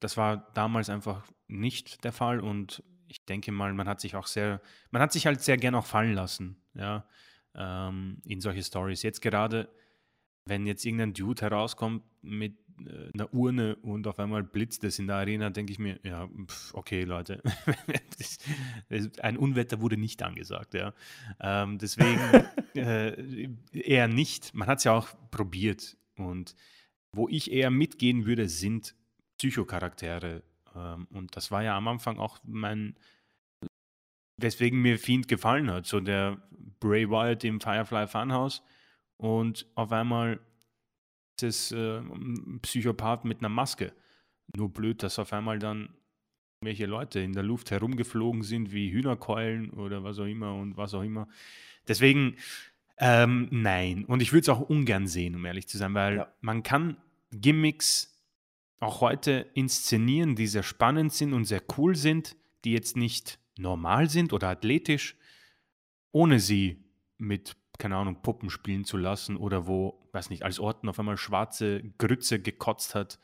Das war damals einfach nicht der Fall und ich denke mal, man hat sich auch sehr, man hat sich halt sehr gern auch fallen lassen, ja, ähm, in solche Stories. Jetzt gerade, wenn jetzt irgendein Dude herauskommt mit äh, einer Urne und auf einmal blitzt es in der Arena, denke ich mir, ja, pf, okay, Leute, ein Unwetter wurde nicht angesagt, ja. Ähm, deswegen äh, eher nicht. Man hat es ja auch probiert und wo ich eher mitgehen würde, sind Psychocharaktere. Ähm, und das war ja am Anfang auch mein, weswegen mir Fiend gefallen hat. So der Bray Wyatt im Firefly Funhouse und auf einmal ist es äh, ein Psychopath mit einer Maske. Nur blöd, dass auf einmal dann welche Leute in der Luft herumgeflogen sind wie Hühnerkeulen oder was auch immer und was auch immer. Deswegen, ähm, nein. Und ich würde es auch ungern sehen, um ehrlich zu sein, weil ja. man kann Gimmicks auch heute inszenieren, die sehr spannend sind und sehr cool sind, die jetzt nicht normal sind oder athletisch, ohne sie mit, keine Ahnung, Puppen spielen zu lassen oder wo, weiß nicht, als Orten auf einmal schwarze Grütze gekotzt hat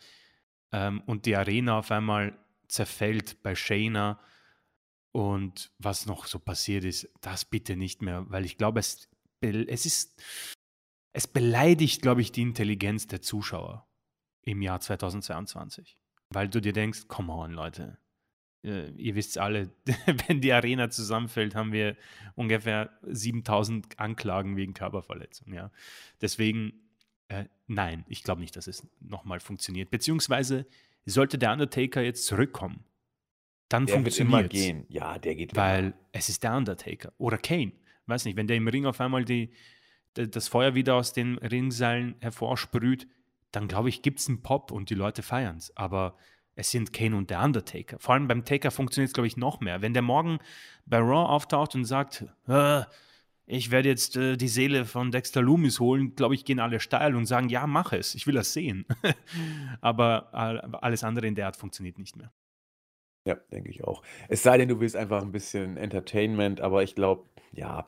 ähm, und die Arena auf einmal zerfällt bei Shayna und was noch so passiert ist, das bitte nicht mehr, weil ich glaube, es, es ist, es beleidigt, glaube ich, die Intelligenz der Zuschauer im Jahr 2022. Weil du dir denkst, come on, Leute. Äh, ihr wisst alle, wenn die Arena zusammenfällt, haben wir ungefähr 7000 Anklagen wegen Körperverletzung. Ja? Deswegen, äh, nein, ich glaube nicht, dass es nochmal funktioniert. Beziehungsweise sollte der Undertaker jetzt zurückkommen, dann funktioniert es. gehen. Ja, der geht Weil immer. es ist der Undertaker. Oder Kane. Weiß nicht, wenn der im Ring auf einmal die, das Feuer wieder aus den Ringseilen hervorsprüht, dann glaube ich, gibt es einen Pop und die Leute feiern es. Aber es sind Kane und der Undertaker. Vor allem beim Taker funktioniert es, glaube ich, noch mehr. Wenn der morgen bei Raw auftaucht und sagt, äh, ich werde jetzt äh, die Seele von Dexter Loomis holen, glaube ich, gehen alle steil und sagen, ja, mach es, ich will das sehen. aber alles andere in der Art funktioniert nicht mehr. Ja, denke ich auch. Es sei denn, du willst einfach ein bisschen Entertainment, aber ich glaube, ja,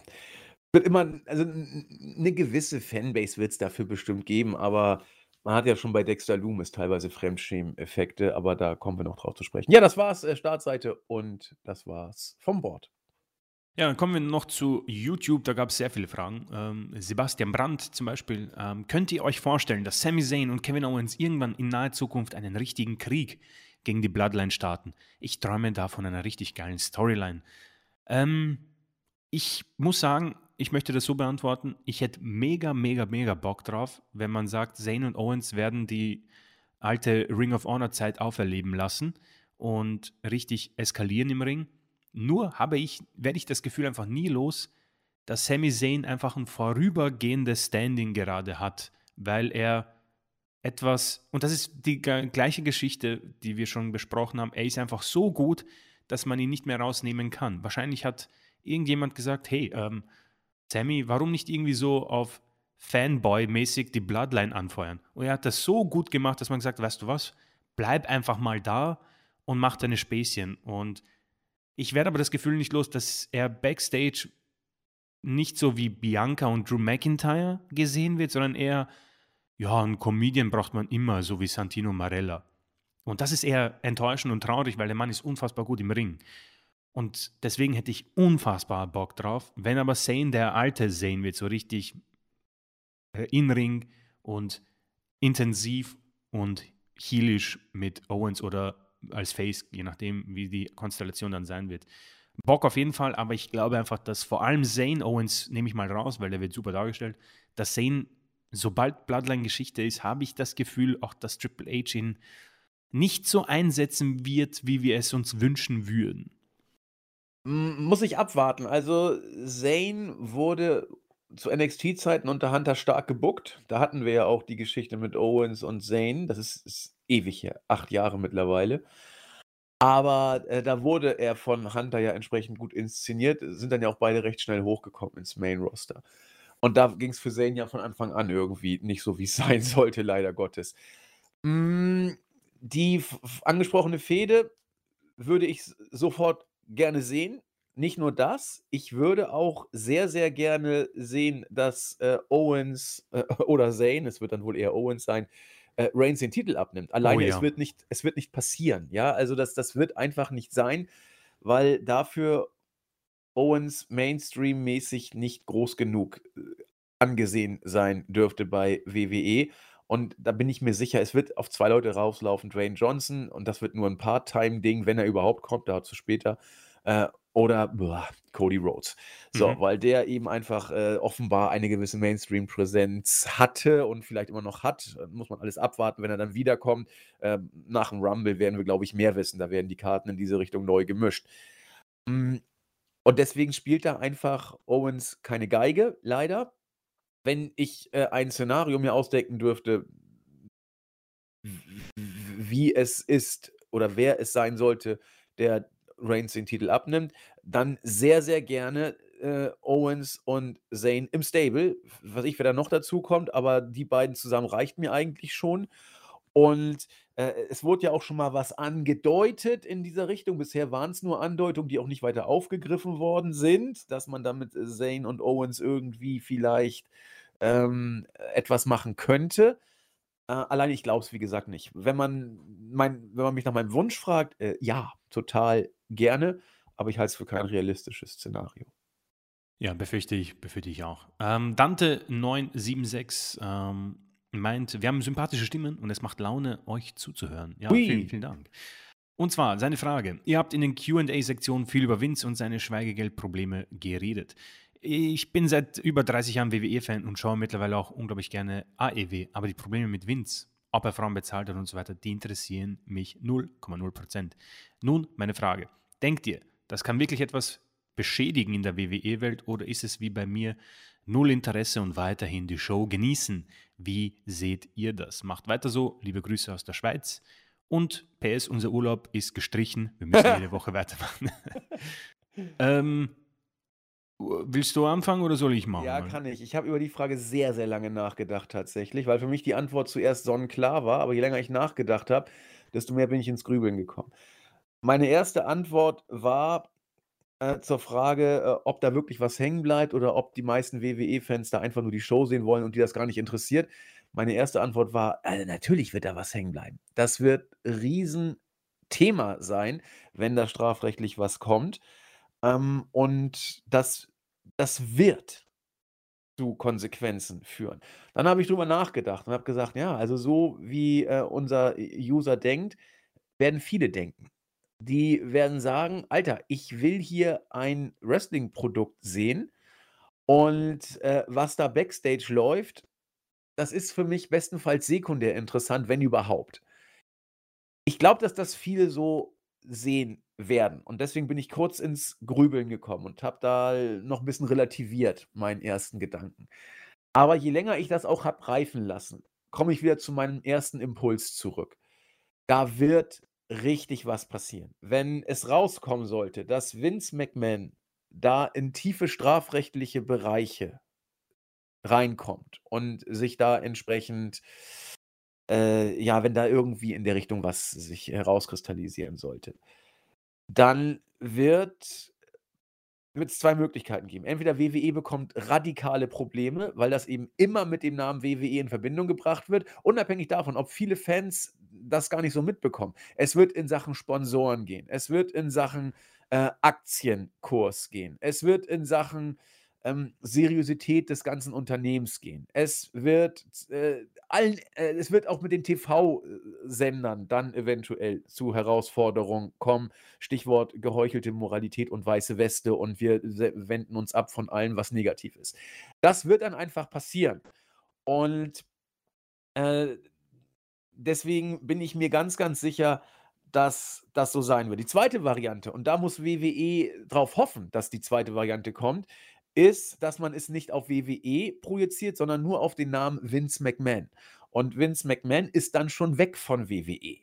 wird immer, also eine gewisse Fanbase wird es dafür bestimmt geben, aber man hat ja schon bei Dexter Loomis teilweise Fremdschämen-Effekte, aber da kommen wir noch drauf zu sprechen. Ja, das war's, äh, Startseite und das war's vom Board. Ja, dann kommen wir noch zu YouTube. Da gab es sehr viele Fragen. Ähm, Sebastian Brandt zum Beispiel. Ähm, könnt ihr euch vorstellen, dass Sami Zayn und Kevin Owens irgendwann in naher Zukunft einen richtigen Krieg gegen die Bloodline starten? Ich träume da von einer richtig geilen Storyline. Ähm, ich muss sagen, ich möchte das so beantworten, ich hätte mega, mega, mega Bock drauf, wenn man sagt, Zane und Owens werden die alte Ring of Honor Zeit auferleben lassen und richtig eskalieren im Ring. Nur habe ich, werde ich das Gefühl einfach nie los, dass Sami Zayn einfach ein vorübergehendes Standing gerade hat, weil er etwas, und das ist die gleiche Geschichte, die wir schon besprochen haben. Er ist einfach so gut, dass man ihn nicht mehr rausnehmen kann. Wahrscheinlich hat irgendjemand gesagt: Hey, ähm, Sammy, warum nicht irgendwie so auf Fanboy-mäßig die Bloodline anfeuern? Und er hat das so gut gemacht, dass man gesagt hat: Weißt du was? Bleib einfach mal da und mach deine Späßchen. Und ich werde aber das Gefühl nicht los, dass er backstage nicht so wie Bianca und Drew McIntyre gesehen wird, sondern eher, ja, einen Comedian braucht man immer, so wie Santino Marella. Und das ist eher enttäuschend und traurig, weil der Mann ist unfassbar gut im Ring. Und deswegen hätte ich unfassbar Bock drauf, wenn aber Zane der alte Zane wird, so richtig äh, in Ring und intensiv und heelisch mit Owens oder als Face, je nachdem, wie die Konstellation dann sein wird. Bock auf jeden Fall, aber ich glaube einfach, dass vor allem Zane Owens, nehme ich mal raus, weil der wird super dargestellt, dass Zane, sobald Bloodline-Geschichte ist, habe ich das Gefühl, auch dass Triple H ihn nicht so einsetzen wird, wie wir es uns wünschen würden. Muss ich abwarten. Also, Zane wurde zu NXT-Zeiten unter Hunter stark gebuckt. Da hatten wir ja auch die Geschichte mit Owens und Zane. Das ist, ist ewig her, acht Jahre mittlerweile. Aber äh, da wurde er von Hunter ja entsprechend gut inszeniert, sind dann ja auch beide recht schnell hochgekommen ins Main-Roster. Und da ging es für Zane ja von Anfang an irgendwie nicht so, wie es sein sollte, leider Gottes. Mm, die angesprochene Fehde würde ich sofort gerne sehen. Nicht nur das, ich würde auch sehr, sehr gerne sehen, dass äh, Owens äh, oder Zane, es wird dann wohl eher Owens sein, äh, Reigns den Titel abnimmt. Oh Alleine, oh, ja. es, wird nicht, es wird nicht passieren. Ja, also das, das wird einfach nicht sein, weil dafür Owens Mainstream-mäßig nicht groß genug äh, angesehen sein dürfte bei WWE. Und da bin ich mir sicher, es wird auf zwei Leute rauslaufen, Dwayne Johnson, und das wird nur ein Part-Time-Ding, wenn er überhaupt kommt, dazu später. Äh, oder boah, Cody Rhodes. So, mhm. weil der eben einfach äh, offenbar eine gewisse Mainstream-Präsenz hatte und vielleicht immer noch hat. Muss man alles abwarten, wenn er dann wiederkommt. Äh, nach dem Rumble werden wir, glaube ich, mehr wissen. Da werden die Karten in diese Richtung neu gemischt. Mm, und deswegen spielt da einfach Owens keine Geige, leider. Wenn ich äh, ein Szenario mir ausdenken dürfte, wie es ist oder wer es sein sollte, der Reigns den Titel abnimmt, dann sehr, sehr gerne äh, Owens und Zayn im Stable. Was ich, wer da noch dazu kommt, aber die beiden zusammen reicht mir eigentlich schon. Und äh, es wurde ja auch schon mal was angedeutet in dieser Richtung. Bisher waren es nur Andeutungen, die auch nicht weiter aufgegriffen worden sind, dass man damit Zayn und Owens irgendwie vielleicht ähm, etwas machen könnte. Äh, allein ich glaube es, wie gesagt, nicht. Wenn man, mein, wenn man mich nach meinem Wunsch fragt, äh, ja, total gerne, aber ich halte es für kein realistisches Szenario. Ja, befürchte ich, befürchte ich auch. Ähm, Dante976 ähm, meint, wir haben sympathische Stimmen und es macht Laune, euch zuzuhören. Ja, vielen, vielen Dank. Und zwar seine Frage. Ihr habt in den QA-Sektionen viel über Vince und seine Schweigegeldprobleme geredet. Ich bin seit über 30 Jahren WWE-Fan und schaue mittlerweile auch unglaublich gerne AEW, aber die Probleme mit Vince, ob er Frauen bezahlt hat und so weiter, die interessieren mich 0,0% Nun, meine Frage. Denkt ihr, das kann wirklich etwas beschädigen in der WWE-Welt oder ist es wie bei mir null Interesse und weiterhin die Show genießen? Wie seht ihr das? Macht weiter so. Liebe Grüße aus der Schweiz. Und PS, unser Urlaub ist gestrichen. Wir müssen jede Woche weitermachen. ähm, willst du anfangen oder soll ich machen? Ja, kann ich. Ich habe über die Frage sehr, sehr lange nachgedacht tatsächlich, weil für mich die Antwort zuerst sonnenklar war, aber je länger ich nachgedacht habe, desto mehr bin ich ins Grübeln gekommen. Meine erste Antwort war äh, zur Frage, äh, ob da wirklich was hängen bleibt oder ob die meisten WWE-Fans da einfach nur die Show sehen wollen und die das gar nicht interessiert. Meine erste Antwort war, äh, natürlich wird da was hängen bleiben. Das wird Riesenthema sein, wenn da strafrechtlich was kommt. Ähm, und das, das wird zu Konsequenzen führen. Dann habe ich drüber nachgedacht und habe gesagt, ja, also so wie äh, unser User denkt, werden viele denken die werden sagen: „Alter, ich will hier ein Wrestling-Produkt sehen und, äh, was da backstage läuft, das ist für mich bestenfalls sekundär interessant, wenn überhaupt.“ Ich glaube, dass das viele so sehen werden und deswegen bin ich kurz ins Grübeln gekommen und habe da noch ein bisschen relativiert, meinen ersten Gedanken. Aber je länger ich das auch habe reifen lassen, komme ich wieder zu meinem ersten Impuls zurück. Da wird richtig was passieren. Wenn es rauskommen sollte, dass Vince McMahon da in tiefe strafrechtliche Bereiche reinkommt und sich da entsprechend, äh, ja, wenn da irgendwie in der Richtung was sich herauskristallisieren sollte, dann wird wird es zwei Möglichkeiten geben. Entweder WWE bekommt radikale Probleme, weil das eben immer mit dem Namen WWE in Verbindung gebracht wird, unabhängig davon, ob viele Fans das gar nicht so mitbekommen. Es wird in Sachen Sponsoren gehen. Es wird in Sachen äh, Aktienkurs gehen. Es wird in Sachen ähm, Seriosität des ganzen Unternehmens gehen. Es wird äh, allen, äh, es wird auch mit den TV-Sendern dann eventuell zu Herausforderungen kommen. Stichwort geheuchelte Moralität und weiße Weste und wir wenden uns ab von allem, was negativ ist. Das wird dann einfach passieren. Und äh, deswegen bin ich mir ganz, ganz sicher, dass das so sein wird. Die zweite Variante, und da muss WWE darauf hoffen, dass die zweite Variante kommt, ist, dass man es nicht auf WWE projiziert, sondern nur auf den Namen Vince McMahon. Und Vince McMahon ist dann schon weg von WWE.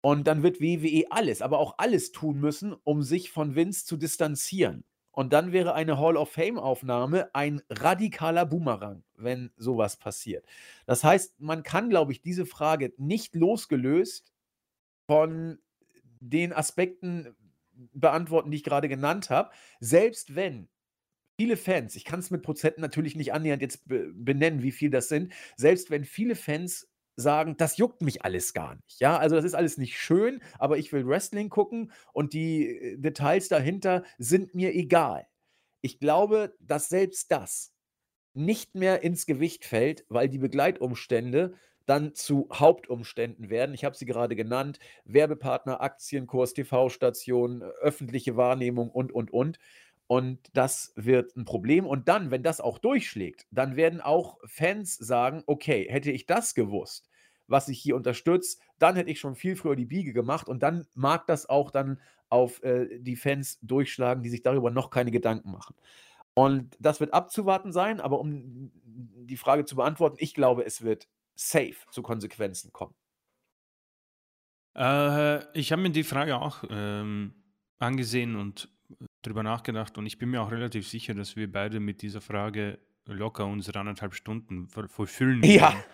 Und dann wird WWE alles, aber auch alles tun müssen, um sich von Vince zu distanzieren. Und dann wäre eine Hall of Fame-Aufnahme ein radikaler Boomerang, wenn sowas passiert. Das heißt, man kann, glaube ich, diese Frage nicht losgelöst von den Aspekten beantworten, die ich gerade genannt habe. Selbst wenn viele Fans, ich kann es mit Prozenten natürlich nicht annähernd jetzt benennen, wie viel das sind, selbst wenn viele Fans sagen, das juckt mich alles gar nicht. Ja, also das ist alles nicht schön, aber ich will Wrestling gucken und die äh, Details dahinter sind mir egal. Ich glaube, dass selbst das nicht mehr ins Gewicht fällt, weil die Begleitumstände dann zu Hauptumständen werden. Ich habe sie gerade genannt: Werbepartner, Aktienkurs, TV-Station, öffentliche Wahrnehmung und, und, und. Und das wird ein Problem. Und dann, wenn das auch durchschlägt, dann werden auch Fans sagen: Okay, hätte ich das gewusst, was ich hier unterstütze, dann hätte ich schon viel früher die Biege gemacht. Und dann mag das auch dann auf äh, die Fans durchschlagen, die sich darüber noch keine Gedanken machen. Und das wird abzuwarten sein, aber um die Frage zu beantworten, ich glaube, es wird safe zu Konsequenzen kommen. Äh, ich habe mir die Frage auch ähm, angesehen und darüber nachgedacht und ich bin mir auch relativ sicher, dass wir beide mit dieser Frage locker unsere anderthalb Stunden vollfüllen werden. Ja.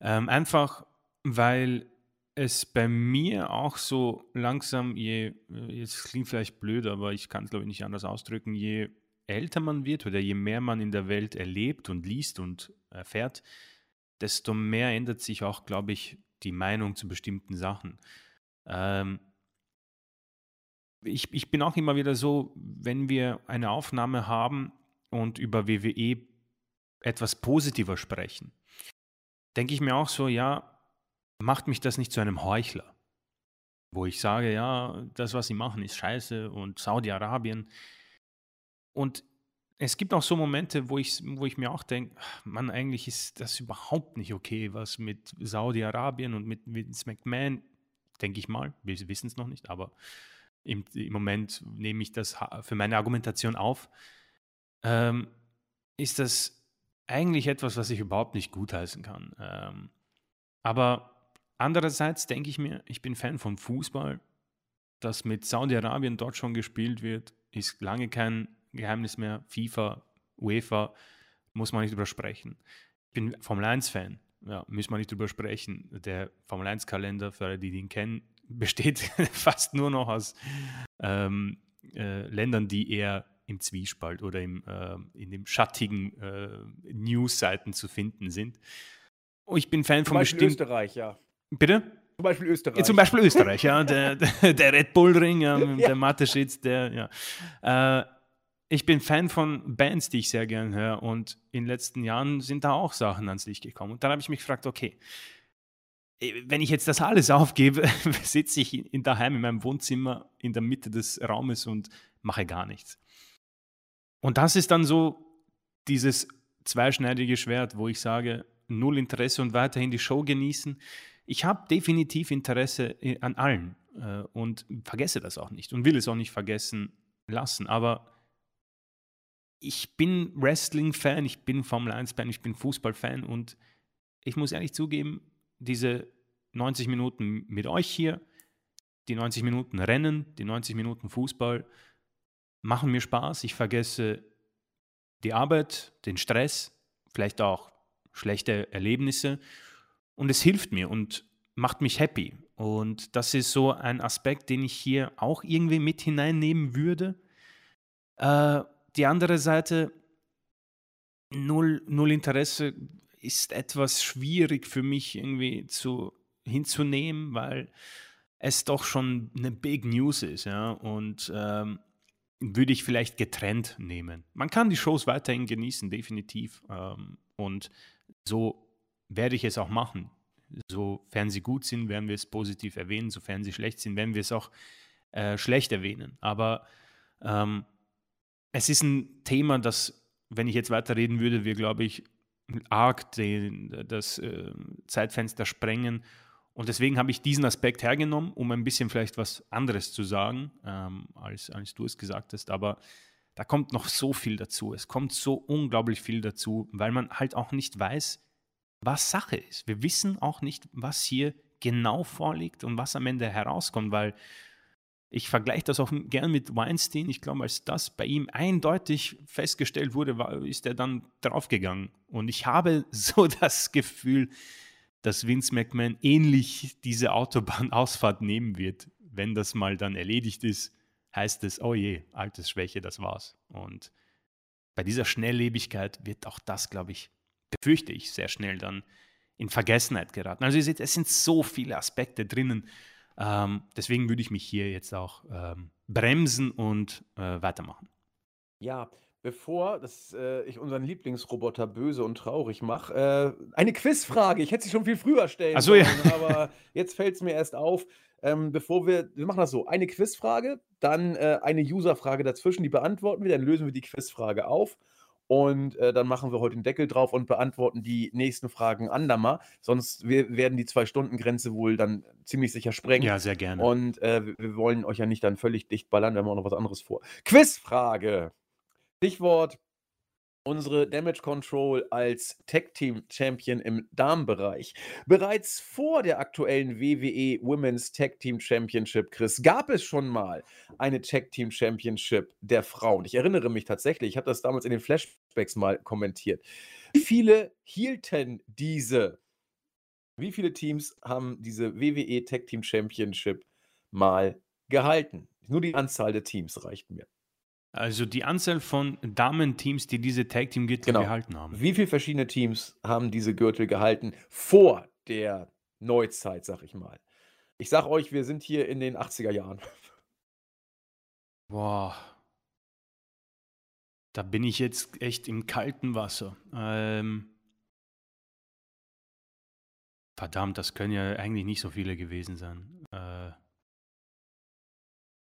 Ähm, einfach, weil es bei mir auch so langsam, je, jetzt klingt vielleicht blöd, aber ich kann es glaube ich nicht anders ausdrücken, je älter man wird oder je mehr man in der Welt erlebt und liest und erfährt, desto mehr ändert sich auch, glaube ich, die Meinung zu bestimmten Sachen. Ähm, ich, ich bin auch immer wieder so, wenn wir eine Aufnahme haben und über WWE etwas positiver sprechen, denke ich mir auch so, ja, macht mich das nicht zu einem Heuchler, wo ich sage, ja, das, was sie machen, ist scheiße und Saudi-Arabien. Und es gibt auch so Momente, wo ich, wo ich mir auch denke, man, eigentlich ist das überhaupt nicht okay, was mit Saudi-Arabien und mit Vince McMahon, denke ich mal, wir wissen es noch nicht, aber im, im Moment nehme ich das für meine Argumentation auf, ähm, ist das eigentlich etwas, was ich überhaupt nicht gutheißen kann. Ähm, aber andererseits denke ich mir, ich bin Fan von Fußball. Das mit Saudi-Arabien dort schon gespielt wird, ist lange kein Geheimnis mehr. FIFA, UEFA, muss man nicht drüber sprechen. Ich bin Formel 1-Fan, ja, müssen wir nicht drüber sprechen. Der Formel 1-Kalender, für alle, die den kennen, besteht fast nur noch aus ähm, äh, Ländern, die eher im Zwiespalt oder im, äh, in den schattigen äh, News-Seiten zu finden sind. Und ich bin Fan Zum von Beispiel. Österreich, ja. Bitte? Zum Beispiel Österreich. Ja, zum Beispiel Österreich, ja. Der, der, Red Bull-Ring, ja, ja. der Mateschitz, der, ja. Äh, ich bin Fan von Bands, die ich sehr gern höre. Und in den letzten Jahren sind da auch Sachen ans Licht gekommen. Und dann habe ich mich gefragt, okay, wenn ich jetzt das alles aufgebe, sitze ich in daheim in meinem Wohnzimmer in der Mitte des Raumes und mache gar nichts. Und das ist dann so dieses zweischneidige Schwert, wo ich sage, null Interesse und weiterhin die Show genießen. Ich habe definitiv Interesse äh, an allen äh, und vergesse das auch nicht und will es auch nicht vergessen lassen. Aber ich bin Wrestling-Fan, ich bin Formel 1-Fan, ich bin Fußball-Fan und ich muss ehrlich zugeben, diese 90 Minuten mit euch hier, die 90 Minuten Rennen, die 90 Minuten Fußball machen mir Spaß. Ich vergesse die Arbeit, den Stress, vielleicht auch schlechte Erlebnisse und es hilft mir und macht mich happy. Und das ist so ein Aspekt, den ich hier auch irgendwie mit hineinnehmen würde. Äh, die andere Seite, null, null Interesse ist etwas schwierig für mich irgendwie zu, hinzunehmen, weil es doch schon eine Big News ist, ja. Und ähm, würde ich vielleicht getrennt nehmen. Man kann die Shows weiterhin genießen, definitiv. Ähm, und so werde ich es auch machen. Sofern sie gut sind, werden wir es positiv erwähnen. Sofern sie schlecht sind, werden wir es auch äh, schlecht erwähnen. Aber ähm, es ist ein Thema, das, wenn ich jetzt weiterreden würde, wir, glaube ich, arg den, das äh, Zeitfenster sprengen und deswegen habe ich diesen Aspekt hergenommen, um ein bisschen vielleicht was anderes zu sagen, ähm, als, als du es gesagt hast. Aber da kommt noch so viel dazu. Es kommt so unglaublich viel dazu, weil man halt auch nicht weiß, was Sache ist. Wir wissen auch nicht, was hier genau vorliegt und was am Ende herauskommt, weil ich vergleiche das auch gern mit Weinstein. Ich glaube, als das bei ihm eindeutig festgestellt wurde, war, ist er dann draufgegangen. Und ich habe so das Gefühl, dass Vince McMahon ähnlich diese Autobahnausfahrt nehmen wird. Wenn das mal dann erledigt ist, heißt es, oh je, Altersschwäche, das war's. Und bei dieser Schnelllebigkeit wird auch das, glaube ich, befürchte ich, sehr schnell dann in Vergessenheit geraten. Also ihr seht, es sind so viele Aspekte drinnen. Ähm, deswegen würde ich mich hier jetzt auch ähm, bremsen und äh, weitermachen. Ja, bevor das, äh, ich unseren Lieblingsroboter böse und traurig mache, äh, eine Quizfrage. Ich hätte sie schon viel früher stellen Ach so, ja. aber jetzt fällt es mir erst auf. Ähm, bevor wir, wir machen das so, eine Quizfrage, dann äh, eine Userfrage dazwischen, die beantworten wir, dann lösen wir die Quizfrage auf und äh, dann machen wir heute den Deckel drauf und beantworten die nächsten Fragen andermal. Sonst wir, werden die Zwei-Stunden-Grenze wohl dann ziemlich sicher sprengen. Ja, sehr gerne. Und äh, wir wollen euch ja nicht dann völlig dicht ballern, wir haben auch noch was anderes vor. Quizfrage. Stichwort unsere Damage Control als Tag Team Champion im Damenbereich. Bereits vor der aktuellen WWE Women's Tag Team Championship, Chris, gab es schon mal eine Tag Team Championship der Frauen. Ich erinnere mich tatsächlich, ich habe das damals in den Flashbacks mal kommentiert. Viele hielten diese? Wie viele Teams haben diese WWE Tag Team Championship mal gehalten? Nur die Anzahl der Teams reicht mir. Also die Anzahl von Damenteams, die diese Tag Team Gürtel genau. gehalten haben. Wie viele verschiedene Teams haben diese Gürtel gehalten vor der Neuzeit, sag ich mal? Ich sag euch, wir sind hier in den 80er Jahren. Boah. Da bin ich jetzt echt im kalten Wasser. Ähm, verdammt, das können ja eigentlich nicht so viele gewesen sein. Äh,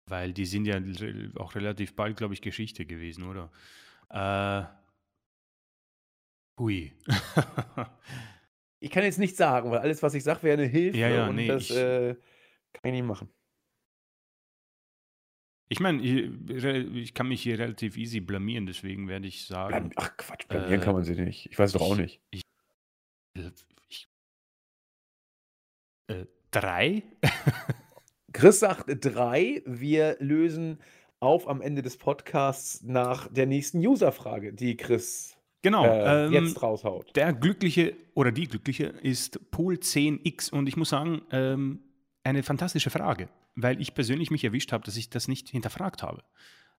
weil die sind ja auch relativ bald, glaube ich, Geschichte gewesen, oder? Äh, hui. ich kann jetzt nichts sagen, weil alles, was ich sage, wäre eine Hilfe ja, ja, und nee, das ich, äh, kann ich nicht machen. Ich meine, ich kann mich hier relativ easy blamieren, deswegen werde ich sagen. Ach Quatsch, blamieren äh, kann man sie nicht. Ich weiß doch auch nicht. Ich, ich, äh, drei? Chris sagt drei. Wir lösen auf am Ende des Podcasts nach der nächsten Userfrage, die Chris genau, äh, ähm, jetzt raushaut. Der Glückliche oder die Glückliche ist Pool 10X und ich muss sagen, ähm, eine fantastische Frage, weil ich persönlich mich erwischt habe, dass ich das nicht hinterfragt habe.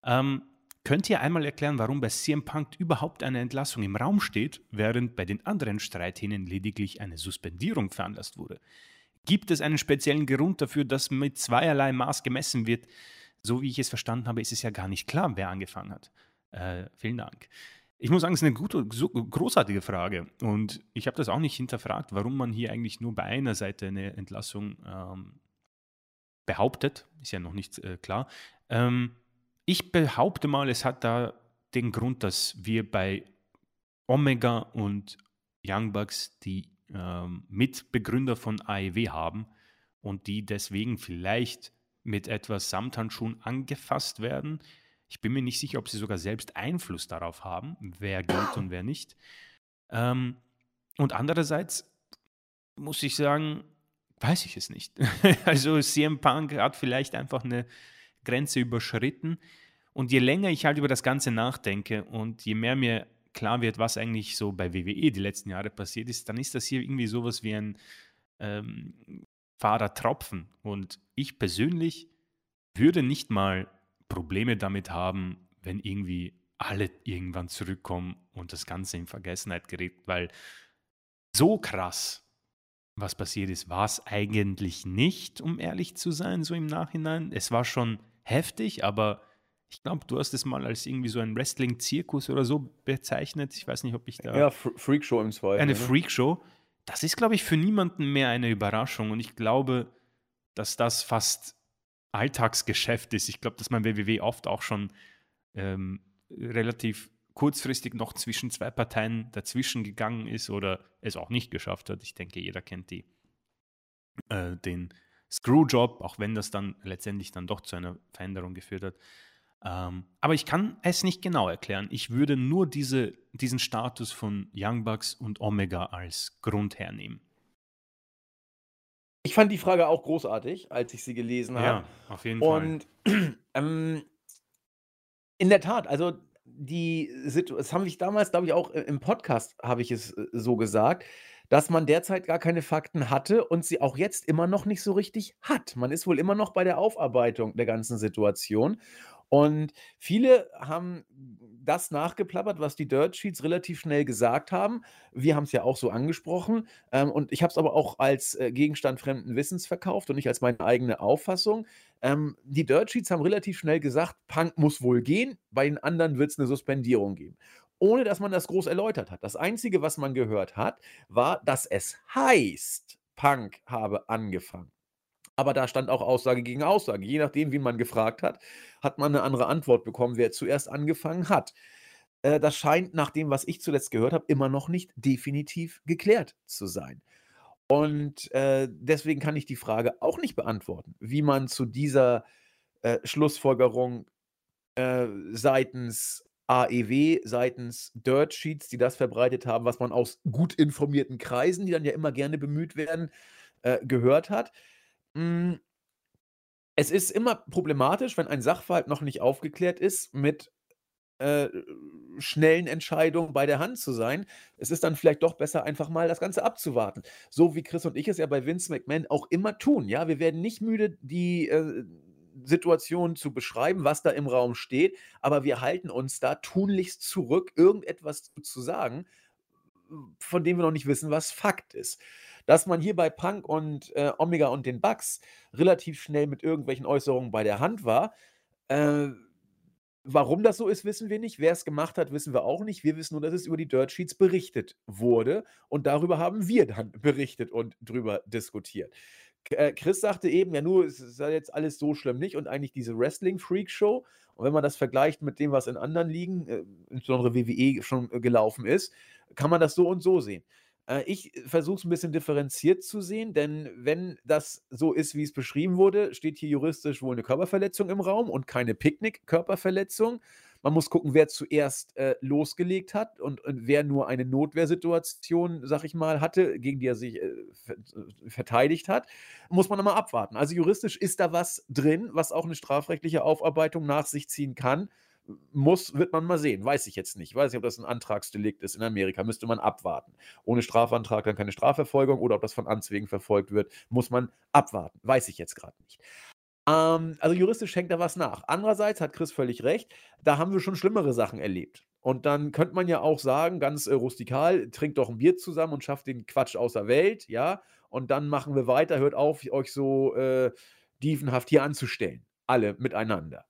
Ähm, könnt ihr einmal erklären, warum bei CM Punk überhaupt eine Entlassung im Raum steht, während bei den anderen Streithähnen lediglich eine Suspendierung veranlasst wurde? Gibt es einen speziellen Grund dafür, dass mit zweierlei Maß gemessen wird? So wie ich es verstanden habe, ist es ja gar nicht klar, wer angefangen hat. Äh, vielen Dank. Ich muss sagen, es ist eine gute, so, großartige Frage. Und ich habe das auch nicht hinterfragt, warum man hier eigentlich nur bei einer Seite eine Entlassung ähm, behauptet. Ist ja noch nicht äh, klar. Ähm, ich behaupte mal, es hat da den Grund, dass wir bei Omega und Young Bucks die ähm, Mitbegründer von AEW haben und die deswegen vielleicht mit etwas Samthandschuhen angefasst werden. Ich bin mir nicht sicher, ob sie sogar selbst Einfluss darauf haben, wer gilt und wer nicht. Ähm, und andererseits muss ich sagen, weiß ich es nicht. also CM Punk hat vielleicht einfach eine Grenze überschritten. Und je länger ich halt über das Ganze nachdenke und je mehr mir klar wird, was eigentlich so bei WWE die letzten Jahre passiert ist, dann ist das hier irgendwie sowas wie ein ähm, Fahrertropfen. Und ich persönlich würde nicht mal Probleme damit haben, wenn irgendwie alle irgendwann zurückkommen und das Ganze in Vergessenheit gerät, weil so krass, was passiert ist, war es eigentlich nicht, um ehrlich zu sein, so im Nachhinein. Es war schon heftig, aber ich glaube, du hast es mal als irgendwie so ein Wrestling-Zirkus oder so bezeichnet. Ich weiß nicht, ob ich da. Ja, Freakshow im Zweifel. Eine ne? Freakshow. Das ist, glaube ich, für niemanden mehr eine Überraschung. Und ich glaube, dass das fast Alltagsgeschäft ist. Ich glaube, dass man WWE oft auch schon ähm, relativ kurzfristig noch zwischen zwei Parteien dazwischen gegangen ist oder es auch nicht geschafft hat. Ich denke, jeder kennt die, äh, den Screwjob, auch wenn das dann letztendlich dann doch zu einer Veränderung geführt hat. Ähm, aber ich kann es nicht genau erklären. Ich würde nur diese, diesen Status von Young Bucks und Omega als Grund hernehmen. Ich fand die Frage auch großartig, als ich sie gelesen habe. Ja, auf jeden Fall. Und ähm, in der Tat, also die Situation, das habe ich damals, glaube ich, auch im Podcast habe ich es äh, so gesagt, dass man derzeit gar keine Fakten hatte und sie auch jetzt immer noch nicht so richtig hat. Man ist wohl immer noch bei der Aufarbeitung der ganzen Situation. Und viele haben das nachgeplappert, was die Dirt Sheets relativ schnell gesagt haben. Wir haben es ja auch so angesprochen. Ähm, und ich habe es aber auch als äh, Gegenstand fremden Wissens verkauft und nicht als meine eigene Auffassung. Ähm, die Dirt Sheets haben relativ schnell gesagt, Punk muss wohl gehen, bei den anderen wird es eine Suspendierung geben. Ohne dass man das groß erläutert hat. Das Einzige, was man gehört hat, war, dass es heißt, Punk habe angefangen. Aber da stand auch Aussage gegen Aussage. Je nachdem, wie man gefragt hat, hat man eine andere Antwort bekommen, wer zuerst angefangen hat. Äh, das scheint nach dem, was ich zuletzt gehört habe, immer noch nicht definitiv geklärt zu sein. Und äh, deswegen kann ich die Frage auch nicht beantworten, wie man zu dieser äh, Schlussfolgerung äh, seitens AEW, seitens Dirt Sheets, die das verbreitet haben, was man aus gut informierten Kreisen, die dann ja immer gerne bemüht werden, äh, gehört hat. Hm, es ist immer problematisch, wenn ein Sachverhalt noch nicht aufgeklärt ist, mit äh, schnellen Entscheidungen bei der Hand zu sein. Es ist dann vielleicht doch besser, einfach mal das Ganze abzuwarten. So wie Chris und ich es ja bei Vince McMahon auch immer tun. Ja, wir werden nicht müde, die äh, Situation zu beschreiben, was da im Raum steht, aber wir halten uns da tunlichst zurück, irgendetwas zu sagen, von dem wir noch nicht wissen, was Fakt ist. Dass man hier bei Punk und äh, Omega und den Bugs relativ schnell mit irgendwelchen Äußerungen bei der Hand war. Äh, warum das so ist, wissen wir nicht. Wer es gemacht hat, wissen wir auch nicht. Wir wissen nur, dass es über die Dirt Sheets berichtet wurde. Und darüber haben wir dann berichtet und drüber diskutiert. Äh, Chris sagte eben, ja, nur es ist jetzt alles so schlimm nicht und eigentlich diese Wrestling-Freak-Show. Und wenn man das vergleicht mit dem, was in anderen Ligen, äh, insbesondere WWE, schon äh, gelaufen ist, kann man das so und so sehen. Äh, ich versuche es ein bisschen differenziert zu sehen, denn wenn das so ist, wie es beschrieben wurde, steht hier juristisch wohl eine Körperverletzung im Raum und keine Picknick-Körperverletzung. Man muss gucken, wer zuerst äh, losgelegt hat und, und, wer nur eine Notwehrsituation, sag ich mal, hatte, gegen die er sich äh, verteidigt hat. Muss man nochmal abwarten. Also juristisch ist da was drin, was auch eine strafrechtliche Aufarbeitung nach sich ziehen kann muss, wird man mal sehen. Weiß ich jetzt nicht. Weiß nicht, ob das ein Antragsdelikt ist in Amerika. Müsste man abwarten. Ohne Strafantrag dann keine Strafverfolgung oder ob das von Amts wegen verfolgt wird, muss man abwarten. Weiß ich jetzt gerade nicht. Ähm, also juristisch hängt da was nach. Andererseits hat Chris völlig recht. Da haben wir schon schlimmere Sachen erlebt. Und dann könnte man ja auch sagen, ganz äh, rustikal, trinkt doch ein Bier zusammen und schafft den Quatsch außer Welt, ja. Und dann machen wir weiter. Hört auf, euch so äh, dievenhaft hier anzustellen. Alle miteinander.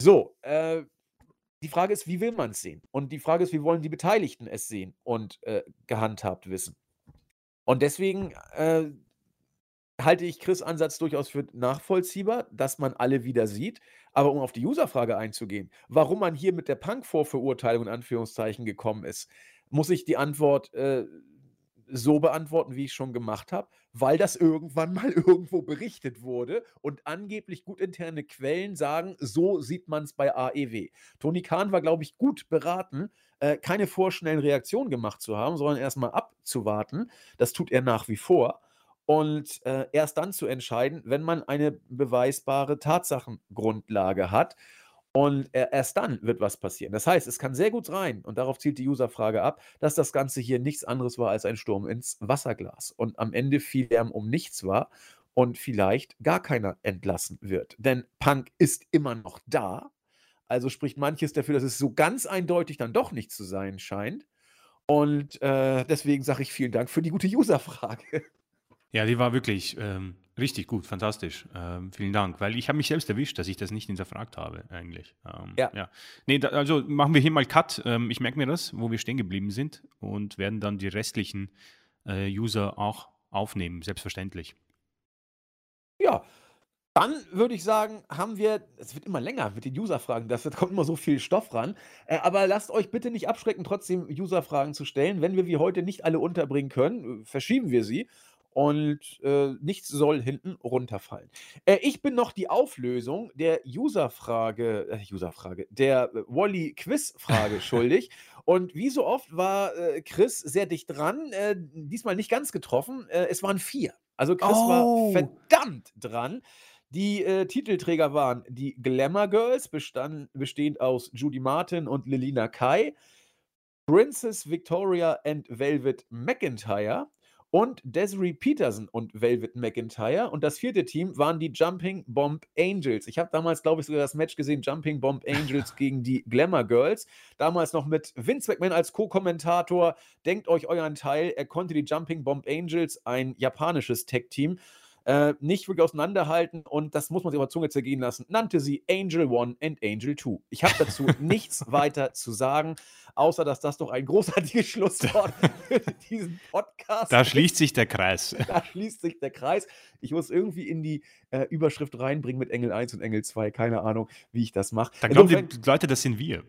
So, äh, die Frage ist, wie will man es sehen? Und die Frage ist, wie wollen die Beteiligten es sehen und äh, gehandhabt wissen? Und deswegen äh, halte ich Chris Ansatz durchaus für nachvollziehbar, dass man alle wieder sieht. Aber um auf die Userfrage einzugehen, warum man hier mit der Punk-Vorverurteilung in Anführungszeichen gekommen ist, muss ich die Antwort äh, so beantworten, wie ich schon gemacht habe, weil das irgendwann mal irgendwo berichtet wurde und angeblich gut interne Quellen sagen, so sieht man es bei AEW. Tony Kahn war, glaube ich, gut beraten, äh, keine vorschnellen Reaktionen gemacht zu haben, sondern erstmal abzuwarten. Das tut er nach wie vor. Und äh, erst dann zu entscheiden, wenn man eine beweisbare Tatsachengrundlage hat. Und äh, erst dann wird was passieren. Das heißt, es kann sehr gut sein, und darauf zielt die Userfrage ab, dass das Ganze hier nichts anderes war als ein Sturm ins Wasserglas und am Ende viel Lärm um nichts war und vielleicht gar keiner entlassen wird. Denn Punk ist immer noch da. Also spricht manches dafür, dass es so ganz eindeutig dann doch nicht zu sein scheint. Und äh, deswegen sage ich vielen Dank für die gute Userfrage. Ja, die war wirklich ähm, richtig gut, fantastisch. Ähm, vielen Dank, weil ich habe mich selbst erwischt, dass ich das nicht hinterfragt habe, eigentlich. Ähm, ja. ja. Nee, da, also machen wir hier mal Cut. Ähm, ich merke mir das, wo wir stehen geblieben sind und werden dann die restlichen äh, User auch aufnehmen, selbstverständlich. Ja, dann würde ich sagen, haben wir, es wird immer länger mit den User-Fragen, da kommt immer so viel Stoff ran. Äh, aber lasst euch bitte nicht abschrecken, trotzdem User-Fragen zu stellen. Wenn wir wie heute nicht alle unterbringen können, verschieben wir sie und äh, nichts soll hinten runterfallen. Äh, ich bin noch die Auflösung der User-Frage, äh, User-Frage, der äh, Wally-Quiz-Frage schuldig. Und wie so oft war äh, Chris sehr dicht dran, äh, diesmal nicht ganz getroffen. es waren vier. Also Chris oh. war verdammt dran. Die Titelträger waren die Glamour Girls, bestand, bestehend aus Judy Martin und Lilina Kai. Princess Victoria and Velvet McIntyre und Desiree Peterson und Velvet McIntyre. Und das vierte Team waren die Jumping Bomb Angels. Ich habe damals, glaube ich, sogar das Match gesehen: Jumping Bomb Angels gegen die Glamour Girls. Damals noch mit Vince McMahon als Co-Kommentator. Denkt euch euren Teil. Er konnte die Jumping Bomb Angels, ein japanisches Tech-Team, äh, nicht wirklich auseinanderhalten und das muss man sich aber Zunge zergehen lassen, nannte sie Angel One and Angel Two. Ich habe dazu nichts weiter zu sagen, außer dass das doch ein großartiges Schlusswort für diesen Podcast Da schließt sich der Kreis. Da schließt sich der Kreis. Ich muss irgendwie in die äh, Überschrift reinbringen mit Engel 1 und Engel 2. Keine Ahnung, wie ich das mache. Dann glauben die Leute, das sind wir.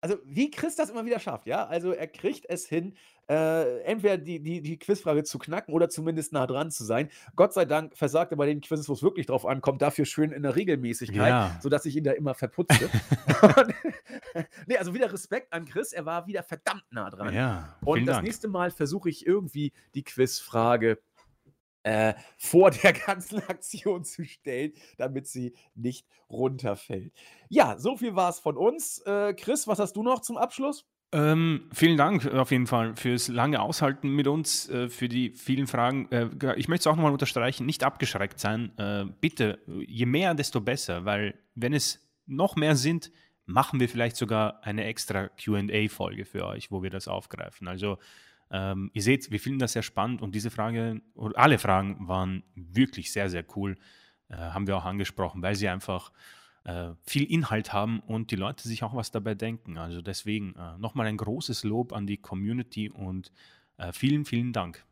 Also wie Chris das immer wieder schafft, ja. Also er kriegt es hin, äh, entweder die, die, die Quizfrage zu knacken oder zumindest nah dran zu sein. Gott sei Dank versagt er bei den Quizzes, wo es wirklich drauf ankommt, dafür schön in der Regelmäßigkeit, ja. sodass ich ihn da immer verputze. nee, also wieder Respekt an Chris, er war wieder verdammt nah dran. Ja, Und das Dank. nächste Mal versuche ich irgendwie die Quizfrage äh, vor der ganzen Aktion zu stellen, damit sie nicht runterfällt. Ja, so viel war es von uns. Äh, Chris, was hast du noch zum Abschluss? Ähm, vielen Dank auf jeden Fall fürs lange Aushalten mit uns, äh, für die vielen Fragen. Äh, ich möchte es auch nochmal unterstreichen, nicht abgeschreckt sein. Äh, bitte, je mehr, desto besser, weil wenn es noch mehr sind, machen wir vielleicht sogar eine extra QA-Folge für euch, wo wir das aufgreifen. Also ähm, ihr seht, wir finden das sehr spannend und diese Frage, alle Fragen waren wirklich sehr, sehr cool. Äh, haben wir auch angesprochen, weil sie einfach äh, viel Inhalt haben und die Leute sich auch was dabei denken. Also deswegen äh, nochmal ein großes Lob an die Community und äh, vielen, vielen Dank.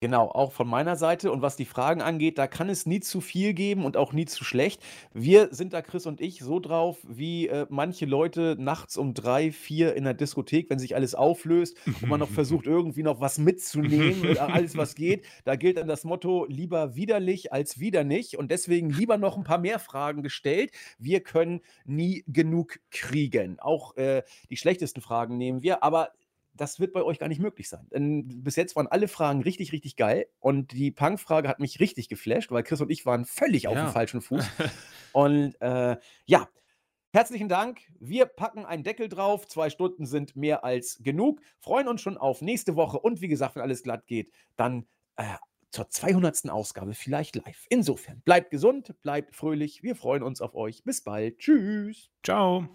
Genau, auch von meiner Seite. Und was die Fragen angeht, da kann es nie zu viel geben und auch nie zu schlecht. Wir sind da, Chris und ich, so drauf, wie äh, manche Leute nachts um drei, vier in der Diskothek, wenn sich alles auflöst und man noch versucht, irgendwie noch was mitzunehmen, alles, was geht. Da gilt dann das Motto: lieber widerlich als wieder nicht. Und deswegen lieber noch ein paar mehr Fragen gestellt. Wir können nie genug kriegen. Auch äh, die schlechtesten Fragen nehmen wir. Aber das wird bei euch gar nicht möglich sein. Denn bis jetzt waren alle Fragen richtig, richtig geil. Und die Punk-Frage hat mich richtig geflasht, weil Chris und ich waren völlig ja. auf dem falschen Fuß. und äh, ja, herzlichen Dank. Wir packen einen Deckel drauf. Zwei Stunden sind mehr als genug. Freuen uns schon auf nächste Woche. Und wie gesagt, wenn alles glatt geht, dann äh, zur 200. Ausgabe vielleicht live. Insofern, bleibt gesund, bleibt fröhlich. Wir freuen uns auf euch. Bis bald. Tschüss. Ciao.